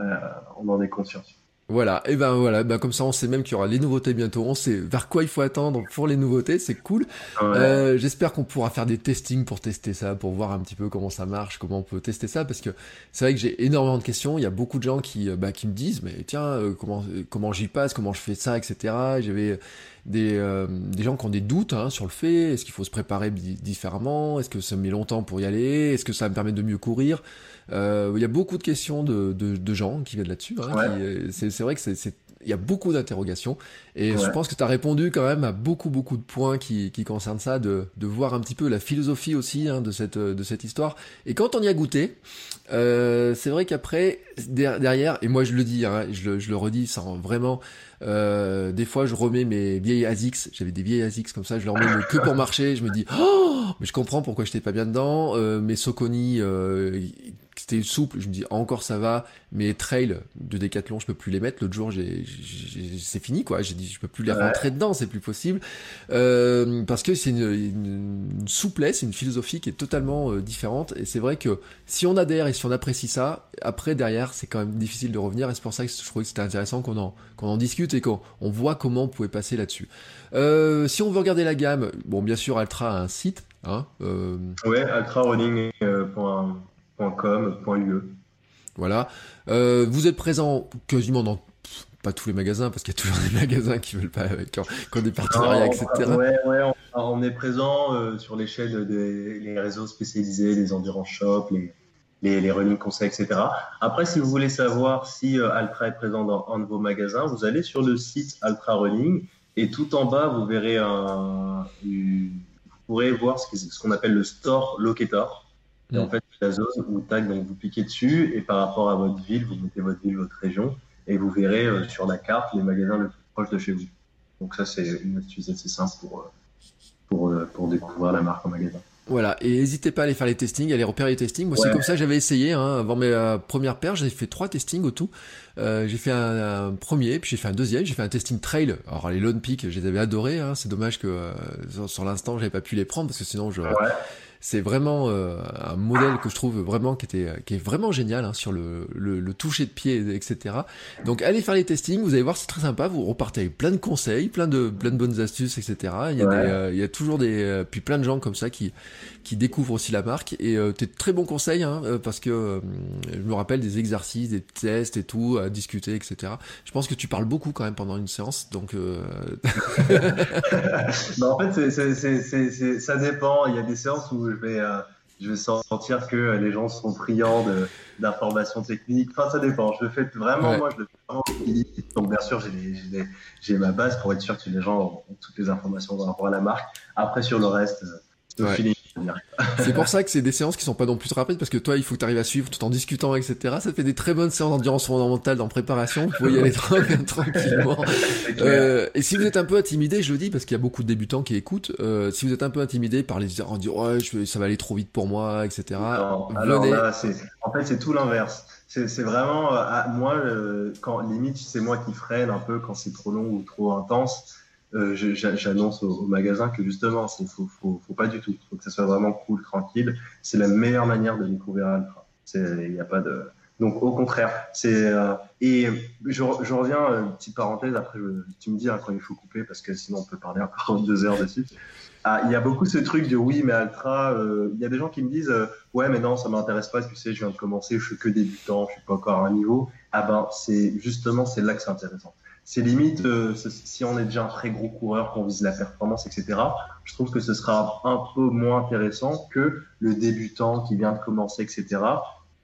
on en est conscient. Voilà, et ben voilà, ben comme ça on sait même qu'il y aura les nouveautés bientôt, on sait vers quoi il faut attendre pour les nouveautés, c'est cool. Euh, J'espère qu'on pourra faire des testings pour tester ça, pour voir un petit peu comment ça marche, comment on peut tester ça, parce que c'est vrai que j'ai énormément de questions, il y a beaucoup de gens qui, euh, bah, qui me disent, mais tiens, euh, comment, comment j'y passe, comment je fais ça, etc. J'avais des, euh, des gens qui ont des doutes hein, sur le fait, est-ce qu'il faut se préparer différemment, est-ce que ça met longtemps pour y aller, est-ce que ça me permet de mieux courir? Euh, il y a beaucoup de questions de, de, de gens qui viennent là-dessus. Hein, euh, c'est vrai que c'est il y a beaucoup d'interrogations et je pense que tu as répondu quand même à beaucoup beaucoup de points qui, qui concernent ça, de, de voir un petit peu la philosophie aussi hein, de cette de cette histoire. Et quand on y a goûté, euh, c'est vrai qu'après derrière, et moi je le dis, hein, je, le, je le redis sans vraiment, euh, des fois je remets mes vieilles ASICS, j'avais des vieilles ASICS comme ça, je leur mets que pour marcher, je me dis oh mais je comprends pourquoi j'étais pas bien dedans. Euh, mes Soconi euh, c'était souple, je me dis encore ça va, mais trail de décathlon, je peux plus les mettre. L'autre jour, j'ai, c'est fini quoi. J'ai dit je peux plus les rentrer dedans, c'est plus possible euh, parce que c'est une, une, souplesse, une philosophie qui est totalement euh, différente. Et c'est vrai que si on adhère et si on apprécie ça, après derrière, c'est quand même difficile de revenir. Et c'est pour ça que je trouvais que c'était intéressant qu'on en qu'on en discute et qu'on on voit comment on pouvait passer là-dessus. Euh, si on veut regarder la gamme, bon bien sûr, Altra a un site. Hein, euh... Ouais, ultrarunning.com euh, .com.ue. Voilà. Euh, vous êtes présent quasiment dans pas tous les magasins parce qu'il y a toujours des magasins qui veulent pas qui ont, des partenariats, etc. Ouais, ouais, on, est présent euh, sur les chaînes des réseaux spécialisés, les endurance shops, les, les, les, running conseils, etc. Après, si vous voulez savoir si euh, Altra est présent dans un de vos magasins, vous allez sur le site Altra Running et tout en bas, vous verrez un, vous pourrez voir ce qu'on appelle le store locator. Et en mm. fait, la zone où tag, donc vous cliquez dessus et par rapport à votre ville, vous mettez votre ville, votre région et vous verrez euh, sur la carte les magasins le plus proches de chez vous. Donc ça, c'est une astuce assez simple pour, euh, pour, euh, pour découvrir la marque en magasin. Voilà, et n'hésitez pas à aller faire les testings, à aller repérer les testings. Moi, c'est comme ça que j'avais essayé. Hein, avant mes premières paires, j'ai fait trois testings au tout. Euh, j'ai fait un, premier, puis j'ai fait un deuxième. J'ai fait un testing trail. Alors les Lone Peak, je les avais adorés. Hein. C'est dommage que sur, l'instant, j'avais pas pu les prendre parce que sinon, je, c'est vraiment euh, un modèle que je trouve vraiment qui était qui est vraiment génial hein, sur le, le, le, toucher de pied, etc. Donc allez faire les testings, vous allez voir, c'est très sympa. Vous repartez avec plein de conseils, plein de plein de bonnes astuces, etc. Il y a, des, euh, il y a toujours des euh, puis plein de gens comme ça qui qui découvrent aussi la marque et euh, t'es très bons conseils hein, parce que je me rappelle des exercices, des tests et tout à discuter, etc. Je pense que tu parles beaucoup quand même pendant une séance, donc. bah, en fait, c'est, c'est, c'est, ça dépend. Il y a des séances où je vais, euh, je vais sentir que les gens sont friands d'informations techniques. Enfin, ça dépend. Je le fais vraiment, moi, je le fais vraiment. Donc, bien sûr, j'ai ma base pour être sûr que les gens ont toutes les informations par rapport à la marque. Après, sur le reste, euh, le feeling c'est pour ça que c'est des séances qui sont pas non plus rapides parce que toi, il faut que tu arrives à suivre tout en discutant, etc. Ça fait des très bonnes séances d'endurance fondamentale en préparation. Vous pouvez y aller tranquillement. Euh, et si vous êtes un peu intimidé, je le dis parce qu'il y a beaucoup de débutants qui écoutent. Euh, si vous êtes un peu intimidé par les en disant ouais, je, ça va aller trop vite pour moi, etc. Non, alors là, en fait, c'est tout l'inverse. C'est vraiment euh, moi quand limite c'est moi qui freine un peu quand c'est trop long ou trop intense. Euh, j'annonce au, magasin que justement, il faut, faut, faut, pas du tout. Il faut que ça soit vraiment cool, tranquille. C'est la meilleure manière de découvrir Altra. Il n'y a pas de. Donc au contraire, c'est euh, et je, je reviens euh, petite parenthèse. Après, tu me dis hein, quand il faut couper parce que sinon on peut parler encore deux heures dessus. Ah, il y a beaucoup ce truc de oui, mais Altra. Il y a des gens qui me disent ouais, mais non, ça m'intéresse pas. Tu sais, je viens de commencer, je suis que débutant, je suis pas encore à un niveau. Ah ben, c'est justement c'est là que c'est intéressant c'est limite, euh, si on est déjà un très gros coureur, qu'on vise la performance, etc., je trouve que ce sera un peu moins intéressant que le débutant qui vient de commencer, etc.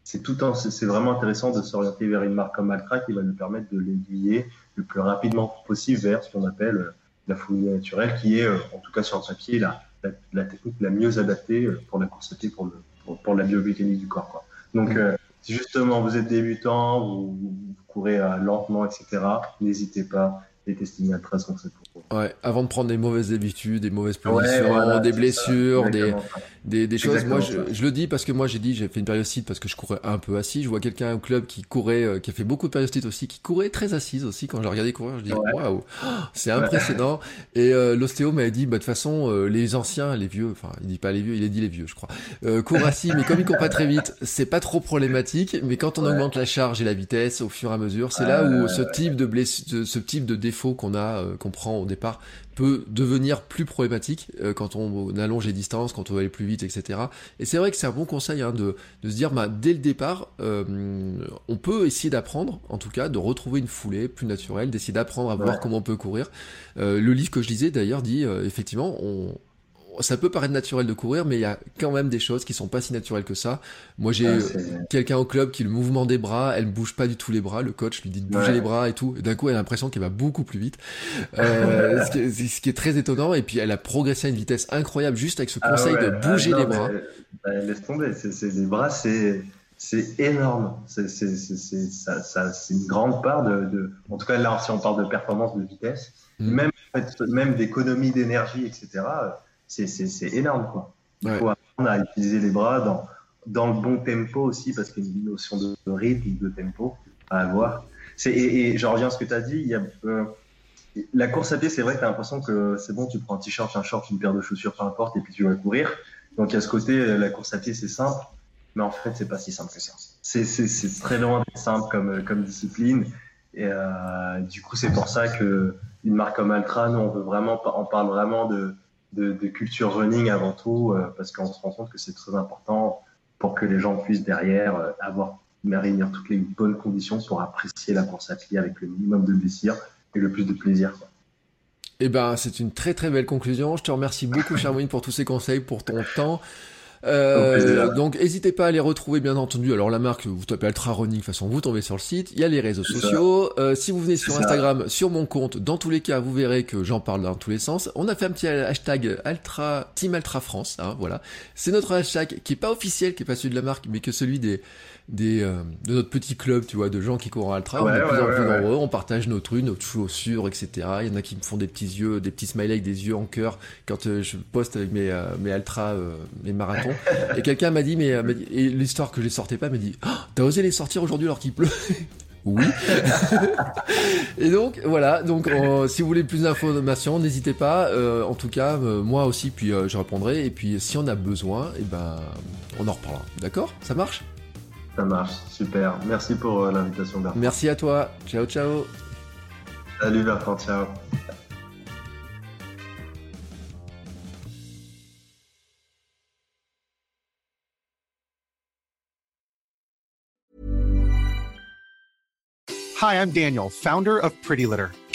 C'est tout c'est vraiment intéressant de s'orienter vers une marque comme Altra qui va nous permettre de l'aiguiller le plus rapidement possible vers ce qu'on appelle euh, la foulée naturelle, qui est, euh, en tout cas sur le papier, la, la, technique la mieux adaptée pour la course à pied, pour, le, pour, la biomécanique du corps. Quoi. Donc, si justement vous êtes débutant, vous, courez lentement, etc., n'hésitez pas, les testings Altra sont faits pour vous. Ouais, avant de prendre des mauvaises habitudes, des mauvaises positions, des blessures, des, des, des choses. Moi, je, je, le dis parce que moi, j'ai dit, j'ai fait une périostite parce que je courais un peu assis. Je vois quelqu'un au club qui courait, euh, qui a fait beaucoup de périostite aussi, qui courait très assise aussi. Quand je regardais courir, je dis, waouh, c'est impressionnant. Et euh, l'ostéo m'a dit, bah, de toute façon, euh, les anciens, les vieux, enfin, il dit pas les vieux, il a dit les vieux, je crois, euh, courent assis, mais comme ils courent pas très vite, c'est pas trop problématique. Mais quand on augmente la charge et la vitesse au fur et à mesure, c'est là où ce type de blessure, ce type de défaut qu'on a, qu'on prend départ, peut devenir plus problématique euh, quand on, allonge les distances, quand on va aller plus vite, etc. Et c'est vrai que c'est un bon conseil hein, de, de, se dire, bah, dès le départ, euh, on peut essayer d'apprendre, en tout cas, de retrouver une foulée plus naturelle, d'essayer d'apprendre à voir comment on peut courir. Euh, le livre que je lisais d'ailleurs dit, effectivement, on, ça peut paraître naturel de courir, mais il y a quand même des choses qui sont pas si naturelles que ça. Moi, j'ai ah, quelqu'un au club qui le mouvement des bras, elle ne bouge pas du tout les bras. Le coach lui dit de bouger les bras et tout. Et d'un coup, elle a l'impression qu'elle va beaucoup plus vite, euh, ce, qui est, ce, qui est, très étonnant. Et puis, elle a progressé à une vitesse incroyable juste avec ce ah conseil de ah bouger les bras. Bah, laisse tomber. Les bras, c'est c'est énorme. C'est une grande part de, de, En tout cas, là, si on parle de performance de vitesse, mmh. même, même d'économie d'énergie, etc c'est énorme. Quoi. Il faut apprendre à utiliser les bras dans, dans le bon tempo aussi, parce qu'il y a une notion de, rythme, de tempo à avoir. Et, et, je reviens à ce que tu as dit, il y a, euh, la course à pied, c'est vrai que tu as l'impression que c'est bon, tu prends un t-shirt, un short, une paire de chaussures, peu importe, et puis tu vas courir. Donc à ce côté, la course à pied, c'est simple, mais en fait, c'est pas si simple que ça. C'est très loin d'être simple comme, comme discipline. Et euh, du coup, c'est pour ça que une marque comme Altra, nous, on veut vraiment, on parle vraiment de, de, culture running avant tout, euh, parce qu'on se rend compte que c'est très important pour que les gens puissent derrière euh, avoir réunir toutes les bonnes conditions pour apprécier la course à pied avec le minimum de blessures et le plus de plaisir. Eh ben, c'est une très très belle conclusion. Je te remercie beaucoup, Charmouine, pour tous ces conseils, pour ton temps. Euh, donc n'hésitez pas à les retrouver bien entendu. Alors la marque, vous tapez Ultra Running, de toute façon vous tombez sur le site. Il y a les réseaux sociaux. Euh, si vous venez sur Instagram, sur mon compte, dans tous les cas, vous verrez que j'en parle dans tous les sens. On a fait un petit hashtag Ultra Team Ultra France. Hein, voilà, c'est notre hashtag qui est pas officiel, qui est pas celui de la marque, mais que celui des des, euh, de notre petit club, tu vois, de gens qui courent à ultra. on est de plus en plus nombreux, on partage nos trucs, nos chaussures, etc. Il y en a qui me font des petits yeux, des petits smileys avec des yeux en cœur quand euh, je poste avec mes, euh, mes ultra, mes marathons. et quelqu'un m'a dit, mais, et l'histoire que je les sortais pas, m'a dit, oh, t'as osé les sortir aujourd'hui alors qu'il pleut? Oui. et donc voilà, donc si vous voulez plus d'informations, n'hésitez pas. en tout cas, moi aussi, puis je répondrai. Et puis si on a besoin, et eh ben on en reparlera. D'accord? Ça marche? Ça marche, super. Merci pour euh, l'invitation, Bertrand. Merci à toi. Ciao, ciao. Salut, Bertrand. Ciao. Hi, I'm Daniel, founder of Pretty Litter.